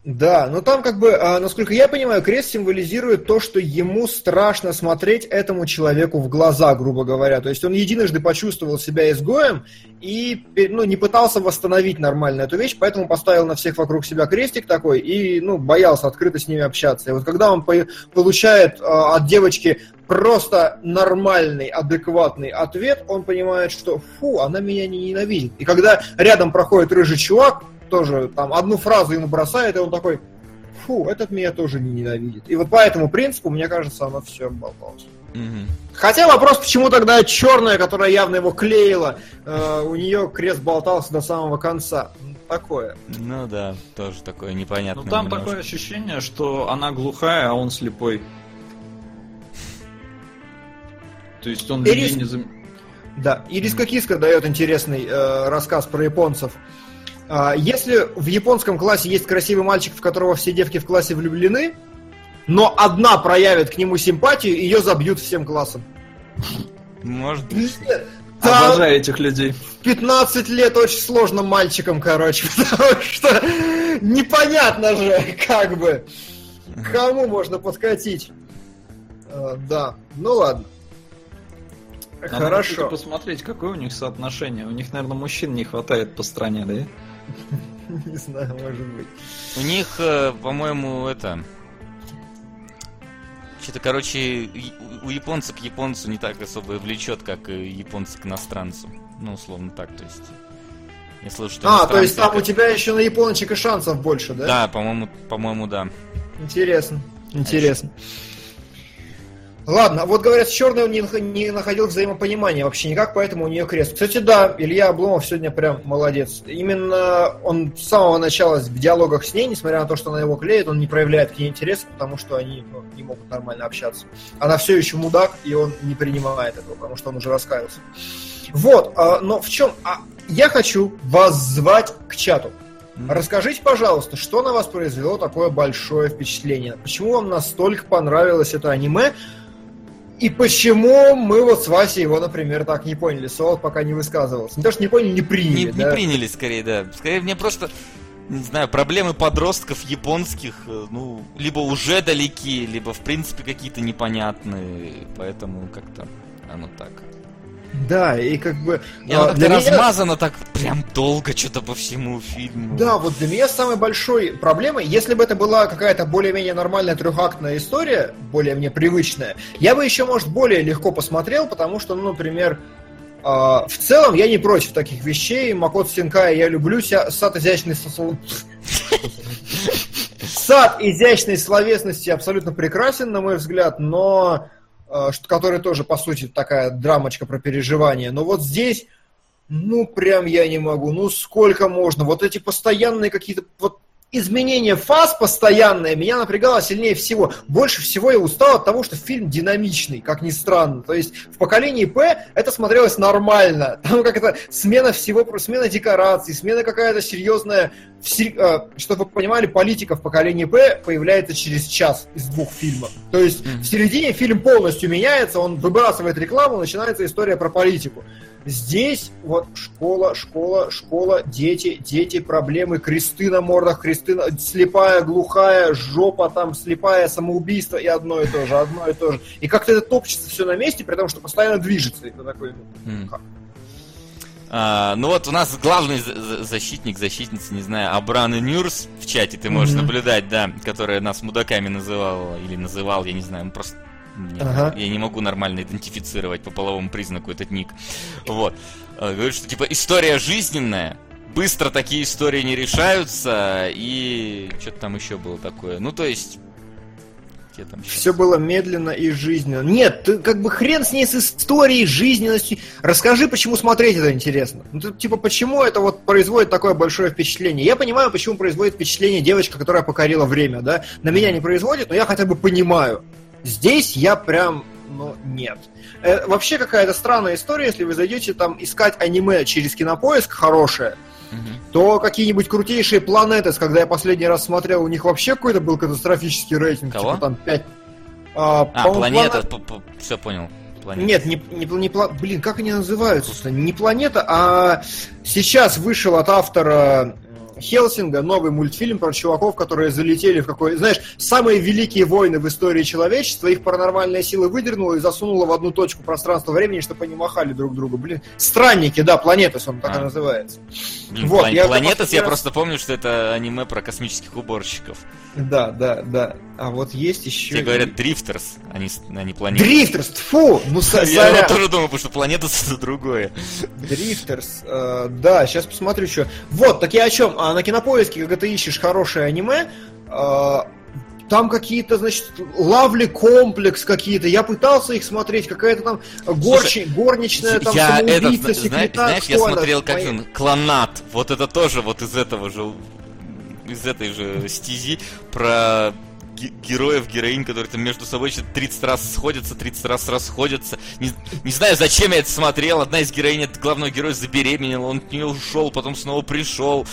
Да, но там как бы, а, насколько я понимаю, крест символизирует то, что ему страшно смотреть этому человеку в глаза, грубо говоря. То есть он единожды почувствовал себя изгоем и ну, не пытался восстановить нормально эту вещь, поэтому поставил на всех вокруг себя крестик такой и ну, боялся открыто с ними общаться. И вот когда он по- получает а, от девочки просто нормальный, адекватный ответ, он понимает, что фу, она меня не ненавидит. И когда рядом проходит рыжий чувак, тоже там одну фразу ему бросает, и он такой, фу, этот меня тоже не ненавидит. И вот по этому принципу, мне кажется, оно все болталось. Хотя вопрос, почему тогда черная, которая явно его клеила, э, у нее крест болтался до самого конца. Ну, Такое. Ну да, тоже такое непонятное. Ну там немножко. такое ощущение, что она глухая, а он слепой. То есть он людей Ирис- не зам- Да, Ириска Киска дает интересный э, рассказ про японцев. Если в японском классе есть красивый мальчик, в которого все девки в классе влюблены, но одна проявит к нему симпатию, ее забьют всем классом. Может быть. Там Обожаю этих людей. в 15 лет очень сложно мальчикам, короче, потому что непонятно же, как бы, кому можно подкатить. А, да, ну ладно. Надо Хорошо. посмотреть, какое у них соотношение. У них, наверное, мужчин не хватает по стране, да? Не знаю, может быть. У них, э, по-моему, это... Что-то, короче, у японца к японцу не так особо влечет, как и японцы к иностранцу. Ну, условно так, то есть. Я слышу, что А, то есть там у это- тебя еще на япончик и шансов больше, да? Да, по-моему, по-моему, да. Интересно. Интересно. Ладно, вот говорят, с черной он не, не находил взаимопонимания вообще никак, поэтому у нее крест. Кстати, да, Илья Обломов сегодня прям молодец. Именно он с самого начала в диалогах с ней, несмотря на то, что она его клеит, он не проявляет к ней интереса, потому что они ну, не могут нормально общаться. Она все еще мудак, и он не принимает этого, потому что он уже раскаялся. Вот, а, но в чем... а, я хочу вас звать к чату. Расскажите, пожалуйста, что на вас произвело такое большое впечатление? Почему вам настолько понравилось это аниме? И почему мы вот с Васей его, например, так не поняли? Солод пока не высказывался. Не то, что не поняли, не Не, приняли. не да? приняли, скорее, да. Скорее, мне просто, не знаю, проблемы подростков японских, э, ну, либо уже далеки, либо, в принципе, какие-то непонятные. Поэтому как-то оно так. Да, и как бы... И оно а, как-то для меня- размазано так прям долго что-то по всему фильму. Да, вот для меня самой большой проблемой, если бы это была какая-то более-менее нормальная трехактная история, более мне привычная, я бы еще, может, более легко посмотрел, потому что, ну, например, а, в целом я не против таких вещей. Макот Синкая я люблю. Ся- Сад изящной сосл- Сад изящной словесности абсолютно прекрасен, на мой взгляд, но что- который тоже, по сути, такая драмочка про переживания. Но вот здесь, ну, прям я не могу. Ну, сколько можно? Вот эти постоянные какие-то... Вот изменение фаз постоянное меня напрягало сильнее всего. Больше всего я устал от того, что фильм динамичный, как ни странно. То есть в поколении П это смотрелось нормально. Там как это смена всего, смена декораций, смена какая-то серьезная. э, Чтобы вы понимали, политика в поколении П появляется через час из двух фильмов. То есть в середине фильм полностью меняется, он выбрасывает рекламу, начинается история про политику. Здесь вот школа, школа, школа, дети, дети, проблемы, кресты на мордах, кресты, на- слепая, глухая, жопа там, слепая, самоубийство и одно и то же, одно и то же. И как-то это топчется все на месте, при том, что постоянно движется. Ты такой, ну, как? А, ну вот у нас главный за- за- защитник, защитница, не знаю, Абрана Нюрс в чате ты можешь Мгм. наблюдать, да, которая нас мудаками называла, или называл, я не знаю, он просто... Ага. Я не могу нормально идентифицировать по половому признаку этот ник. Вот. А, Говорит, что типа история жизненная, быстро такие истории не решаются, и что-то там еще было такое. Ну, то есть... Где там? Все было медленно и жизненно. Нет, ты как бы хрен с ней с историей, жизненностью. Расскажи, почему смотреть это интересно. Ну, ты, типа, почему это вот производит такое большое впечатление? Я понимаю, почему производит впечатление девочка, которая покорила время, да? На меня не производит, но я хотя бы понимаю. Здесь я прям, ну, нет. Э, вообще какая-то странная история, если вы зайдете там искать аниме через кинопоиск хорошее, Мгм. то какие-нибудь крутейшие планеты, когда я последний раз смотрел, у них вообще какой-то был катастрофический рейтинг. Кого? Типа там 5. А, А, планета, плана- все понял. Планета. Нет, не, не, не блин, как они называются? Не планета, а сейчас вышел от автора Хелсинга новый мультфильм про чуваков, которые залетели в какой... Знаешь, самые великие войны в истории человечества, их паранормальная сила выдернула и засунула в одну точку пространства-времени, чтобы они махали друг другу. Блин, странники, да, Планетас он так А. и называется. Блин, Вот, План- я Планетас, я раз- просто помню, что это аниме про космических уборщиков. Да, да, да. А вот есть еще... Тебе говорят Дрифтерс, а не, а не Планета. Дрифтерс, тьфу! Ну, Я вот тоже думал, потому что Планетас это другое. Дрифтерс, э, да, сейчас посмотрю, что. Вот, так я о чем? А на кинопоиске, когда ты ищешь хорошее аниме, э, там какие-то, значит, Lovely Complex какие-то. Я пытался их смотреть, какая-то там горчи, горничная, там я этот, зна- секретарь. знаешь, я смотрел, как он, Клонат. Вот это тоже вот из этого же, из этой же стези про ге- героев, героинь, которые там между собой что-то 30 раз сходятся, 30 раз расходятся. Не, не знаю, зачем я это смотрел. Одна из героинь, это главного героя, забеременела, он от нее ушел, потом снова пришел.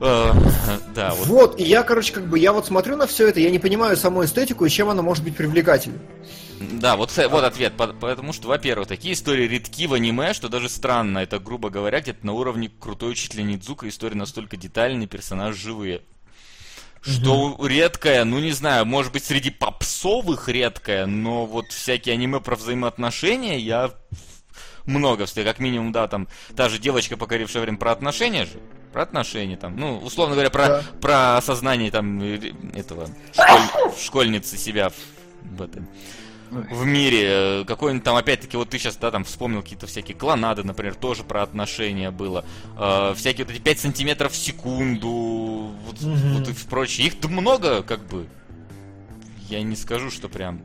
Э, Да, вот. Вот, и я, короче, как бы, я вот смотрю на все это, я не понимаю саму эстетику и чем она может быть привлекательной. Да, вот, э, вот ответ. По- Потому что, во-первых, такие истории редки в аниме, что даже странно. Это, грубо говоря, где-то на уровне крутой учителя Нидзука история настолько детальная, персонажи живые. Что редкое, ну не знаю, может быть среди попсовых редкое, но вот всякие аниме про взаимоотношения я много встретил. Как минимум, да, там та же девочка, покорившая время про отношения же. Про отношения там. Ну, условно говоря, про, Да. про осознание там э, этого школь- школьницы себя в этом в мире. Э, Какой-нибудь там, опять-таки, вот ты сейчас, да, там вспомнил какие-то всякие клонады, например, тоже про отношения было. Э, всякие вот эти 5 сантиметров в секунду, вот, Мгм. вот и прочее. Их много, как бы. Я не скажу, что прям.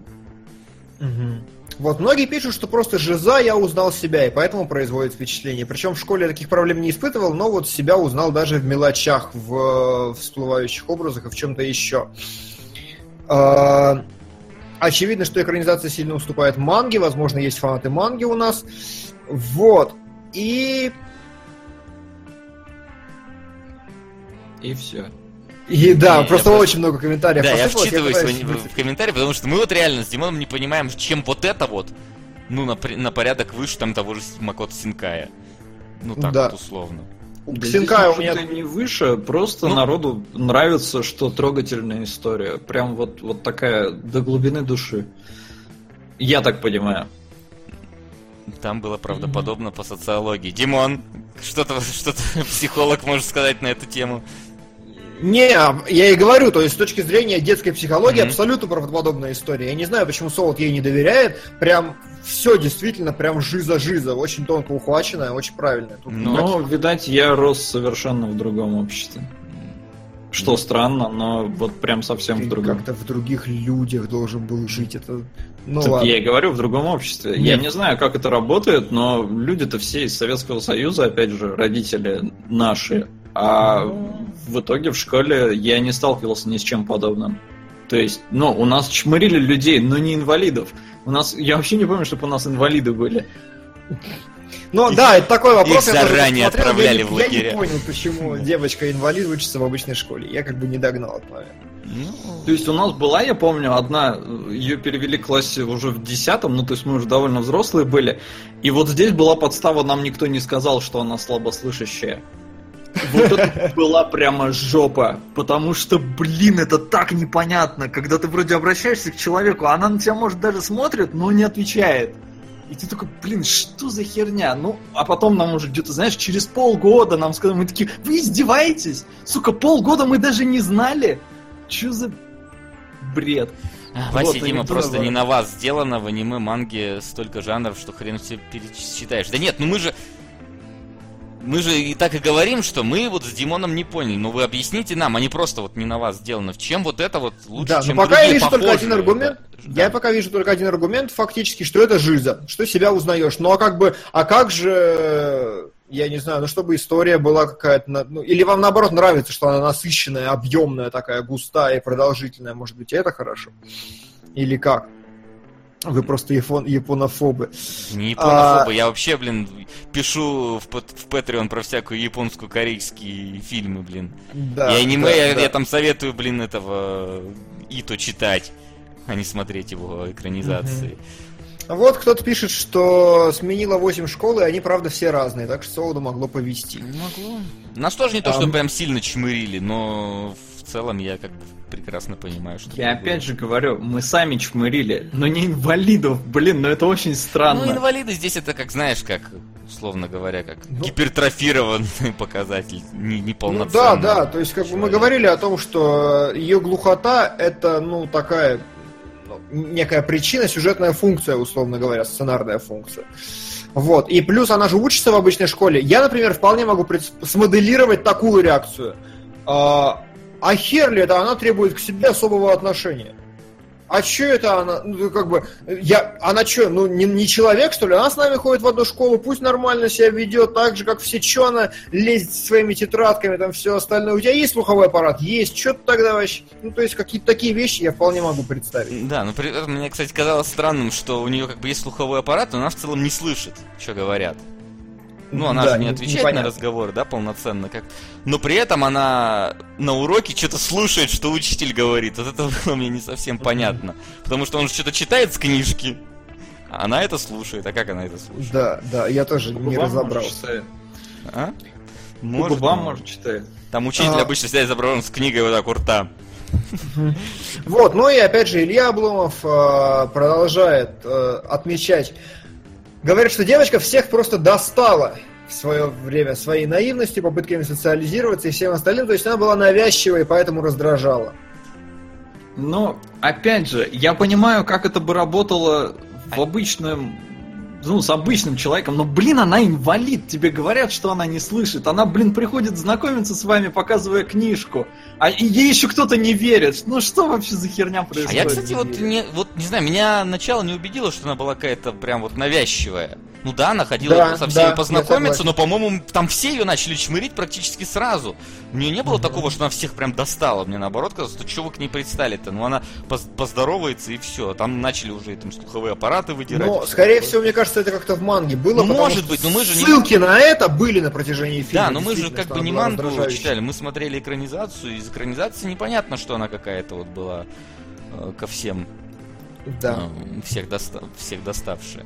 Вот, многие пишут, что просто жиза я узнал себя, и поэтому производит впечатление. Причем в школе я таких проблем не испытывал, но вот себя узнал даже в мелочах, в э, всплывающих образах и в чем-то еще. А, Очевидно, что экранизация сильно уступает манге, возможно, есть фанаты манги у нас. Вот. И И все. И да, Не, я просто просто- очень много комментариев Да, я вчитываюсь пытаюсь в, в комментарии, потому что мы вот реально с Димоном не понимаем, чем вот это вот, ну, на, на порядок выше там того же Макото Синкая. Ну, так Да. вот условно. У Да Ксенкая у меня... не выше, просто Ну. народу нравится, что трогательная история. Прям вот, вот такая до глубины души. Я так понимаю. Там было правдоподобно по социологии. Димон, что-то что психолог может сказать на эту тему? Не, я и говорю, то есть с точки зрения детской психологии Мгм. абсолютно правдоподобная история. Я не знаю, почему Солод ей не доверяет. Прям все действительно прям жиза-жиза, очень тонко ухваченная, очень правильная. Тут Ну, Но, видать, я рос совершенно в другом обществе. Что странно, но вот прям совсем ты в другом. как-то в других людях должен был жить. Это, ну Так ладно. я и говорю, в другом обществе. Я Нет. не знаю, как это работает, но люди-то все из Советского Союза, опять же, родители наши. А в итоге в школе я не сталкивался ни с чем подобным. То есть, ну, у нас чмырили людей, но не инвалидов. У нас, я вообще не помню, чтобы у нас инвалиды были. Ну Их- да, это такой вопрос. их я заранее посмотрел, отправляли я в Я лагеря. не понял, почему девочка-инвалид учится в обычной школе. Я как бы не догнал этот момент. Ну, То есть у нас была, я помню, одна, ее перевели к классе уже в десятом, ну то есть мы уже довольно взрослые были. И вот здесь была подстава, нам никто не сказал, что она слабослышащая. Вот это была прямо жопа, потому что, блин, это так непонятно, когда ты вроде обращаешься к человеку, а она на тебя, может, даже смотрит, но не отвечает. И ты такой, блин, что за херня? Ну, а потом нам уже где-то, знаешь, через полгода нам сказали, мы такие, вы издеваетесь? Сука, полгода мы даже не знали. Че за бред? а, Вот, Вася они Дима, просто не на вас сделано. В аниме, манге столько жанров, что хрен все пересчитаешь. Да нет, ну мы же... Мы же и так и говорим, что мы вот с Димоном не поняли. Но вы объясните нам, они просто вот не на вас сделаны. В чем вот это вот лучше, Да, чем но пока я вижу только похожие, один аргумент. да. Я пока вижу только один аргумент, фактически, что это жиза, что себя узнаешь. Ну а как бы, а как же, я не знаю, ну чтобы история была какая-то, ну, или вам наоборот нравится, что она насыщенная, объемная, такая густая и продолжительная, может быть, и это хорошо? Или как? Вы просто япон, японофобы. Не японофобы, А- я вообще, блин, пишу в, в Patreon про всякую японско-корейские фильмы, блин. Да, и аниме да, я, да. я там советую, блин, этого Ито читать, а не смотреть его экранизации. Вот кто-то пишет, что сменила 8 школ, и они, правда, все разные, так что Солоду могло повести. Не могло. Нас тоже не то, А, что прям сильно чмырили, но в целом я как бы прекрасно понимаю, что... Я опять же говорю, мы сами чмырили, но не инвалидов, блин, ну это очень странно. Ну, инвалиды здесь это как, знаешь, как, условно говоря, как Ну. гипертрофированный показатель, не, Ну неполноценный. да, да, то есть как бы мы говорили о том, что ее глухота это, ну, такая ну, некая причина, сюжетная функция, условно говоря, сценарная функция. Вот. И плюс она же учится в обычной школе. Я, например, вполне могу пред- смоделировать такую реакцию. А, а хер ли это она требует к себе особого отношения? А чё это она, ну, как бы, я, она чё, ну, не, не человек, что ли? Она с нами ходит в одну школу, пусть нормально себя ведет, так же, как все, чё она лезет своими тетрадками, там, все остальное. У тебя есть слуховой аппарат? Есть. Чё ты тогда вообще? Ну, то есть, какие-то такие вещи я вполне могу представить. Да, но при мне, кстати, казалось странным, что у нее как бы есть слуховой аппарат, но она в целом не слышит, что говорят. Ну, она Да, же не отвечает непонятно. на разговоры, да, полноценно как. Но при этом она на уроке что-то слушает, что учитель говорит. Вот это было мне не совсем понятно. Потому что он же что-то читает с книжки, а она это слушает. А как она это слушает? Да, да, я тоже По не губам, разобрался. может. А? По Может, губам, ну. может, читает. Там учитель А. обычно всегда изображен с книгой вот так у рта. Вот, ну и опять же Илья Обломов э, продолжает э, отмечать. Говорит, что девочка всех просто достала в свое время своей наивностью, попытками социализироваться и всем остальным. То есть она была навязчивой, и поэтому раздражала. Но, опять же, я понимаю, как это бы работало в обычном... Ну, с обычным человеком, но, блин, она инвалид. Тебе говорят, что она не слышит. Она, блин, приходит знакомиться с вами, показывая книжку. А и ей еще кто-то не верит. Ну, что вообще за херня А происходит? я, кстати, вот не, вот не знаю, меня начало не убедило, что она была какая-то прям вот навязчивая. Ну да, она ходила Да, со да, всеми я познакомиться, но, по-моему, там все ее начали чмырить практически сразу. У нее не было такого, что она всех прям достала. Мне наоборот казалось, что что вы к ней пристали-то? Ну она поз- поздоровается и все. Там начали уже там слуховые аппараты выдирать. Но, и всё скорее такое. всего, мне кажется, это как-то в манге было. Ну, может быть, но мы же не- Ссылки на это были на протяжении фильма. Да, но мы же как бы не мангу читали, мы смотрели экранизацию, и из экранизации непонятно, что она какая-то вот была э, ко всем Да. э, всех, доста- всех доставшая.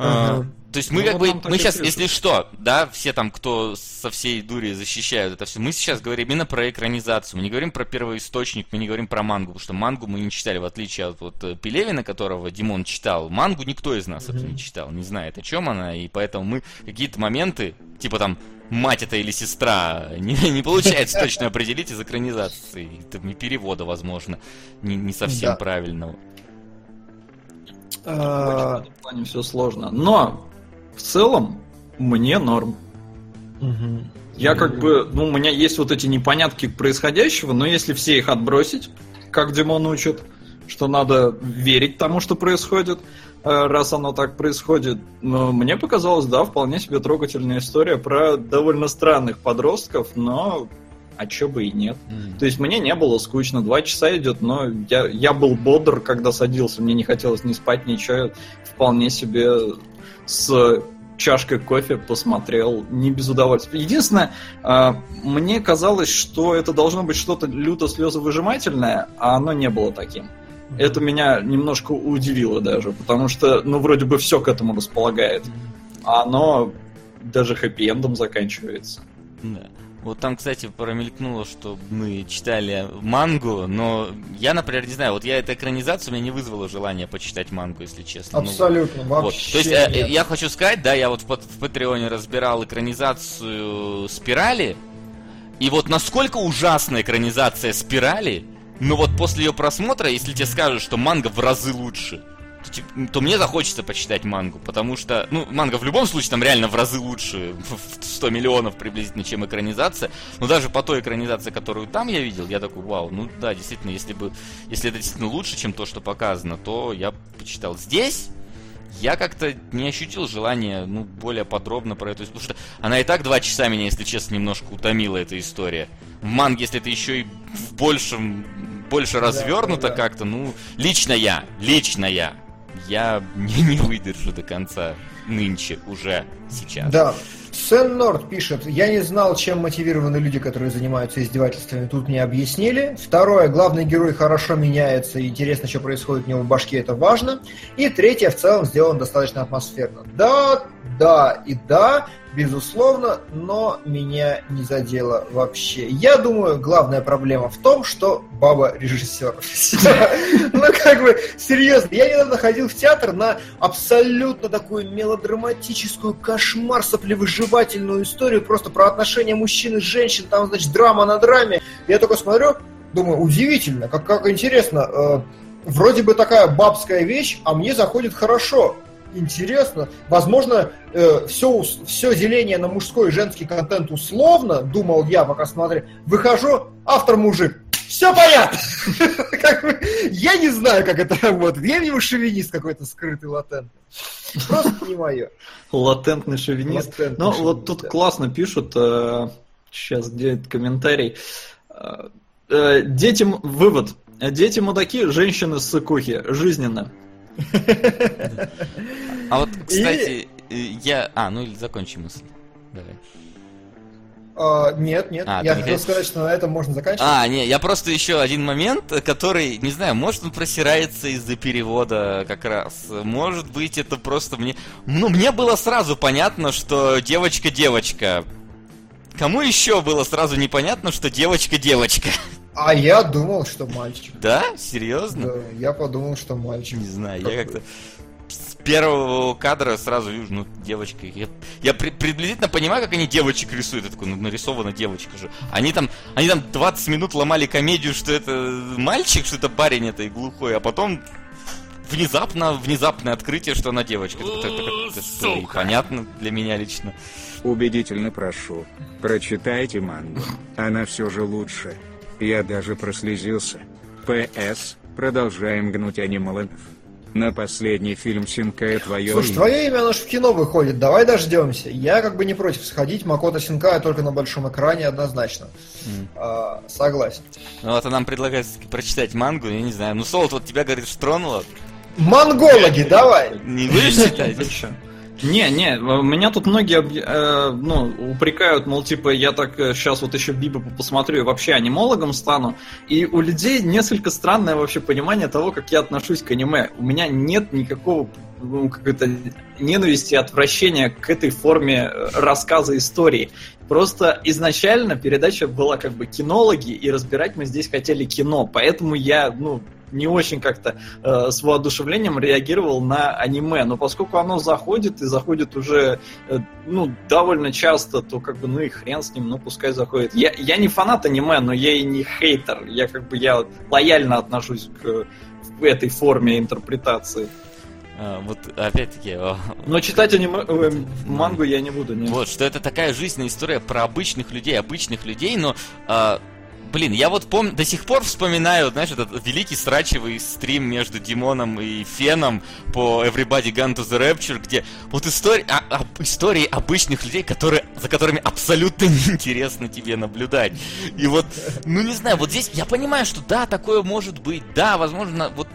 Ага. То есть мы Ну, как вот бы, мы сейчас, пишут. если что, да, все там, кто со всей дури защищают это все, мы сейчас говорим именно про экранизацию, мы не говорим про первоисточник, мы не говорим про мангу, потому что мангу мы не читали, в отличие от вот э, Пелевина, которого Димон читал, мангу никто из нас, собственно, не читал, не знает, о чем она, и поэтому мы какие-то моменты, типа там, мать это или сестра, не, не получается точно определить из экранизации, там, и перевода, возможно, не, не совсем Да. правильного. А, В этом плане все сложно. Но, в целом, мне норм. мгм. Я как бы, ну, у меня есть вот эти непонятки происходящего, но если все их отбросить, как Димон учит, что надо верить тому, что происходит, э, раз оно так происходит. Но мне показалось, да, вполне себе трогательная история про довольно странных подростков, но а чё бы и нет. То есть мне не было скучно, два часа идет, но я, я был бодр, когда садился, мне не хотелось ни спать, ничего. Вполне себе с чашкой кофе посмотрел, не без удовольствия. Единственное, а, мне казалось, что это должно быть что-то люто слезовыжимательное, а оно не было таким. Это меня немножко удивило даже, потому что, ну, вроде бы все к этому располагает, а оно даже хэппи-эндом заканчивается. Да. Вот там, кстати, промелькнуло, что мы читали мангу, но я, например, не знаю, вот я эта экранизация у меня не вызвала желания почитать мангу, если честно. Ну, Абсолютно, вот. вообще То есть, э, нет. я хочу сказать, да, я вот в Патреоне разбирал экранизацию Спирали, и вот насколько ужасна экранизация Спирали, но вот после ее просмотра, если тебе скажут, что манга в разы лучше, то, то мне захочется почитать мангу, потому что, ну, манга в любом случае там реально в разы лучше, в 100 миллионов приблизительно, чем экранизация, но даже по той экранизации, которую там я видел, я такой, вау, ну да, действительно, если бы, если это действительно лучше, чем то, что показано, то я почитал. Здесь я как-то не ощутил желания, ну, более подробно про эту историю, потому что она и так два часа меня, если честно, немножко утомила, эта история. В манге, если это еще и в большем, больше развернуто да. как-то, ну, лично я, лично я, я не, не выдержу до конца нынче, уже, сейчас. Да. Сен Норд пишет, я не знал, чем мотивированы люди, которые занимаются издевательствами, тут мне объяснили. Второе, главный герой хорошо меняется, интересно, что происходит у него в башке, это важно. И третье, в целом сделан достаточно атмосферно. Да, да и да, безусловно, но меня не задело вообще. Я думаю, главная проблема в том, что баба режиссер. Ну, как бы, серьезно, я недавно ходил в театр на абсолютно такую мелодраматическую кошмар соплевыживательную историю просто про отношения мужчин и женщин, там, значит, драма на драме. Я только смотрю, думаю, удивительно, как, как интересно, э, вроде бы такая бабская вещь, а мне заходит хорошо интересно. Возможно, э, все, все деление на мужской и женский контент условно, думал я, пока смотрел. Выхожу, автор мужик. Все понятно. Я не знаю, как это работает. Я видимо шовинист какой-то скрытый латентный. Просто не мое. Латентный шовинист. Ну, вот тут классно пишут. Сейчас, э, где этот комментарий? Э, э, дети, вывод. Дети мудаки, женщины ссыкухи. Жизненно. А вот, кстати, я... А, ну или закончи мысль. Давай. А, нет, нет. А, я хотел сказать, что на этом можно заканчивать. А, нет, я просто еще один момент, который, не знаю, может он просирается из-за перевода как раз. Может быть, это просто мне... Ну, мне было сразу понятно, что девочка-девочка. Кому еще было сразу непонятно, что девочка-девочка? А я думал, что мальчик. Да? Серьезно? Да, я подумал, что мальчик. Не знаю, я как-то с первого кадра сразу вижу, ну, девочка. Я, я при, приблизительно понимаю, как они девочек рисуют. Я такой, ну, нарисована девочка же. Они там, они там 20 минут ломали комедию, что это мальчик, что это парень это и глухой, а потом внезапно, внезапное открытие, что она девочка. Это, это, это, это, понятно для меня лично. Убедительно прошу, прочитайте мангу. Она все же лучше. Я даже прослезился. П.С. Продолжаем гнуть анималанов. На последний фильм Синкая твое Слушай, имя. твое имя оно ж в кино выходит, давай дождемся. Я как бы не против сходить, Макото Синкая только на большом экране однозначно. Mm. А, согласен. Ну вот, а нам предлагают прочитать мангу, я не знаю. Ну, Солод, вот тебя, говорит, штронуло. Монгологи, давай! Не будешь читать? Не, не, меня тут многие э, ну, упрекают, мол, типа, я так сейчас э, вот еще Биба посмотрю и вообще анимологом стану. И у людей несколько странное вообще понимание того, как я отношусь к аниме. У меня нет никакого ну, какой-то ненависти, отвращения к этой форме э, рассказа истории. Просто изначально передача была как бы кинологи, и разбирать мы здесь хотели кино. Поэтому я, ну, не очень как-то э, с воодушевлением реагировал на аниме. Но поскольку оно заходит и заходит уже э, ну, довольно часто, то как бы ну и хрен с ним, ну пускай заходит. Я, я не фанат аниме, но я и не хейтер. Я как бы я лояльно отношусь к, к этой форме интерпретации. А, вот опять-таки... Но читать аниме, э, мангу я не буду. Нет. Вот, что это такая жизненная история про обычных людей, обычных людей, но э, Блин, я вот помню, до сих пор вспоминаю, знаешь, этот великий срачевый стрим между Димоном и Феном по Everybody Gone to the Rapture, где вот истории, а, а, истории обычных людей, которые, за которыми абсолютно неинтересно тебе наблюдать. И вот, ну не знаю, вот здесь я понимаю, что да, такое может быть, да, возможно, вот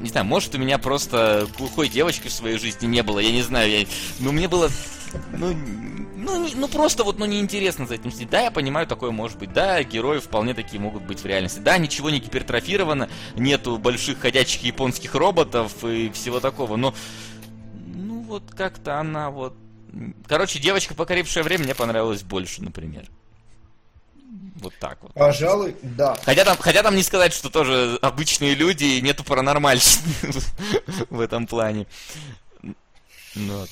не знаю, может у меня просто глухой девочки в своей жизни не было, я не знаю, я, но мне было ну, ну, не, ну просто вот, ну неинтересно за этим следить. Да, я понимаю, такое может быть. Да, герои вполне такие могут быть в реальности. Да, ничего не гипертрофировано, нету больших ходячих японских роботов и всего такого. Но, ну вот как-то она вот... Короче, девочка, покорившая время, мне понравилась больше, например. Вот так вот. Пожалуй, да. Хотя там, хотя там не сказать, что тоже обычные люди, и нету паранормальщины в этом плане. Ну, вот.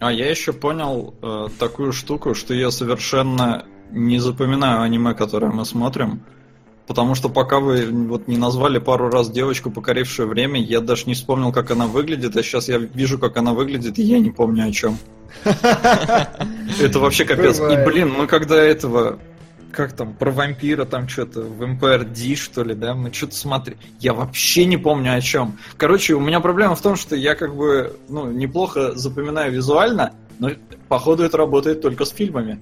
А я еще понял э, такую штуку, что я совершенно не запоминаю аниме, которое мы смотрим. Потому что пока вы вот не назвали пару раз девочку, покорившую время, я даже не вспомнил, как она выглядит, а сейчас я вижу, как она выглядит, и я не помню о чем. Это вообще капец. И блин, мы когда этого как там, про вампира там что-то, в MPRD, что ли, да, мы что-то смотрели. Я вообще не помню о чем. Короче, у меня проблема в том, что я как бы, ну, неплохо запоминаю визуально, но, походу, это работает только с фильмами.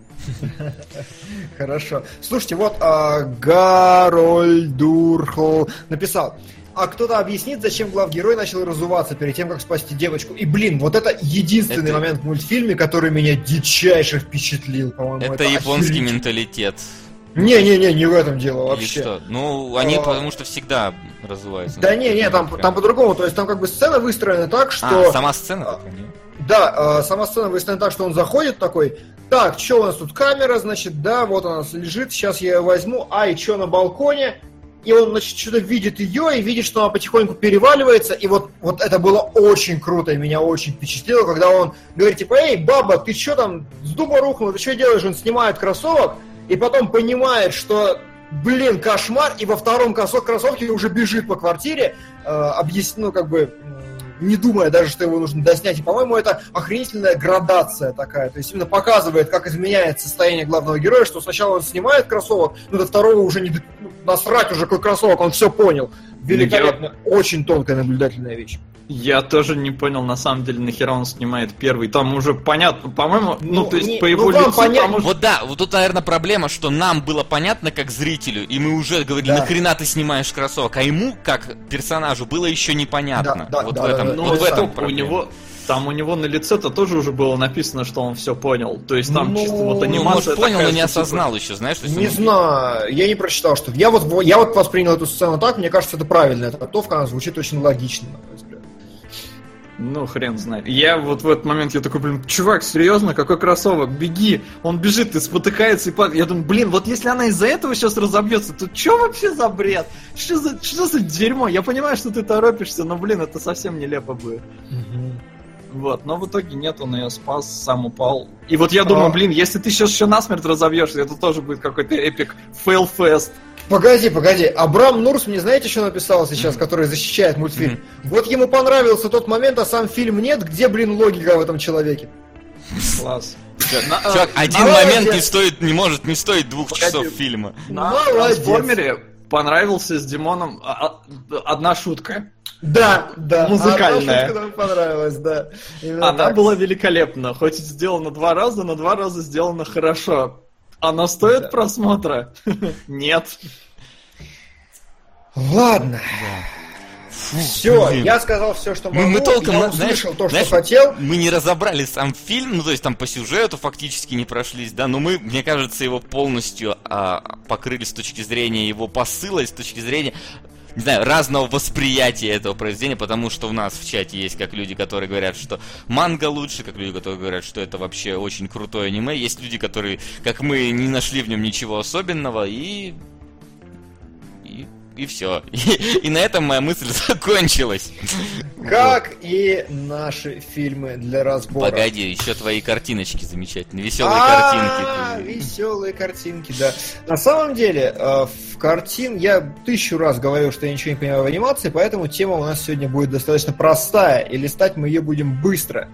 Хорошо. Слушайте, вот а, Гарольд Дурхол написал. А кто-то объяснит, зачем главгерой начал разуваться перед тем, как спасти девочку. И, блин, вот это единственный Это- момент в мультфильме, который меня дичайше впечатлил, по-моему. Это японский охерительно. менталитет. Не-не-не, не в этом дело Или вообще. что? Ну, они А. потому что всегда разуваются. Да не, не, там, Прям. там по-другому. То есть там как бы сцена выстроена так, что... А, сама сцена не? Да, э, сама сцена выстроена так, что он заходит такой, так, что у нас тут камера, значит, да, вот она лежит, сейчас я ее возьму, а, и что на балконе? И он, значит, что-то видит ее и видит, что она потихоньку переваливается, и вот, вот это было очень круто, и меня очень впечатлило, когда он говорит, типа, эй, баба, ты что там, с дуба рухнула, ты что делаешь? Он снимает кроссовок, и потом понимает, что, блин, кошмар, и во втором кроссов- кроссовке уже бежит по квартире, э, объяс- ну, как бы, не думая даже, что его нужно доснять. И, по-моему, это охренительная градация такая. То есть именно показывает, как изменяется состояние главного героя, что сначала он снимает кроссовок, но до второго уже не ну, насрать уже какой кроссовок, он все понял. Великолепно. Очень тонкая наблюдательная вещь. Я тоже не понял, на самом деле, нахера он снимает первый. Там уже понятно, по-моему, ну, Ну, то есть не- по ну, его вам лицу понятно. там уже- Вот да, вот тут, наверное, проблема, что нам было понятно как зрителю, и мы уже говорили, Да. нахрена ты снимаешь кроссовок, а ему, как персонажу, было еще непонятно. Да, да, вот да, в этом, да, да. Ну, вот в это этом у него там у него на лице-то тоже уже было написано, что он все понял. То есть там Ну, чисто вот ну, Ну, анимация может, понял, такая, но не что, типа, осознал еще, знаешь? то есть Не он- знаю, я не прочитал, что... Я вот, я вот воспринял эту сцену так, мне кажется, это правильная трактовка, она звучит очень логично. Ну, хрен знает. Я вот в этот момент, я такой, блин, чувак, серьезно, какой кроссовок, беги. Он бежит и спотыкается и падает. Я думаю, блин, вот если она из-за этого сейчас разобьется, то что вообще за бред? Что за, что за дерьмо? Я понимаю, что ты торопишься, но, блин, это совсем нелепо будет. Вот, но в итоге нет, он ее спас, сам упал. И вот я думаю, А. блин, если ты сейчас еще насмерть разобьешься, это тоже будет какой-то epic fail fest. Погоди, погоди. Абрам Нурс мне знаете, что написал сейчас, который защищает мультфильм? Вот ему понравился тот момент, а сам фильм нет. Где, блин, логика в этом человеке? Класс. Чувак, один Молодец. момент не стоит, не может не стоить двух часов фильма. На трансформере понравился с Димоном а, а, одна шутка. Да, да. Музыкальная. Одна шутка нам понравилась, да. Именно Она так. была великолепна. Хоть и сделана два раза, но два раза сделана хорошо. Она стоит Да. просмотра? Нет. Ладно. Фу, Все, блин. я сказал все, что Мы, могу. мы толком, я на- знаешь, услышал то, что знаешь, хотел. Мы не разобрали сам фильм, ну то есть там по сюжету фактически не прошлись, да, но мы, мне кажется, его полностью а, покрыли с точки зрения его посыла, и с точки зрения не знаю, разного восприятия этого произведения, потому что у нас в чате есть как люди, которые говорят, что манга лучше, как люди, которые говорят, что это вообще очень крутое аниме. Есть люди, которые, как мы, не нашли в нем ничего особенного, и... И, все. И, и на этом моя мысль закончилась. Как и наши фильмы для разбора. Погоди, еще твои картиночки замечательные, веселые А, картинки. Веселые картинки, да. На самом деле, э, в картин я тысячу раз говорил, что я ничего не понимаю в анимации, поэтому тема у нас сегодня будет достаточно простая, и листать мы ее будем быстро.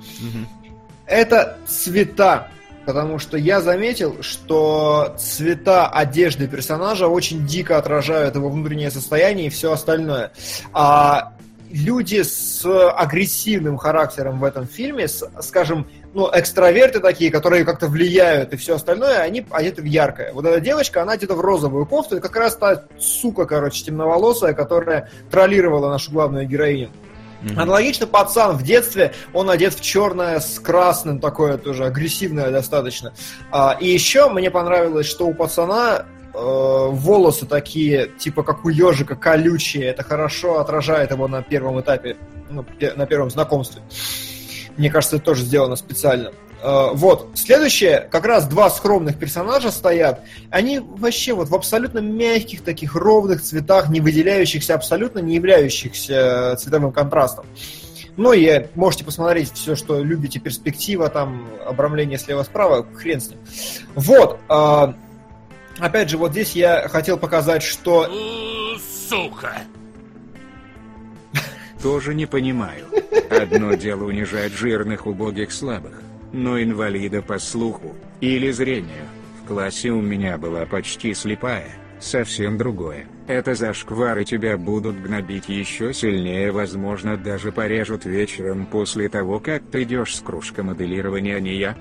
Это цвета. Потому что я заметил, что цвета одежды персонажа очень дико отражают его внутреннее состояние и все остальное. А люди с агрессивным характером в этом фильме, с- скажем, ну, экстраверты такие, которые как-то влияют и все остальное, они одеты в яркое. Вот эта девочка, она одета в розовую кофту, и как раз та сука, короче, темноволосая, которая троллировала нашу главную героиню. Аналогично пацан в детстве, он одет в черное с красным, такое тоже агрессивное достаточно. А, и еще мне понравилось, что у пацана э, волосы такие, типа как у ежика, колючие. Это хорошо отражает его на первом этапе, ну, на первом знакомстве. Мне кажется, это тоже сделано специально. Э, вот. Следующее, как раз два скромных персонажа стоят. Они вообще вот в абсолютно мягких, таких ровных цветах, не выделяющихся, абсолютно не являющихся э, цветовым контрастом. Ну и можете посмотреть все, что любите, перспектива, там, обрамление слева-справа, хрен с ним. Вот. э, опять же, вот здесь я хотел показать, что Сука! Тоже не понимаю. Одно дело унижать жирных, убогих, слабых, но инвалида по слуху или зрению. В классе у меня была почти слепая, совсем другое. Это зашквар и тебя будут гнобить еще сильнее, возможно даже порежут вечером после того, как ты идешь с кружкой моделирования, а не я.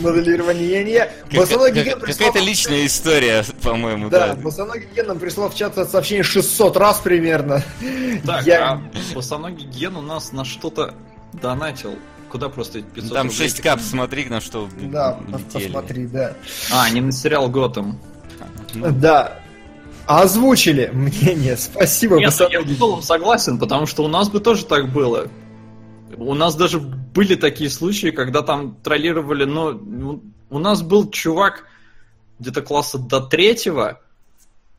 Моделирование не. Как- Босоногий как- ген прислал Какая-то личная история, по-моему, Да, да. босоногий ген нам прислал в чат сообщение 600 раз примерно. Так, Я- а босоногий ген у нас на что-то донатил. Куда просто эти 500 Там рублей 6 кап, смотри, на что Да, летели. посмотри, да. А, не на сериал Готэм. Ну, Да. Озвучили мнение. Спасибо, Нет, я босоногий. в целом согласен, потому что у нас бы тоже так было. У нас даже были такие случаи, когда там троллировали, но ну, у нас был чувак где-то класса до третьего,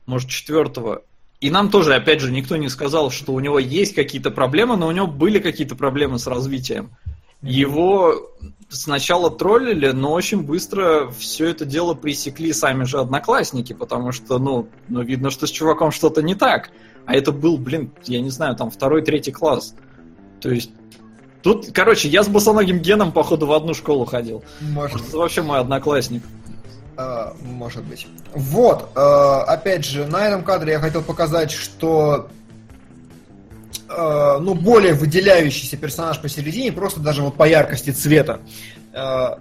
может четвертого, и нам тоже, опять же, никто не сказал, что у него есть какие-то проблемы, но у него были какие-то проблемы с развитием. Его сначала троллили, но очень быстро все это дело пресекли сами же одноклассники, потому что, ну, ну, видно, что с чуваком что-то не так. А это был, блин, я не знаю, там второй, третий класс. То есть Тут, короче, я с босоногим геном, походу, в одну школу ходил. Может, Это вообще мой одноклассник. а, может быть. Вот, а, опять же, на этом кадре я хотел показать, что а, ну, более выделяющийся персонаж посередине, просто даже вот по яркости цвета. А,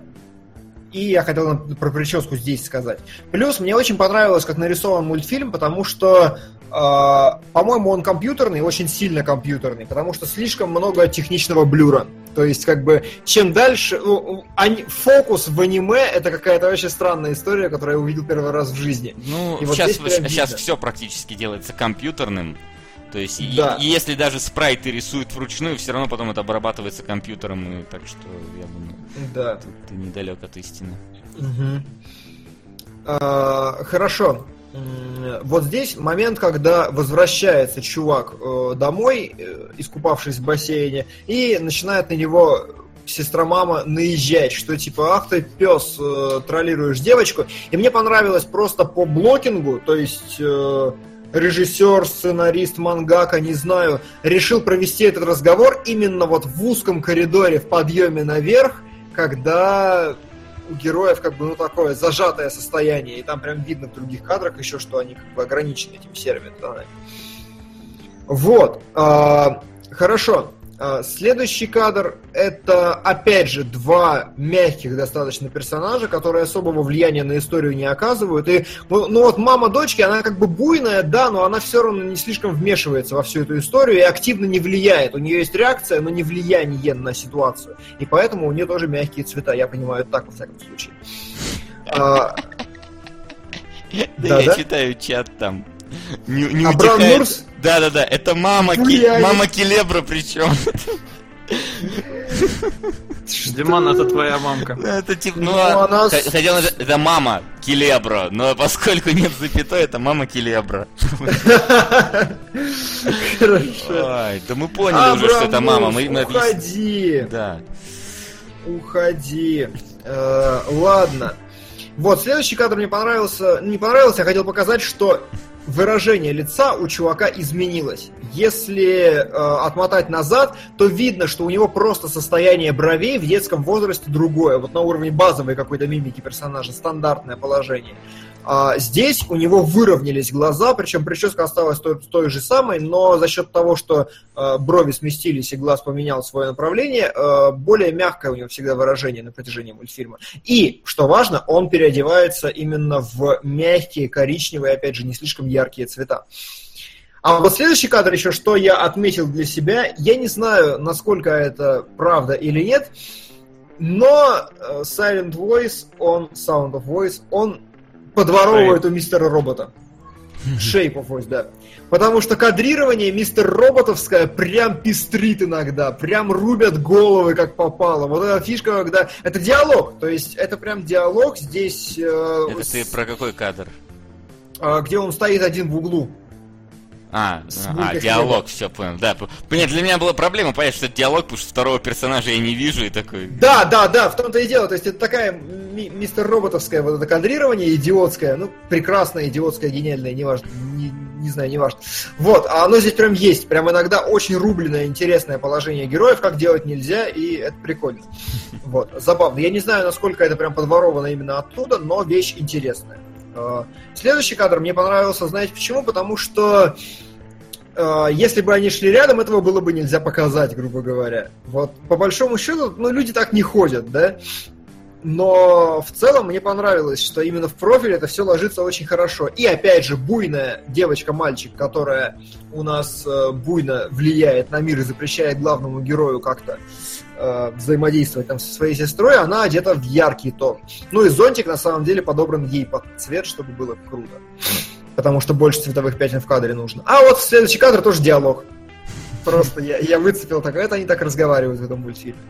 И я хотел про прическу здесь сказать. Плюс мне очень понравилось, как нарисован мультфильм, потому что, а, по-моему, он компьютерный, очень сильно компьютерный, потому что слишком много техничного блюра. То есть, как бы, чем дальше... ну, ани- Фокус в аниме — это какая-то вообще странная история, которую я увидел первый раз в жизни. Ну, И вот сейчас, здесь сейчас все практически делается компьютерным. То есть, и- Да. и, если даже спрайты рисуют вручную, все равно потом это обрабатывается компьютером. и так что, я думаю, Да. тут ты недалек от истины. Мгм. А, Хорошо. Вот здесь момент, когда возвращается чувак э, домой, э, искупавшись в бассейне, и начинает на него сестра-мама наезжать, что типа, ах ты пес, э, троллируешь девочку. И мне понравилось просто по блокингу, то есть режиссер, сценарист, мангака, не знаю, решил провести этот разговор именно вот в узком коридоре в подъеме наверх, когда у героев как бы ну такое зажатое состояние, и там прям видно в других кадрах еще, что они как бы ограничены этими серыми тонами. Вот, а, хорошо. А, Следующий кадр это опять же два мягких достаточно персонажа, которые особого влияния на историю не оказывают. И ну, ну вот мама дочки, она как бы буйная, да, но она все равно не слишком вмешивается во всю эту историю и активно не влияет. У нее есть реакция, но не влияние на ситуацию. И поэтому у нее тоже мягкие цвета. Я понимаю так, во всяком случае. Да, я читаю чат там. Не, не Абрам утихает- Нурс? Да-да-да, это мама, Ки- мама Келебра причем. Диман, это твоя мамка. Это типа, ну, Ну, а, она с- х- хотел назвать- это мама Келебра, но поскольку нет запятой, это мама Келебра. Хорошо. Ой, да мы поняли уже, что это мама. Мы, уходи. Да. Уходи. Э, ладно. Вот, следующий кадр мне понравился. Не понравился, я хотел показать, что выражение лица у чувака изменилось. Если э, отмотать назад, то видно, что у него просто состояние бровей в детском возрасте другое. Вот на уровне базовой какой-то мимики персонажа, стандартное положение. А здесь у него выровнялись глаза, причем прическа осталась той, той же самой, но за счет того, что э, брови сместились и глаз поменял свое направление, э, более мягкое у него всегда выражение на протяжении мультфильма. И, что важно, он переодевается именно в мягкие, коричневые, опять же, не слишком яркие цвета. А вот следующий кадр еще, что я отметил для себя, я не знаю, насколько это правда или нет, но э, Silent Voice, он, Sound of Voice, он подворовывает у мистера робота. Of Voice, да. Потому что кадрирование мистер Роботовское прям пестрит иногда, прям рубят головы как попало. Вот эта фишка, когда... Это диалог, то есть это прям диалог здесь, э, Это ты с- про какой кадр? а, где он стоит один в углу. А, а, булькой диалог, все понял. Да, нет, для меня была проблема понять, что это диалог, потому что второго персонажа я не вижу и такой. Да, да, да, в том-то и дело. То есть это такая ми- мистер Роботовское вот это кадрирование идиотское, ну, прекрасное, идиотское, гениальное, неважно, не, не знаю, неважно. Вот, а оно здесь прям есть. Прям иногда очень рубленное, интересное положение героев, как делать нельзя, и это прикольно. Вот, забавно. Я не знаю, насколько это прям подворовано именно оттуда, но вещь интересная. Э, Следующий кадр мне понравился, знаете почему? Потому что э, если бы они шли рядом, этого было бы нельзя показать, грубо говоря. Вот, по большому счету, ну, люди так не ходят, да? но в целом мне понравилось, что именно в профиль это все ложится очень хорошо. И опять же, буйная девочка-мальчик, которая у нас э, буйно влияет на мир и запрещает главному герою как-то э, взаимодействовать там со своей сестрой, она одета в яркий тон. Ну и зонтик на самом деле подобран ей под цвет, чтобы было круто. Потому что больше цветовых пятен в кадре нужно. А вот следующий кадр тоже диалог. Просто я, я выцепил так, это они так разговаривают в этом мультфильме.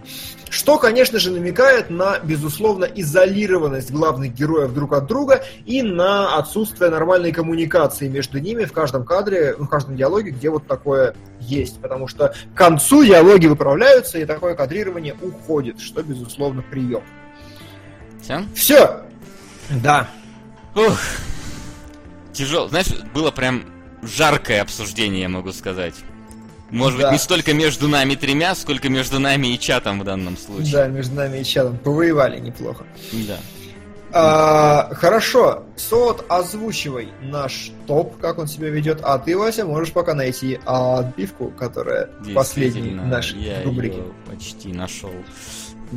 Что, конечно же, намекает на, безусловно, изолированность главных героев друг от друга и на отсутствие нормальной коммуникации между ними в каждом кадре, в каждом диалоге, где вот такое есть. Потому что к концу диалоги выправляются, и такое кадрирование уходит, что, безусловно, прием. Все? Все! Да. Ух. Тяжело. Знаешь, было прям жаркое обсуждение, я могу сказать. Может Да. быть, не столько между нами тремя, сколько между нами и чатом в данном случае. Да, между нами и чатом повоевали неплохо. Да. А, хорошо, Сот, озвучивай наш топ, как он себя ведет, а ты, Вася, можешь пока найти отбивку, которая в последней Действительно, нашей я рубрике. её почти нашел.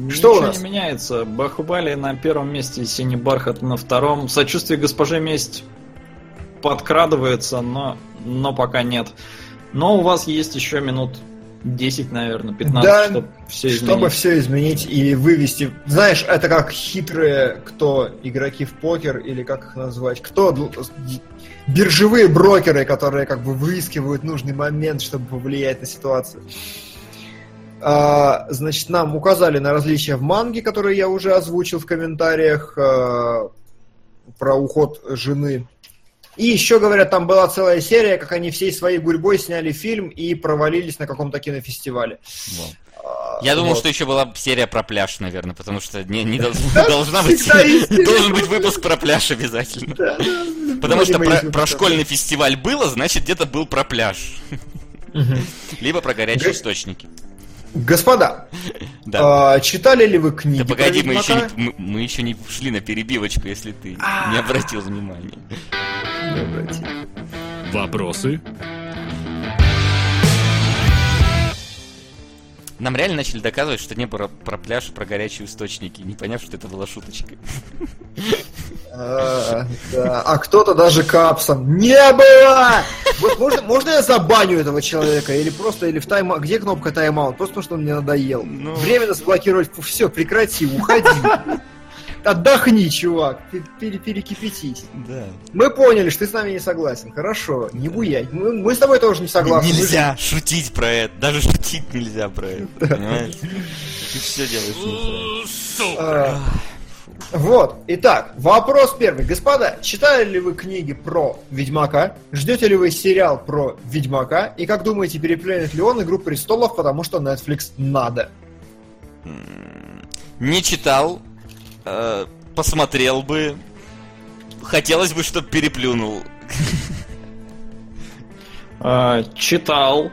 Что у Ничего нас? не меняется. Бахубали на первом месте, Синий Бархат на втором. Сочувствие госпоже Месть подкрадывается, но, но пока нет. Но у вас есть еще минут 10, наверное, 15, Да, чтобы все изменить. Чтобы все изменить и вывести. Знаешь, это как хитрые, кто игроки в покер, или как их назвать, кто биржевые брокеры, которые как бы выискивают нужный момент, чтобы повлиять на ситуацию. А, значит, нам указали на различия в манге, которые я уже озвучил в комментариях а, про уход жены. И еще, говорят, там была целая серия, как они всей своей гурьбой сняли фильм и провалились на каком-то кинофестивале. А, Я думал, вот. что еще была серия про пляж, наверное, потому что не, не должна, быть должен быть выпуск про пляж обязательно. Потому что про, школьный фестиваль было, значит где-то был про пляж. Либо про горячие источники. Господа, Да. а, читали ли вы книги? Да погоди, мы еще, не, мы, мы еще не шли на перебивочку, если ты А. не обратил внимания. Вопросы? Нам реально начали доказывать, что не про, про пляж и про горячие источники, не поняв, что это была шуточка. А, да. А кто-то даже капсом. Не было! Вот можно, можно я забаню этого человека? Или просто, или в тайм Где кнопка тайм-аут? Просто потому, что он мне надоел. Ну. Временно заблокировать. Все, прекрати, уходи. Отдохни, чувак. Пер- пере- перекипятись. Да. Мы поняли, что ты с нами не согласен. Хорошо, не буяй. Мы, мы с тобой тоже не согласны. Мы Нельзя шутить про это. Даже шутить нельзя про это. Понимаешь? Ты все делаешь Вот, итак, вопрос первый. Господа, читали ли вы книги про Ведьмака? Ждете ли вы сериал про Ведьмака? И как думаете, переплюнет ли он «Игру престолов», потому что Netflix надо? Не читал, э, посмотрел бы. Хотелось бы, чтобы переплюнул. А, читал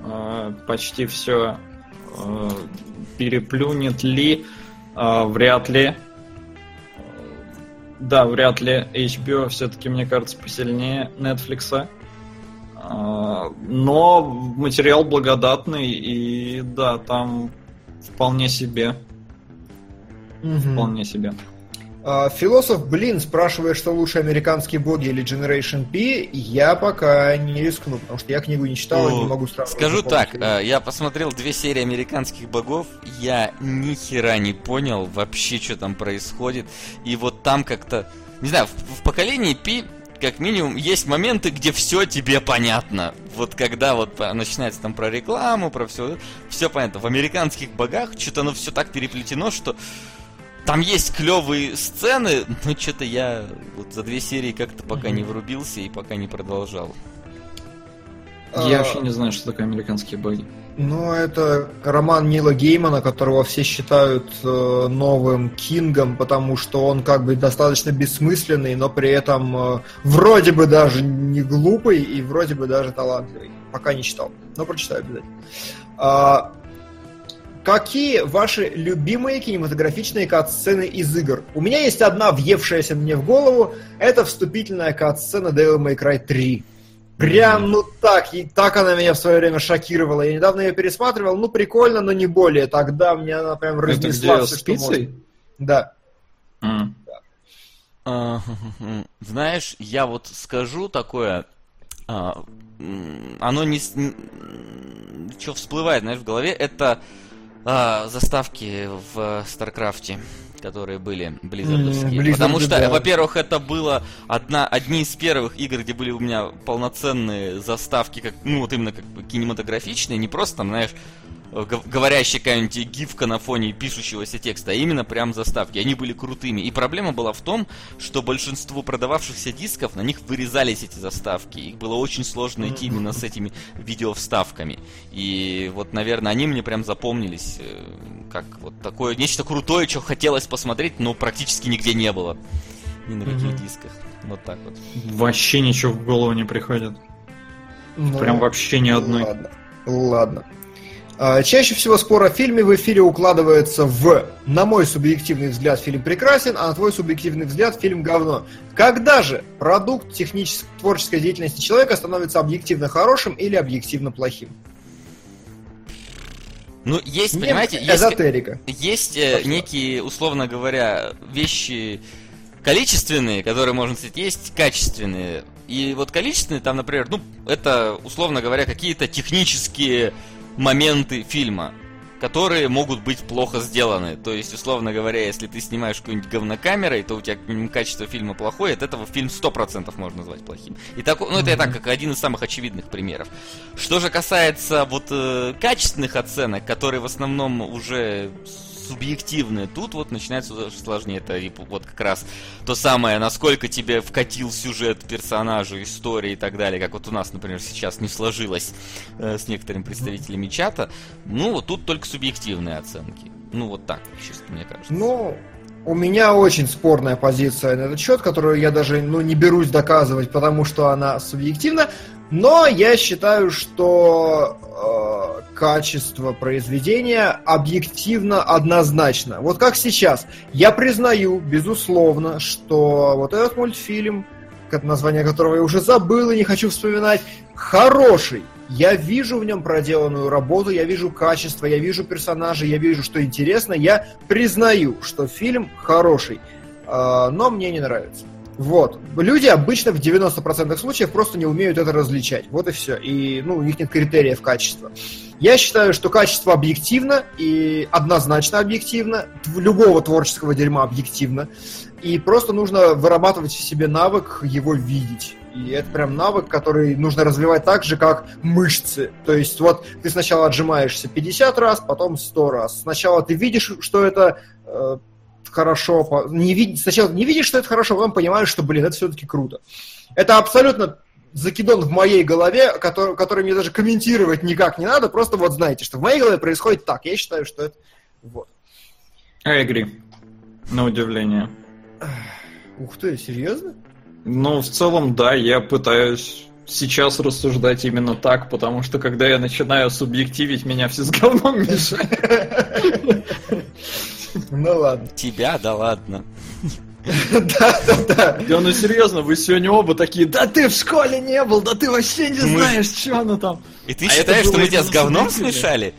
а, почти все. переплюнет ли? А, вряд ли. Да, вряд ли. HBO все-таки, мне кажется, посильнее Netflix. А, Но материал благодатный, и да, там вполне себе. Вполне себе. А, Философ, блин, спрашивает, что лучше американские боги или Generation P. Я пока не рискну, потому что я книгу не читал и не могу сравнивать. Скажу так, э, я посмотрел две серии американских богов, я ни хера не понял вообще, что там происходит. И вот там как-то, не знаю, в, в поколении Пи, как минимум, есть моменты, где все тебе понятно. Вот когда вот начинается там про рекламу, про все, все понятно. В американских богах что-то оно все так переплетено, что там есть клевые сцены, но что-то я вот за две серии как-то пока не врубился и пока не продолжал. Я А, вообще не знаю, что такое американские боги. Ну, это роман Нила Геймана, которого все считают э, новым Кингом, потому что он как бы достаточно бессмысленный, но при этом э, вроде бы даже не глупый и вроде бы даже талантливый. Пока не читал, но прочитаю обязательно. А, какие ваши любимые кинематографичные кат-сцены из игр? У меня есть одна въевшаяся мне в голову. Это вступительная кат-сцена Devil May Cry 3. Прям, ну так, и так она меня в свое время шокировала. Я недавно ее пересматривал, ну прикольно, но не более. Тогда мне она прям Это разнесла где все, с что пиццей? можно. Да. М. А, Знаешь, я вот скажу такое, а, м, оно не... Что всплывает, знаешь, в голове, это а, заставки в Старкрафте, которые были близзардовские. Blizzard, Потому что, да. во-первых, это было одна, одни из первых игр, где были у меня полноценные заставки, как, ну вот именно как бы кинематографичные, не просто там, знаешь, говорящая какая-нибудь гифка на фоне пишущегося текста, а именно прям заставки. Они были крутыми. И проблема была в том, что большинство продававшихся дисков, на них вырезались эти заставки. Их было очень сложно найти именно с этими видеовставками. И вот, наверное, они мне прям запомнились э, как вот такое нечто крутое, что хотелось посмотреть, но практически нигде не было. Ни на каких дисках. Вот так вот. Вообще ничего в голову не приходит. Ну, Прям вообще ни одной. Ладно. Ладно. А, Чаще всего спор о фильме в эфире укладывается в, на мой субъективный взгляд, фильм прекрасен, а на твой субъективный взгляд, фильм говно. Когда же продукт технической творческой деятельности человека становится объективно хорошим или объективно плохим? Ну, есть, Мне понимаете, есть... эзотерика. Есть э, некие, условно говоря, вещи количественные, которые можно сказать, есть качественные. И вот количественные там, например, ну, это, условно говоря, какие-то технические моменты фильма, которые могут быть плохо сделаны. То есть, условно говоря, если ты снимаешь какую-нибудь говнокамерой, то у тебя качество фильма плохое, от этого фильм 100% можно назвать плохим. И так, ну, это я так, как один из самых очевидных примеров. Что же касается вот э, качественных оценок, которые в основном уже субъективные, тут вот начинается уже сложнее. Это и вот как раз то самое, насколько тебе вкатил сюжет персонажа, история и так далее, как вот у нас, например, сейчас не сложилось э, с некоторыми представителями чата. Ну, вот тут только субъективные оценки. Ну, вот так, чисто мне кажется. Ну, у меня очень спорная позиция на этот счет, которую я даже ну, не берусь доказывать, потому что она субъективна. Но я считаю, что качество произведения объективно однозначно. Вот как сейчас. Я признаю, безусловно, что вот этот мультфильм, название которого я уже забыл и не хочу вспоминать, хороший. Я вижу в нем проделанную работу, я вижу качество, я вижу персонажей, я вижу, что интересно. Я признаю, что фильм хороший, э, но мне не нравится. Вот. Люди обычно в 90% случаев просто не умеют это различать. Вот и все. И ну, у них нет критериев качества. Я считаю, что качество объективно и однозначно объективно. Любого творческого дерьма объективно. И просто нужно вырабатывать в себе навык его видеть. И это прям навык, который нужно развивать так же, как мышцы. То есть вот ты сначала отжимаешься 50 раз, потом 100 раз. Сначала ты видишь, что это э, хорошо, не вид... сначала не видишь, что это хорошо, потом понимаешь, что, блин, это все-таки круто. Это абсолютно закидон в моей голове, который, который мне даже комментировать никак не надо, просто вот знаете, что в моей голове происходит так. Я считаю, что это... Вот. I agree. На удивление. Ух ты, серьезно? Ну, в целом, да, я пытаюсь сейчас рассуждать именно так, потому что когда я начинаю субъективить, меня все с говном мешают. Ну ладно. Тебя, да ладно. Да, да, да. Да ну серьезно, вы сегодня оба такие, да ты в школе не был, да ты вообще не знаешь, что оно там. И ты А считаешь, что мы тебя с говном смешали?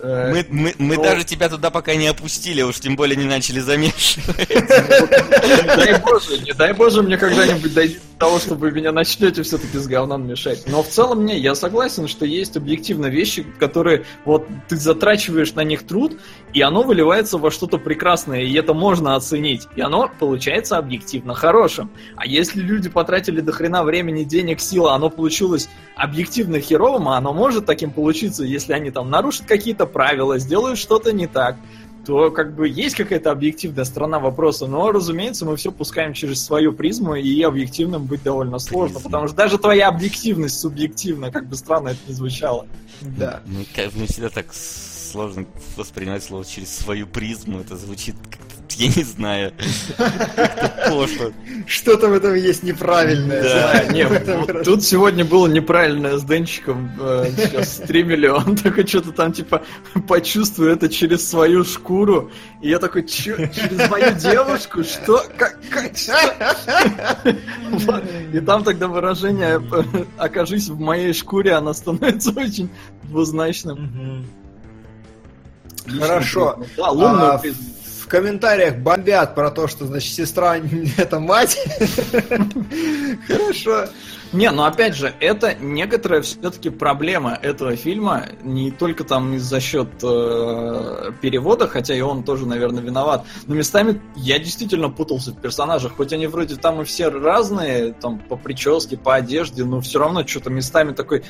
Э, Мы, мы, мы ну- даже тебя туда пока не опустили, уж тем более не начали замешивать. Не дай боже, не дай боже мне когда-нибудь дойти до того, чтобы вы меня начнете все-таки с говном мешать. Но в целом, не, я согласен, что есть объективно вещи, которые вот ты затрачиваешь на них труд, и оно выливается во что-то прекрасное, и это можно оценить. И оно получается объективно хорошим. А если люди потратили до хрена времени, денег, сил, а оно получилось объективно херовым, а оно может таким получиться, если они там нарушат какие-то правила, сделают что-то не так, то как бы есть какая-то объективная сторона вопроса, но, разумеется, мы все пускаем через свою призму, и объективным быть довольно сложно, Призму. потому что даже твоя объективность субъективна, как бы странно это ни звучало. Да. Как- Мне всегда так сложно воспринимать слово через свою призму. Это звучит как-то, я не знаю, пошло. Что-то в этом есть неправильное. Да, Да, не, вот тут сегодня было неправильно с Денчиком, э, сейчас стримили, он такой что-то там типа почувствую это через свою шкуру, и я такой, через мою девушку? Что? Как? как что?» Вот. И там тогда выражение э, «окажись в моей шкуре», оно становится очень двузначным. Хорошо. Да, лунную А, призму. В комментариях бомбят про то, что, значит, сестра это мать. Хорошо. Не, но опять же, это некоторая все-таки проблема этого фильма, не только там за счет э, перевода, хотя и он тоже, наверное, виноват, но местами я действительно путался в персонажах, хоть они вроде там и все разные, там по прическе, по одежде, но все равно что-то местами такой,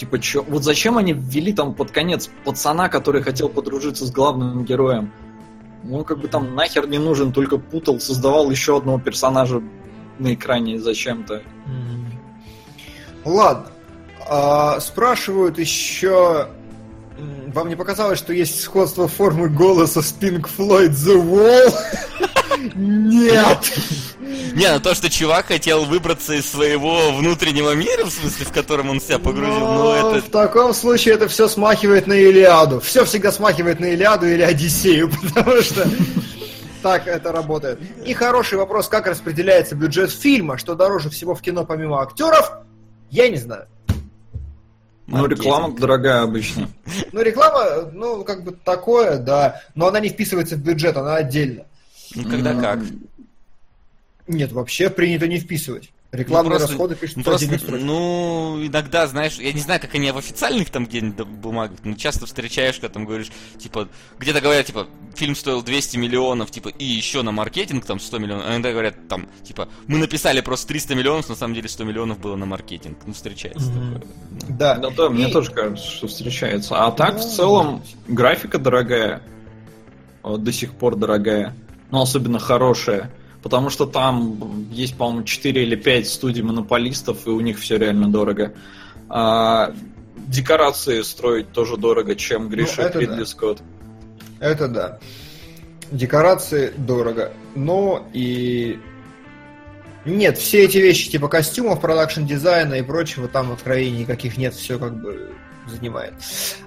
типа, чё, вот зачем они ввели там под конец пацана, который хотел подружиться с главным героем? Ну, как бы там нахер не нужен, только путал, создавал еще одного персонажа на экране зачем-то. Ладно. А, спрашивают еще... Вам не показалось, что есть сходство формы голоса с Pink Floyd The Wall? Нет! Не, ну то, что чувак хотел выбраться из своего внутреннего мира, в смысле, в котором он себя погрузил, ну Но это... В таком случае это все смахивает на Илиаду. Все всегда смахивает на Илиаду или Одиссею, потому что так это работает. И хороший вопрос, как распределяется бюджет фильма, что дороже всего в кино помимо актеров, я не знаю. Ну, Маркетинг. реклама дорогая обычно. Ну, реклама, ну, как бы такое, да, но она не вписывается в бюджет, она отдельно. Ну, когда как. Нет, вообще принято не вписывать. Ну, Рекламные просто- расходы ну, пишут просто, отдельной строчкой. ну, иногда, знаешь, я не знаю, как они в официальных там где-нибудь бумагах, но часто встречаешь, когда там говоришь, типа, где-то говорят, типа, фильм стоил 200 миллионов, типа, и еще на маркетинг там 100 миллионов, а иногда говорят, там, типа, мы написали просто 300 миллионов, на самом деле 100 миллионов было на маркетинг. Ну, встречается такое. Да. Да, да, мне И- тоже кажется, что встречается. А так, в Ну, целом, графика дорогая. Вот До сих пор дорогая. Но особенно хорошая. Потому что там есть, по-моему, 4 или 5 студий монополистов, и у них все реально дорого. А, декорации строить тоже дорого, чем грешит это Ридли да. Скотт. Это да. Декорации дорого. Но и... Нет, все эти вещи типа костюмов, продакшн дизайна и прочего, там откровений никаких нет, все как бы занимает.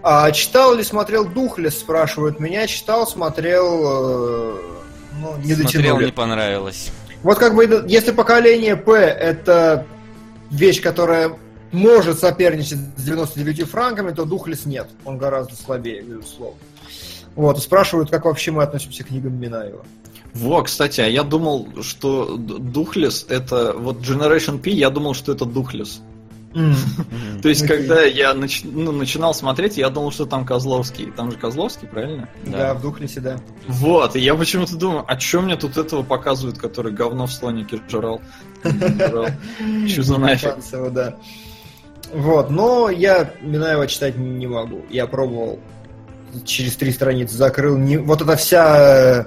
А, читал ли, смотрел Духлес, спрашивают меня. Читал, смотрел... ну, не Смотрел, дотянули. не понравилось. Вот как бы, если поколение П это вещь, которая может соперничать с 99 франками, то Духлес нет. Он гораздо слабее, безусловно. Вот, спрашивают, как вообще мы относимся к книгам Минаева. Во, кстати, а я думал, что Духлес это... Вот Generation P, я думал, что это Духлес. То есть, когда я ну, начинал смотреть, я думал, что там Козловский. Там же Козловский, правильно? Да, в Духлесе, да. Вот, и я почему-то думаю, а чё мне тут этого показывают, который говно в слонике жрал? Че за нафиг? Вот, но я Минаева читать не могу. Я пробовал через три страницы, закрыл. Не... Вот эта вся э,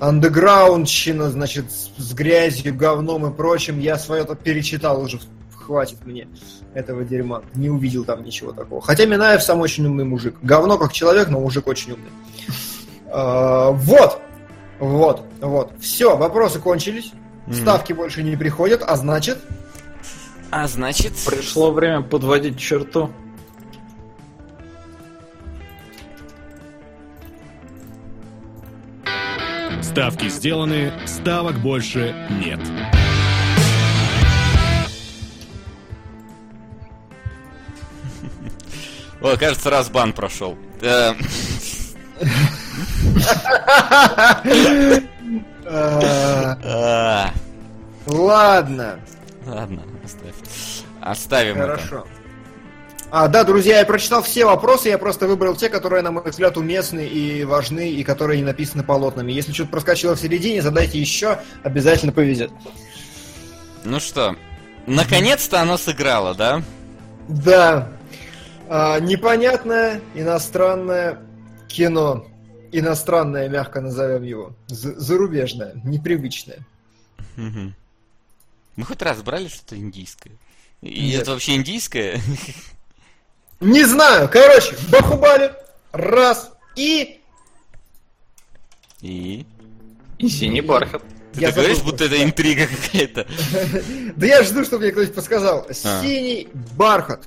андеграундщина, значит, с, с грязью, говном и прочим, я свое-то перечитал уже, хватит мне этого дерьма. Не увидел там ничего такого. Хотя Минаев сам очень умный мужик. Говно как человек, но мужик очень умный. А, Вот, вот, вот. Все, вопросы кончились. Ставки больше не приходят, а значит... А значит... Пришло время подводить черту. Ставки сделаны, ставок больше нет. О, кажется, раз бан прошел. Э, а, Ладно, Ладно, оставь. Оставим хорошо. А, да, друзья, я прочитал все вопросы, я просто выбрал те, которые, на мой взгляд, уместны и важны, и которые не написаны полотнами. Если что-то проскочило в середине, задайте еще, обязательно повезет. Ну что, наконец-то оно сыграло, да? Да, а, непонятное иностранное кино. Иностранное, мягко назовем его. З- зарубежное, непривычное. Мы хоть раз брали что-то индийское? И Нет. это вообще индийское? Не знаю, короче, Бахубали, раз, и... И? И синий бархат. Ты Я так говоришь, будто это интрига какая-то. Да я жду, чтобы мне кто-нибудь подсказал. А. Синий бархат.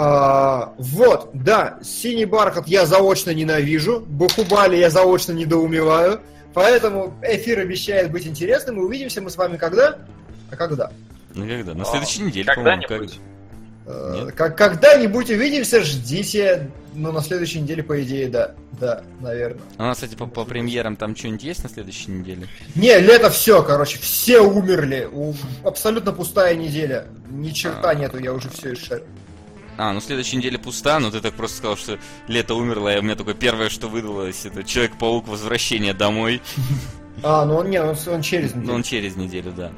А, вот, да, синий бархат я заочно ненавижу, Бахубали я заочно недоумеваю, поэтому эфир обещает быть интересным, и увидимся мы с вами когда? А когда? Ну когда? На следующей неделе, по-моему. Когда-нибудь. Э? Как, когда-нибудь увидимся, ждите. Ну, на следующей неделе, по идее, да. Да, наверное. А У нас, кстати, по, по премьерам там что-нибудь есть на следующей неделе? Не, лето все, короче, все умерли. У- Абсолютно пустая неделя. Ни черта А. нету, я уже все изшарил. А, ну следующая неделя пуста, но ты так просто сказал, что лето умерло, и у меня такое первое, что выдалось, это Человек-паук Возвращение домой. А, ну он не, он, он через Ну, неделю. он через неделю, да.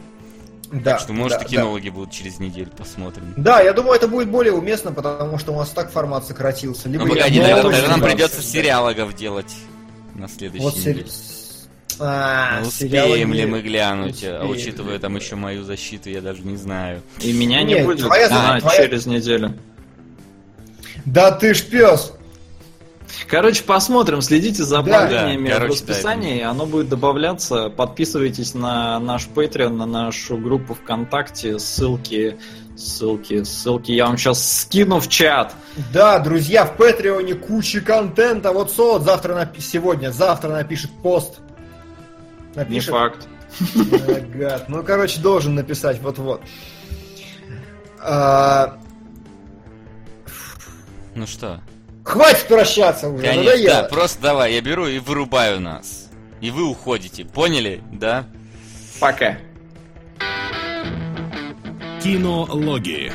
Да, Так что, может, да, и кинологи будут через неделю, посмотрим. Да. Да, я думаю, это будет более уместно, потому что у нас так формат сократился. Либо Ну, погоди, тогда, тогда нам придется да. сериалогов делать на следующей Вот неделе. А, Ну, успеем ли не- мы глянуть, а успеем. учитывая там еще мою защиту, я даже не знаю. И меня не Нет, будет твоя- а, твоя- через неделю. Да ты ж пес! Короче, посмотрим, следите за Да. обновлениями Да, в короче, расписании, оно будет добавляться. Подписывайтесь на наш Patreon, на нашу группу ВКонтакте, ссылки, ссылки, ссылки я вам сейчас скину в чат. Да, друзья, в Патреоне куча контента. Вот Солод завтра напи- сегодня, завтра напишет пост. Не Напишет. факт. А, гад. Ну, короче, должен написать вот-вот. А, Ну что? Хватит прощаться уже, Конечно, надоело. да, просто давай, я беру и вырубаю нас. И вы уходите, поняли? Да? Пока. Кинологии.